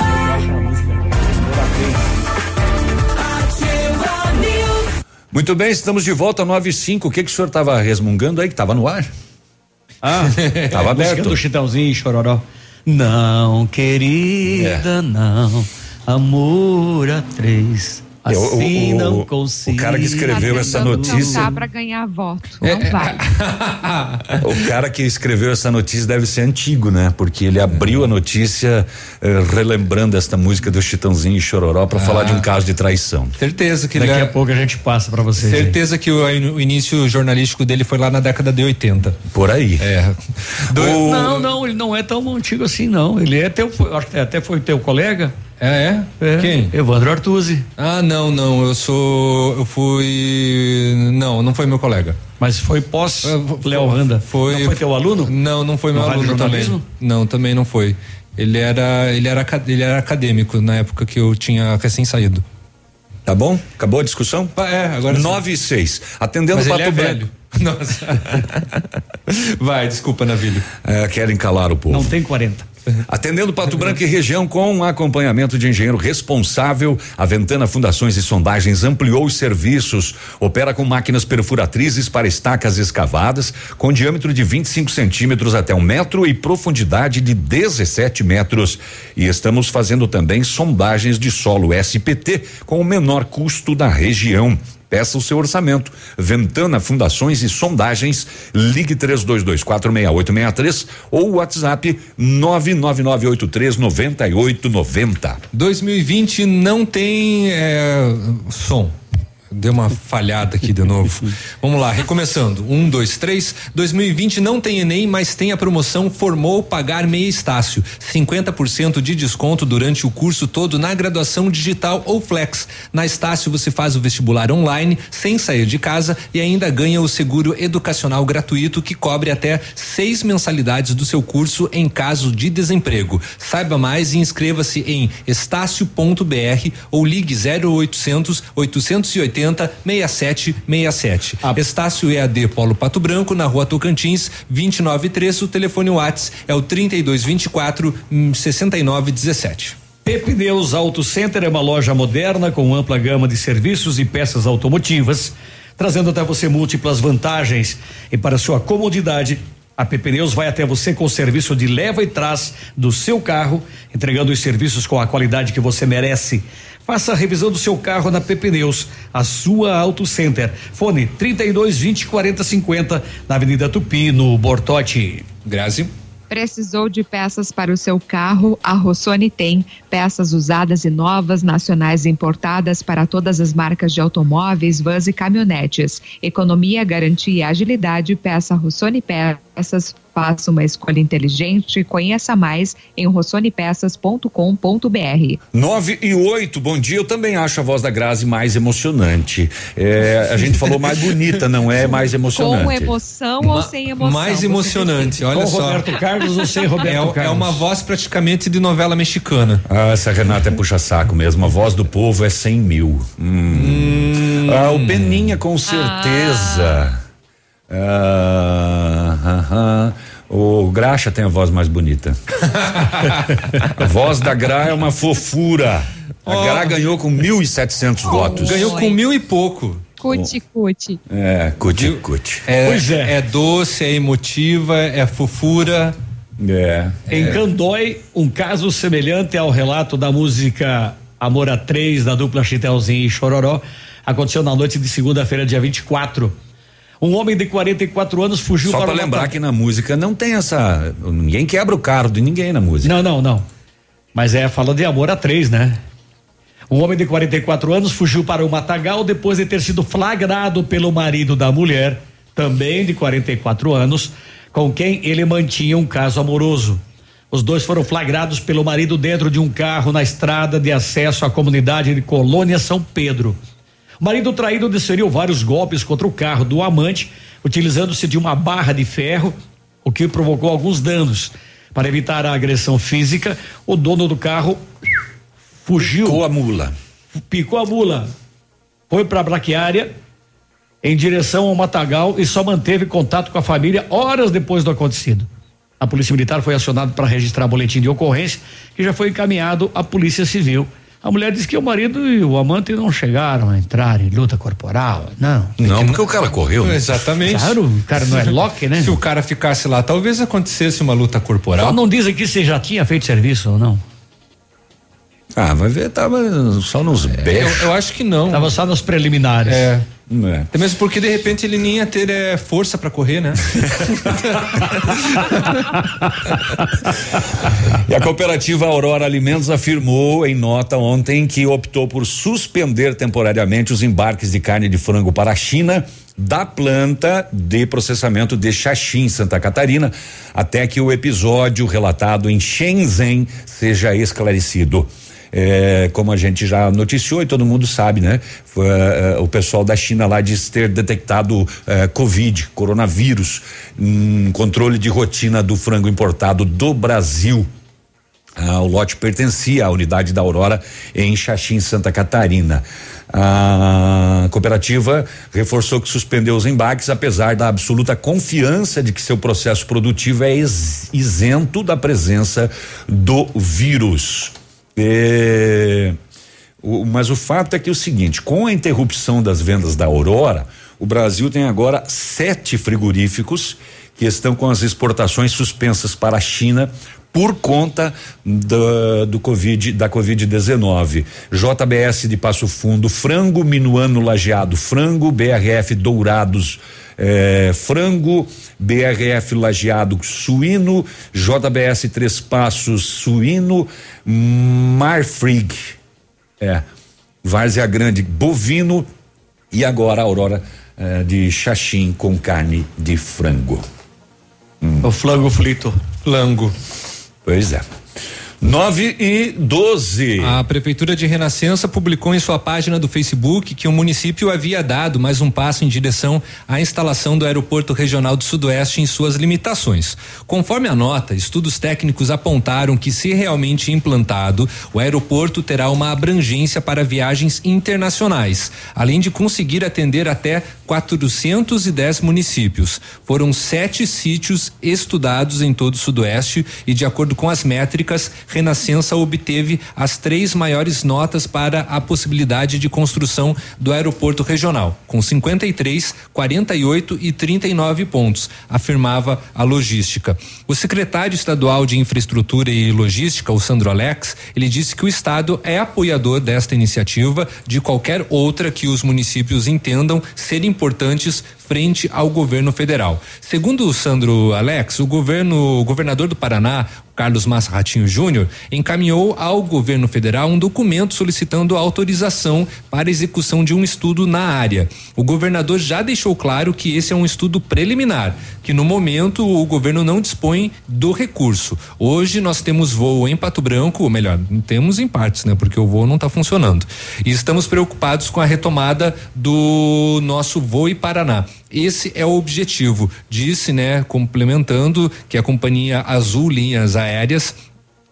Muito bem, estamos de volta, 9 e 5. O que, que o senhor estava resmungando aí, que estava no ar? Ah, Tava aberto. Do Chitãozinho e Chororó. Não, querida, não. Amor a três. É, o- Assim o- não o- consigo. o cara que escreveu essa notícia- cantar pra ganhar voto. É, Não vai. O cara que escreveu essa notícia deve ser antigo, né? Porque ele abriu a notícia eh, relembrando esta música do Chitãozinho e Chororó para falar de um caso de traição. Certeza que Daqui ele é- a pouco a gente passa pra vocês. aí. Certeza que o, o início jornalístico dele foi lá na década de 80. Por aí. É. Não, não, ele não é tão antigo assim, não. Ele é teu, até foi teu colega. É, é? Quem? Evandro Artuzzi. Ah, não, não, eu sou, eu fui, não, não foi meu colega. Mas foi pós Léo Randa. Foi. Não foi teu aluno? Não, não foi No meu aluno também. Não, também não foi. Ele era, ele era, ele era acadêmico na época que eu tinha recém saído. Tá bom? Acabou a discussão? É, agora sim. 9 e 6. Atendendo Mas o Pato é Branco. velho. Nossa. Vai, desculpa, Navilho. É, querem calar o povo. Não tem 40. Atendendo Pato Branco e região com acompanhamento de engenheiro responsável, a Ventana Fundações e Sondagens ampliou os serviços. Opera com máquinas perfuratrizes para estacas escavadas, com diâmetro de 25 centímetros até um metro e profundidade de 17 metros. E estamos fazendo também sondagens de solo SPT com o menor custo da região. Peça o seu orçamento. Ventana Fundações e Sondagens. Ligue 32246863 ou WhatsApp 999839890. 2020 não tem é, som. Deu uma falhada aqui de novo. Vamos lá, recomeçando. Um, dois, três. 2020 não tem Enem, mas tem a promoção Formou Pagar Meia Estácio. 50% de desconto durante o curso todo na graduação digital ou flex. Na Estácio você faz o vestibular online, sem sair de casa e ainda ganha o seguro educacional gratuito que cobre até seis mensalidades do seu curso em caso de desemprego. Saiba mais e inscreva-se em estácio.br ou ligue 0800 880 6767. Estácio EAD Polo Pato Branco, na rua Tocantins, 293. O telefone Whats é o 3224 6917. Pepneus Auto Center é uma loja moderna com ampla gama de serviços e peças automotivas, trazendo até você múltiplas vantagens. E para sua comodidade, a Pepneus vai até você com o serviço de leva e trás do seu carro, entregando os serviços com a qualidade que você merece. Faça a revisão do seu carro na Pepneus, a sua Auto Center. Fone 32 20 40 50 na Avenida Tupi, no Bortote. Grazi. Precisou de peças para o seu carro? A Rossoni tem peças usadas e novas, nacionais e importadas para todas as marcas de automóveis, vans e caminhonetes. Economia, garantia e agilidade. Peça Rossoni Peças. Faça uma escolha inteligente. Conheça mais em rossonepeças.com.br. 9 e 8, bom dia. Eu também acho a voz da Grazi mais emocionante. É, a gente falou mais bonita, não é mais emocionante. Com emoção ou sem emoção? Mais emocionante, olha Com só. Roberto Carlos ou sem Roberto é, o- Carlos? É uma voz praticamente de novela mexicana. Ah, essa Renata é puxa-saco mesmo. A voz do povo é 100 mil. Hum. Ah, o Peninha, com certeza. Ah, aham. O Graxa tem a voz mais bonita. a voz da Gra é uma fofura. A Ó. Gra ganhou com 1.700 votos. Ganhou com mil e pouco. Cuti, cuti. É, cuti, cuti. É, Pois é. é doce, é emotiva, é fofura. É. Em Candói, um caso semelhante ao relato da música Amor a Três, da dupla Chitelzinho e Chororó, Aconteceu na noite de segunda-feira, dia 24. Um homem de 44 anos fugiu Só para para uma lembrar que na música não tem essa. Ninguém quebra o carro de ninguém na música. Não, não, não. Mas é falando de amor a três, né? Um homem de 44 anos fugiu para o Matagal depois de ter sido flagrado pelo marido da mulher, também de 44 anos, com quem ele mantinha um caso amoroso. Os dois foram flagrados pelo marido dentro de um carro na estrada de acesso à comunidade de Colônia São Pedro. Marido traído desferiu vários golpes contra o carro do amante, utilizando-se de uma barra de ferro, o que provocou alguns danos. Para evitar a agressão física, o dono do carro fugiu. Picou a mula. Picou a mula. Foi para a braquiária em direção ao matagal e só manteve contato com a família horas depois do acontecido. A Polícia Militar foi acionada para registrar boletim de ocorrência que já foi encaminhado à Polícia Civil. A mulher disse que o marido e o amante não chegaram a entrar em luta corporal. Não. Não, porque o cara correu. né? Exatamente. Claro, o cara não é Loki, né? Se o cara ficasse lá, talvez acontecesse uma luta corporal. Só não dizem que você já tinha feito serviço ou não. Ah, vai ver, tava só nos Eu, berros. eu acho que não. Tava só nos preliminares. É. É. Até mesmo porque de repente ele nem ia ter é, força para correr, né? E a cooperativa Aurora Alimentos afirmou em nota ontem que optou por suspender temporariamente os embarques de carne de frango para a China da planta de processamento de Xaxim, Santa Catarina, até que o episódio relatado em Shenzhen seja esclarecido. É, como a gente já noticiou e todo mundo sabe, né? Foi, eh, o pessoal da China lá diz ter detectado eh, Covid, coronavírus, um controle de rotina do frango importado do Brasil. Ah, o lote pertencia à unidade da Aurora em Xaxim, Santa Catarina. A cooperativa reforçou que suspendeu os embarques, apesar da absoluta confiança de que seu processo produtivo é is- isento da presença do vírus. É, o- mas o fato é que é o seguinte: com a interrupção das vendas da Aurora, o Brasil tem agora sete frigoríficos que estão com as exportações suspensas para a China por conta da, do Covid, da Covid-19. JBS de Passo Fundo, frango minuano lajeado, frango BRF dourados, eh, frango BRF lajeado suíno, JBS Três Passos suíno, Marfrig, é, Várzea Grande bovino e agora a Aurora eh, de Xaxim com carne de frango. O flango frito. Flango. Pois é. 9 e 12. A Prefeitura de Renascença publicou em sua página do Facebook que o município havia dado mais um passo em direção à instalação do Aeroporto Regional do Sudoeste em suas limitações. Conforme a nota, estudos técnicos apontaram que, se realmente implantado, o aeroporto terá uma abrangência para viagens internacionais, além de conseguir atender até 410 municípios. Foram sete sítios estudados em todo o Sudoeste e, de acordo com as métricas, Renascença obteve as três maiores notas para a possibilidade de construção do aeroporto regional, com 53, 48 e 39 pontos, afirmava a logística. O secretário estadual de Infraestrutura e Logística, o Sandro Alex, ele disse que o estado é apoiador desta iniciativa de qualquer outra que os municípios entendam ser importantes frente ao governo federal. Segundo o Sandro Alex, o governo, o governador do Paraná, Carlos Massa Ratinho Júnior, encaminhou ao governo federal um documento solicitando autorização para execução de um estudo na área. O governador já deixou claro que esse é um estudo preliminar, que no momento o governo não dispõe do recurso. Hoje nós temos voo em Pato Branco, ou melhor, temos em partes, né, porque o voo não está funcionando. E estamos preocupados com a retomada do nosso voo em Paraná. Esse é o objetivo, disse, né, complementando que a companhia Azul Linhas Aéreas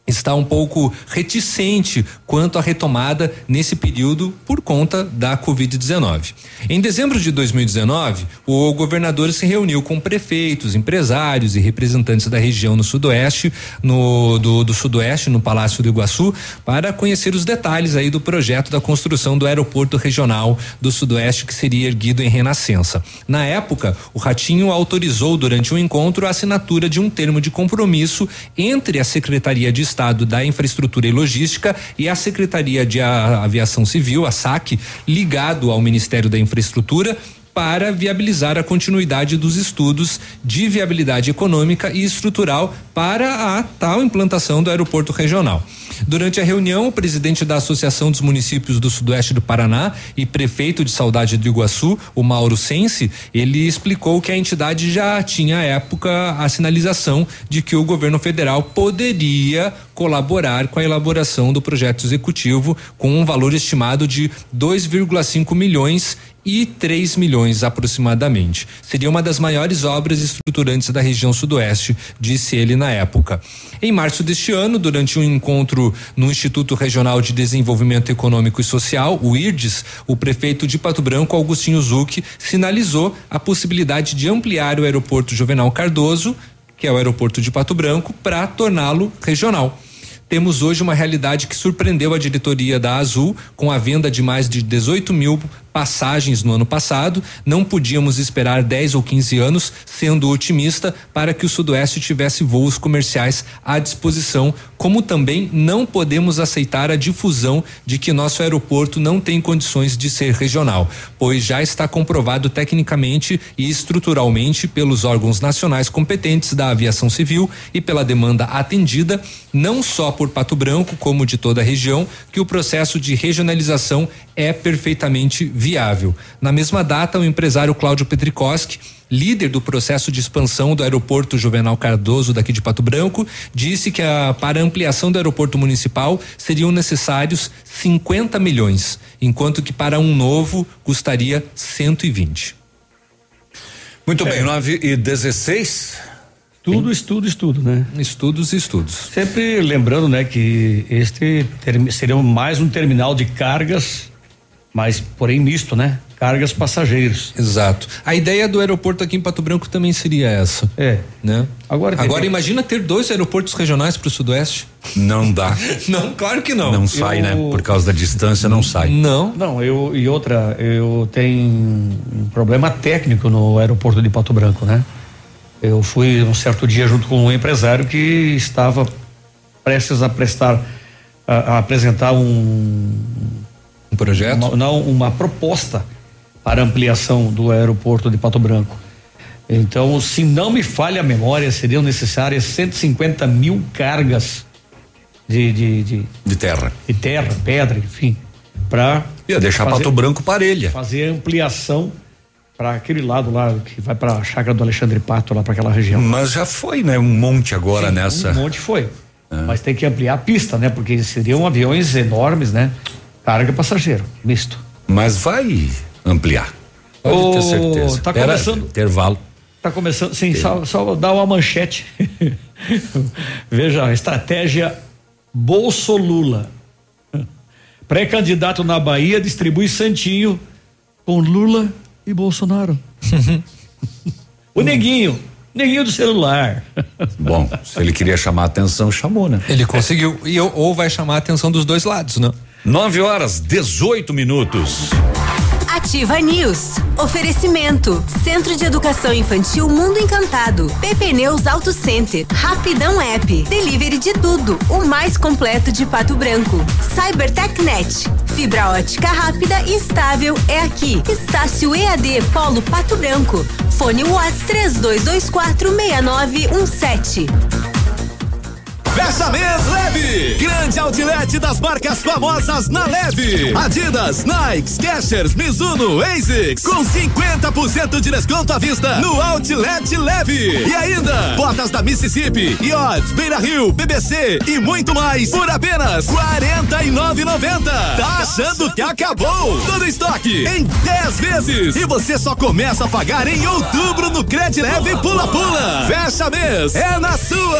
está um pouco reticente quanto à retomada nesse período por conta da Covid-19. Em dezembro de 2019, o governador se reuniu com prefeitos, empresários e representantes da região no Sudoeste, no do, do Sudoeste, no Palácio do Iguaçu, para conhecer os detalhes aí do projeto da construção do aeroporto regional do Sudoeste que seria erguido em Renascença. Na época, o Ratinho autorizou durante o encontro a assinatura de um termo de compromisso entre a Secretaria de Estado Estado da Infraestrutura e Logística e a Secretaria de Aviação Civil, a SAC, ligado ao Ministério da Infraestrutura para viabilizar a continuidade dos estudos de viabilidade econômica e estrutural para a tal implantação do aeroporto regional. Durante a reunião, o presidente da Associação dos Municípios do Sudoeste do Paraná e prefeito de Saudade do Iguaçu, o Mauro Sense, ele explicou que a entidade já tinha à época a sinalização de que o governo federal poderia colaborar com a elaboração do projeto executivo com um valor estimado de 2,5 milhões e 3 milhões aproximadamente. Seria uma das maiores obras estruturantes da região sudoeste, disse ele na época. Em março deste ano, durante um encontro no Instituto Regional de Desenvolvimento Econômico e Social, o IRDES, o prefeito de Pato Branco, Augustinho Zucchi, sinalizou a possibilidade de ampliar o aeroporto Juvenal Cardoso, que é o aeroporto de Pato Branco, para torná-lo regional. Temos hoje uma realidade que surpreendeu a diretoria da Azul com a venda de mais de 18 mil passagens no ano passado. Não podíamos esperar 10 ou 15 anos, sendo otimista, para que o Sudoeste tivesse voos comerciais à disposição, como também não podemos aceitar a difusão de que nosso aeroporto não tem condições de ser regional, pois já está comprovado tecnicamente e estruturalmente pelos órgãos nacionais competentes da aviação civil e pela demanda atendida, não só por Pato Branco, como de toda a região, que o processo de regionalização é perfeitamente viável. Na mesma data, o empresário Cláudio Petrikoski, líder do processo de expansão do aeroporto Juvenal Cardoso daqui de Pato Branco, disse que a, para a ampliação do aeroporto municipal seriam necessários 50 milhões, enquanto que para um novo custaria 120. Muito é. bem, 9 e 16. Tudo, estudo, estudo, né? Estudos e estudos. Sempre lembrando, né, que este seria mais um terminal de cargas mas porém misto, né? Cargas passageiros. Exato. A ideia do aeroporto aqui em Pato Branco também seria essa. É. Né? Agora, Agora imagina ter dois aeroportos regionais para o Sudoeste. Não dá. não, claro que não. Não sai, né? eu, né? Por causa da distância, não sai. Não. Não, eu e outra, eu tenho um problema técnico no aeroporto de Pato Branco, né? Eu fui um certo dia junto com um empresário que estava prestes a prestar a, a apresentar um um projeto? Uma, não, uma proposta para ampliação do aeroporto de Pato Branco. Então, se não me falha a memória, seriam necessárias 150 mil cargas de, de, de, de terra. De terra, pedra, enfim. Para. Ia deixar fazer, Pato Branco parelha. Fazer ampliação para aquele lado lá que vai para a chácara do Alexandre Pato, lá para aquela região. Mas já foi, né? Um monte agora Sim, nessa. Um monte foi. É. Mas tem que ampliar a pista, né? Porque seriam aviões enormes, né? Carga passageiro, misto. Mas vai ampliar. Pode oh, ter certeza. Tá começando. Intervalo. Tá começando, sim, só, só dar uma manchete. Veja, a estratégia Bolso-Lula. Pré-candidato na Bahia distribui Santinho com Lula e Bolsonaro. o Neguinho, Neguinho do celular. Bom, se ele queria chamar a atenção, chamou, né? Ele conseguiu. E ou vai chamar a atenção dos dois lados, né? 9 horas 18 minutos. Ativa News. Oferecimento. Centro de Educação Infantil Mundo Encantado. PP Neus Auto Center. Rapidão App. Delivery de tudo. O mais completo de Pato Branco. CyberTechNet. Fibra ótica rápida e estável é aqui. Estácio EAD Polo Pato Branco. Fone Watts 3224 6917. Fecha mês leve. Grande outlet das marcas famosas na leve. Adidas, Nike, Skechers, Mizuno, ASICS. Com 50% de desconto à vista no outlet leve. E ainda, botas da Mississippi, Yods, Beira Rio, BBC e muito mais por apenas R$ 49,90. Tá achando que acabou? Todo estoque em 10 vezes. E você só começa a pagar em outubro no Cred Leve Pula Pula. Fecha mês. É na sua.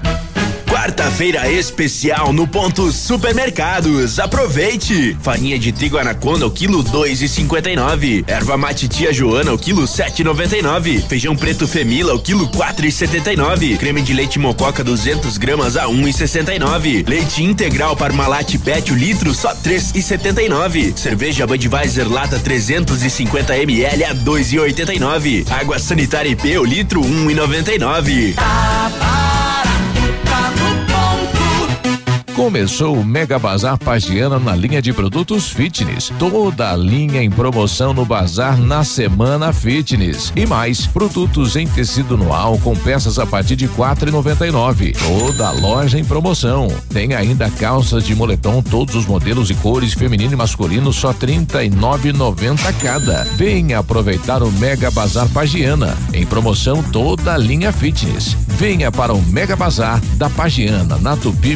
Quarta-feira especial no ponto supermercados. Aproveite! Farinha de trigo anaconda o quilo dois e cinquenta e nove. Erva mate tia Joana o quilo sete e noventa e nove. Feijão preto Femila o quilo quatro e setenta e nove. Creme de leite mococa 200 gramas a um e sessenta e nove. Leite integral Parmalat Pet o litro só três e setenta e nove. Cerveja Budweiser lata 350 ml a dois e oitenta e nove. Água sanitária IP o litro um e noventa e nove. ficar no Começou o Mega Bazar Pagiana na linha de produtos fitness. Toda a linha em promoção no bazar na semana fitness. E mais, produtos em tecido noal com peças a partir de quatro e noventa e nove. Toda a loja em promoção. Tem ainda calças de moletom, todos os modelos e cores, feminino e masculino, só trinta e nove noventa cada. Venha aproveitar o Mega Bazar Pagiana. Em promoção toda a linha fitness. Venha para o Mega Bazar da Pagiana, na Tupi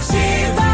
Ativa.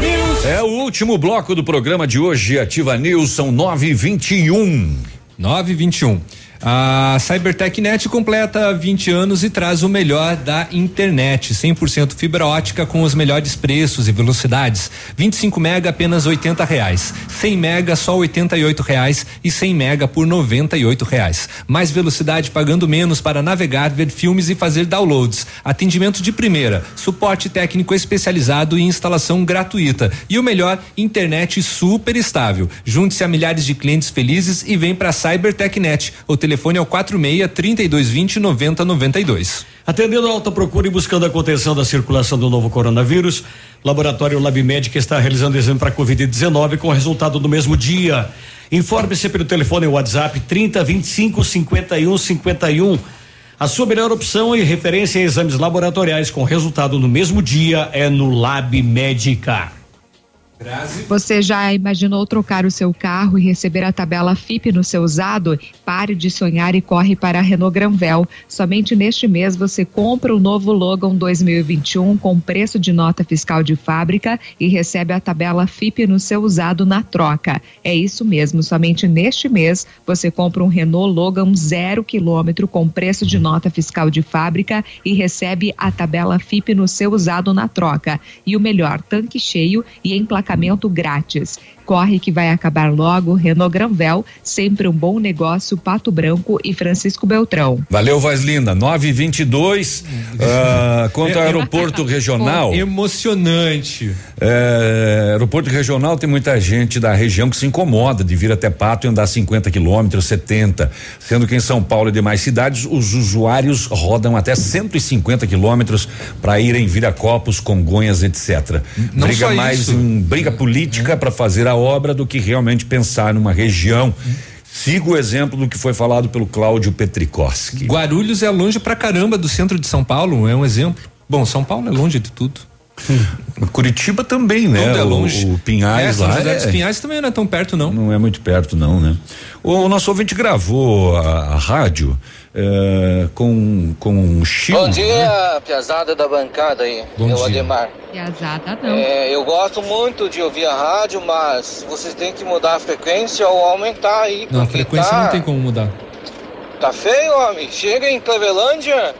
News. É o último bloco do programa de hoje, Ativa News, são 9 e 21 9 e 21 a CyberTechNet completa 20 anos e traz o melhor da internet, 100% fibra ótica com os melhores preços e velocidades. 25 mega apenas 80 reais, 100 mega só 88 reais e 100 mega por 98 reais. Mais velocidade pagando menos para navegar, ver filmes e fazer downloads. Atendimento de primeira, suporte técnico especializado e instalação gratuita. E o melhor, internet super estável. Junte-se a milhares de clientes felizes e vem para CyberTechNet. O telefone é o 46 3220 9092. Atendendo a alta procura e buscando a contenção da circulação do novo coronavírus, Laboratório Lab Médica está realizando exame para Covid-19 com resultado no mesmo dia. Informe-se pelo telefone e WhatsApp 30 25 51 51. A sua melhor opção e referência em exames laboratoriais com resultado no mesmo dia é no Lab Médica. Você já imaginou trocar o seu carro e receber a tabela FIP no seu usado? Pare de sonhar e corre para a Renault Granvel. Somente neste mês você compra o novo Logan 2021 com preço de nota fiscal de fábrica e recebe a tabela FIP no seu usado na troca. É isso mesmo, somente neste mês você compra um Renault Logan zero quilômetro com preço de nota fiscal de fábrica e recebe a tabela FIP no seu usado na troca. E o melhor, tanque cheio e emplacamento grátis. Corre que vai acabar logo. Renault Granvel, sempre um bom negócio. Pato Branco e Francisco Beltrão. Valeu, voz linda. 922. uh, quanto ao aeroporto regional. Emocionante. É, aeroporto regional tem muita gente da região que se incomoda de vir até Pato e andar 50 quilômetros, 70. Sendo que em São Paulo e demais cidades, os usuários rodam até 150 quilômetros para irem Viracopos, Congonhas, etc. Não briga só mais isso. em briga política para fazer a obra do que realmente pensar numa região. Siga o exemplo do que foi falado pelo Cláudio Petrikoski. Guarulhos é longe pra caramba do centro de São Paulo, é um exemplo. Bom, São Paulo é longe de tudo. Curitiba também, né? Tudo é O- longe. O, Pinhais é, lá José é- dos Pinhais também não é tão perto, não. Não é muito perto, não, né? O nosso ouvinte gravou a, a rádio eh, com, com um Chico. Bom dia, piazada da bancada aí. Bom eu, dia. Ademar. Piazada não. É, eu gosto muito de ouvir a rádio, mas vocês têm que mudar a frequência ou aumentar aí. Não, a frequência tá, não tem como mudar. Tá feio, homem. Chega em Clevelândia,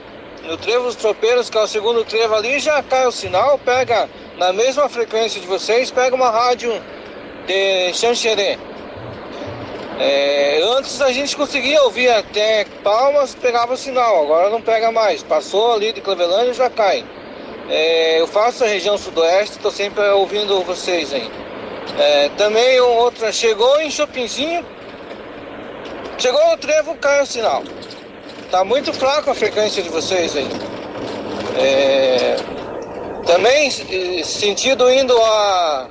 no Trevo dos Tropeiros, que é o segundo trevo ali, já cai o sinal, pega na mesma frequência de vocês, pega uma rádio de Xanxerê. É, antes a gente conseguia ouvir até Palmas, pegava o sinal, agora não pega mais. Passou ali de Clevelândia já cai. É, eu faço a região sudoeste, estou sempre ouvindo vocês aí. É, também um outra, chegou em Chopinzinho, chegou no trevo, cai o sinal. Tá muito fraco a frequência de vocês aí. É, também eh, sentido indo a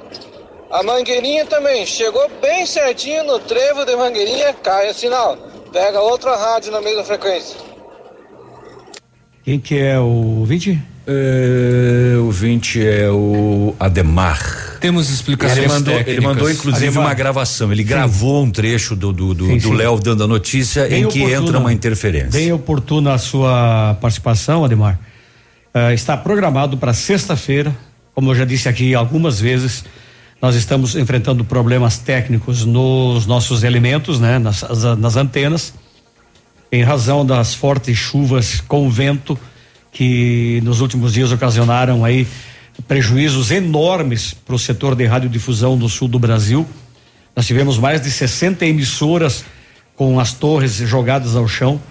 a Mangueirinha também, chegou bem certinho no trevo de Mangueirinha, cai o sinal. Pega outra rádio na mesma frequência. Quem que é o 20? É, o 20 é o Ademar. Temos explicações Ele mandou, técnicas. ele mandou inclusive Ademar. uma gravação. Ele gravou um trecho do do do, Sim, do sim. Léo dando a notícia Bem em que entra uma interferência. Bem oportuna a sua participação, Ademar. Eh, está programado para sexta-feira, como eu já disse aqui algumas vezes, nós estamos enfrentando problemas técnicos nos nossos elementos, né, nas, as- nas antenas, em razão das fortes chuvas com vento que nos últimos dias ocasionaram aí prejuízos enormes para o setor de radiodifusão do sul do Brasil. Nós tivemos mais de 60 emissoras com as torres jogadas ao chão.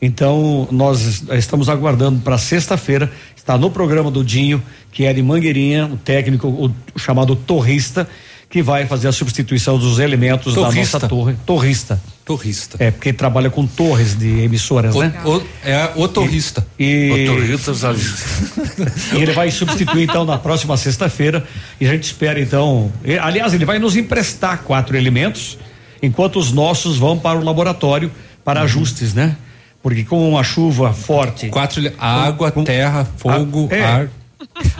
Então, nós es- estamos aguardando para sexta-feira, está no programa do Dinho, que é de Mangueirinha, o técnico, o, o chamado torrista, que vai fazer a substituição dos elementos Torrista. da nossa torre. Torrista. Torrista. É, porque trabalha com torres de emissoras, O- né? o- é o torrista. E, O torrista, sabe? e ele vai substituir então na próxima sexta-feira e a gente espera então, e, aliás, ele vai nos emprestar quatro elementos, enquanto os nossos vão para o laboratório para ajustes, né? Porque com uma chuva forte, Quatro, água, terra, fogo, Ah, é. ar.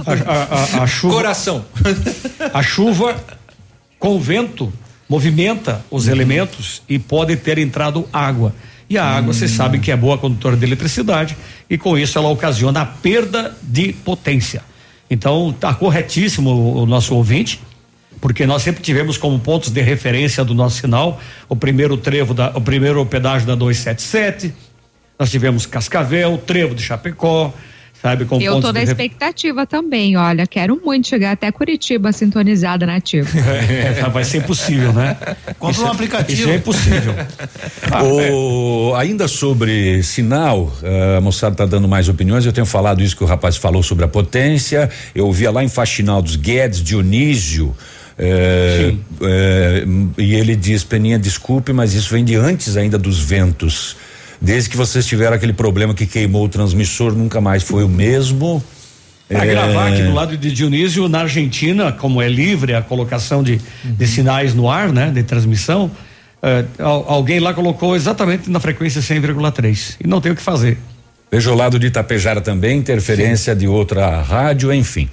a, a- a- a chuva, Coração. a chuva com vento movimenta os elementos e pode ter entrado água. E a água, você sabe que é boa condutora de eletricidade e com isso ela ocasiona a perda de potência. Então, está corretíssimo o, o nosso ouvinte, porque nós sempre tivemos como pontos de referência do nosso sinal o primeiro trevo da, o primeiro pedágio da 277, nós tivemos Cascavel, Trevo de Chapecó, sabe, com Eu pontos tô na de expectativa também, olha, quero muito chegar até Curitiba sintonizada na ativa. É, vai ser impossível, né? Compra Isso um é- aplicativo. Isso é impossível. O- ainda sobre sinal, eh, a moçada está dando mais opiniões. Eu tenho falado isso que o rapaz falou sobre a potência. Eu via lá em Faxinal dos Guedes, Dionísio. eh, e ele diz, Peninha, desculpe, mas isso vem de antes ainda dos ventos. Desde que vocês tiveram aquele problema que queimou o transmissor, nunca mais foi o mesmo. Para Eh, gravar aqui do lado de Dionísio, na Argentina, como é livre a colocação de, de sinais no ar, né, de transmissão, al- alguém lá colocou exatamente na frequência 100,3 e não tem o que fazer. Veja o lado de Itapejara também, interferência de outra rádio, enfim.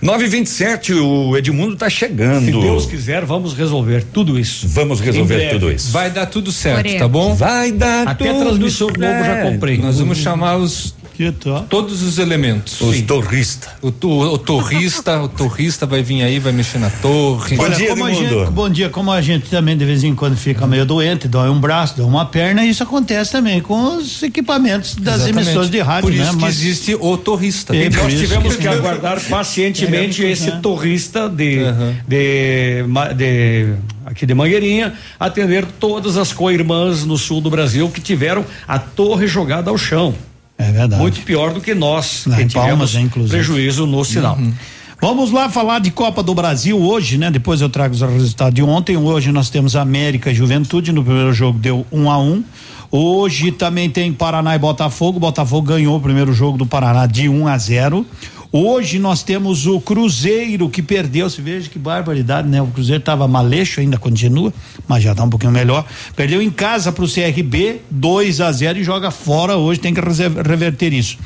927, o Edmundo está chegando. Se Deus quiser, vamos resolver tudo isso. Vamos resolver breve. tudo isso. Vai dar tudo certo, tá bom? Vai dar Até tudo transmissor novo já comprei. Nós vamos chamar os todos os elementos. Os torristas. O, to- o torrista, o torrista vai vir aí, vai mexer na torre. Olha, como a gente, bom dia, como a gente também de vez em quando fica meio doente, dói um braço, dói uma perna, isso acontece também com os equipamentos das Exatamente. emissoras de rádio, Por né? isso que Mas- existe o torrista. E nós tivemos que- que aguardar pacientemente É, esse né? torrista de, de, ma- de- aqui de Mangueirinha atender todas as co-irmãs no sul do Brasil que tiveram a torre jogada ao chão. É verdade. Muito pior do que nós Lá que Palmas, inclusive. prejuízo no sinal. Vamos lá falar de Copa do Brasil hoje, né? Depois eu trago os resultados de ontem. Hoje nós temos América e Juventude. No primeiro jogo deu um a um. Hoje também tem Paraná e Botafogo. Botafogo ganhou o primeiro jogo do Paraná de 1 a 0. Hoje nós temos o Cruzeiro que perdeu. Se veja que barbaridade, né? O Cruzeiro estava maleixo, ainda continua, mas já tá um pouquinho melhor. Perdeu em casa para o CRB 2 a 0 e joga fora hoje. Tem que reverter isso.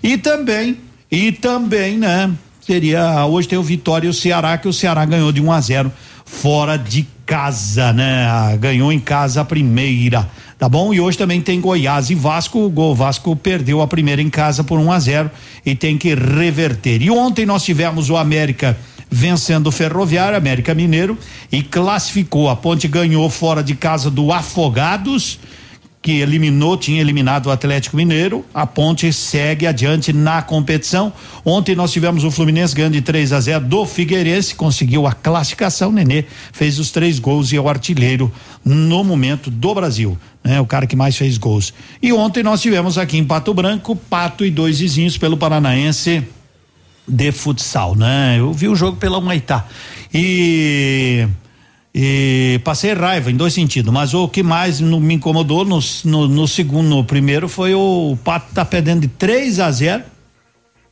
E também, e também, né? Seria hoje tem o Vitória e o Ceará que o Ceará ganhou de 1 a 0 fora de casa, né? Ah, Ganhou em casa a primeira, tá bom? E hoje também tem Goiás e Vasco. O Gol Vasco perdeu a primeira em casa por 1 a 0 e tem que reverter. E ontem nós tivemos o América vencendo o Ferroviário, América Mineiro, e classificou. A Ponte ganhou fora de casa do Afogados que eliminou, tinha eliminado o Atlético Mineiro. A Ponte segue adiante na competição. Ontem nós tivemos o Fluminense ganhando de 3 a 0 do Figueirense, conseguiu a classificação. Nenê fez os três gols e é o artilheiro no momento do Brasil, né? O cara que mais fez gols. E ontem nós tivemos aqui em Pato Branco, Pato e dois vizinhos pelo Paranaense de futsal, né? Eu vi o jogo pela Humaitá. E e passei raiva em dois sentidos, mas o que mais no- me incomodou no, no, no segundo, no primeiro foi o, o Pato tá perdendo de 3 a 0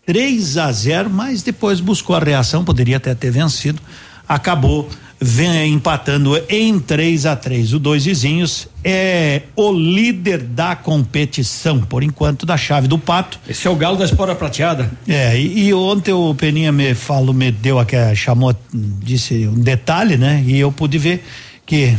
3 a 0 mas depois buscou a reação, poderia até ter vencido, acabou vem empatando em 3 a 3 O dois vizinhos é o líder da competição, por enquanto, da chave do pato. Esse é o galo da espora prateada. É, e, e ontem o Peninha me falou, me deu aqui, chamou, disse um detalhe, né? E eu pude ver que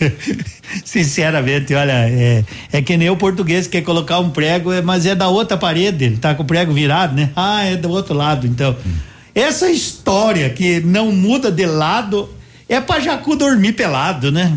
Sinceramente, olha, é, é que nem o português que quer colocar um prego, é, mas é da outra parede, ele tá com o prego virado, né? Ah, é do outro lado, então. Essa história que não muda de lado é pra Jacu dormir pelado, né?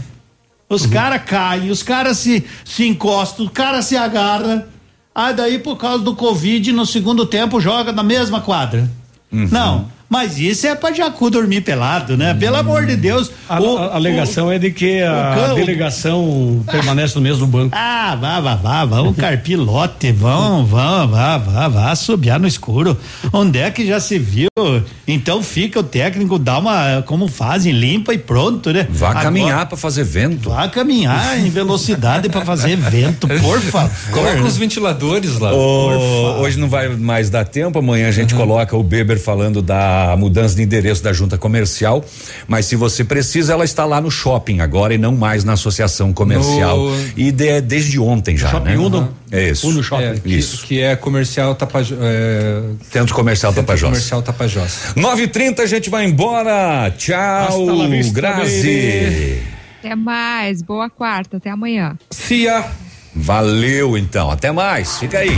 Os uhum. caras caem, os caras se, se encostam, o cara se agarra. Aí daí, por causa do Covid, no segundo tempo, joga na mesma quadra. Uhum. Não. Mas isso é pra Jacu dormir pelado, né? Pelo hum. amor de Deus. A, o, a alegação o, é de que a, delegação permanece no mesmo banco. Ah, vá, vá, vá, vamos carpilote, vão, vão, vá, vá, vá, subiar no escuro. Onde é que já se viu? Então fica o técnico, dá uma, como fazem, limpa e pronto, né? Vá Agora, caminhar para fazer vento. Vá caminhar em velocidade para fazer vento, por favor. Coloca os ventiladores lá. hoje não vai mais dar tempo, amanhã a gente uhum. coloca o Beber falando da a mudança de endereço da junta comercial, mas se você precisa, ela está lá no shopping agora e não mais na associação comercial. No... E de, desde ontem já, shopping né? Uno. É isso. Uno Shopping. É, isso. Que, que, é comercial Tapajós. É... Centro Comercial Centro Tapajós. Comercial Tapajós. 9h30 a gente vai embora. Tchau, Grazi. Até mais. Boa quarta. Até amanhã. Cia. Valeu então. Até mais. Fica aí.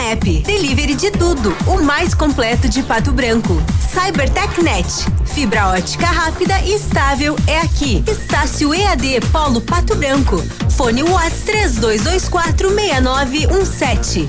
App. Delivery de tudo. O mais completo de Pato Branco. CyberTechNet. Fibra ótica rápida e estável é aqui. Estácio EAD Polo Pato Branco. Fone Watts 32246917.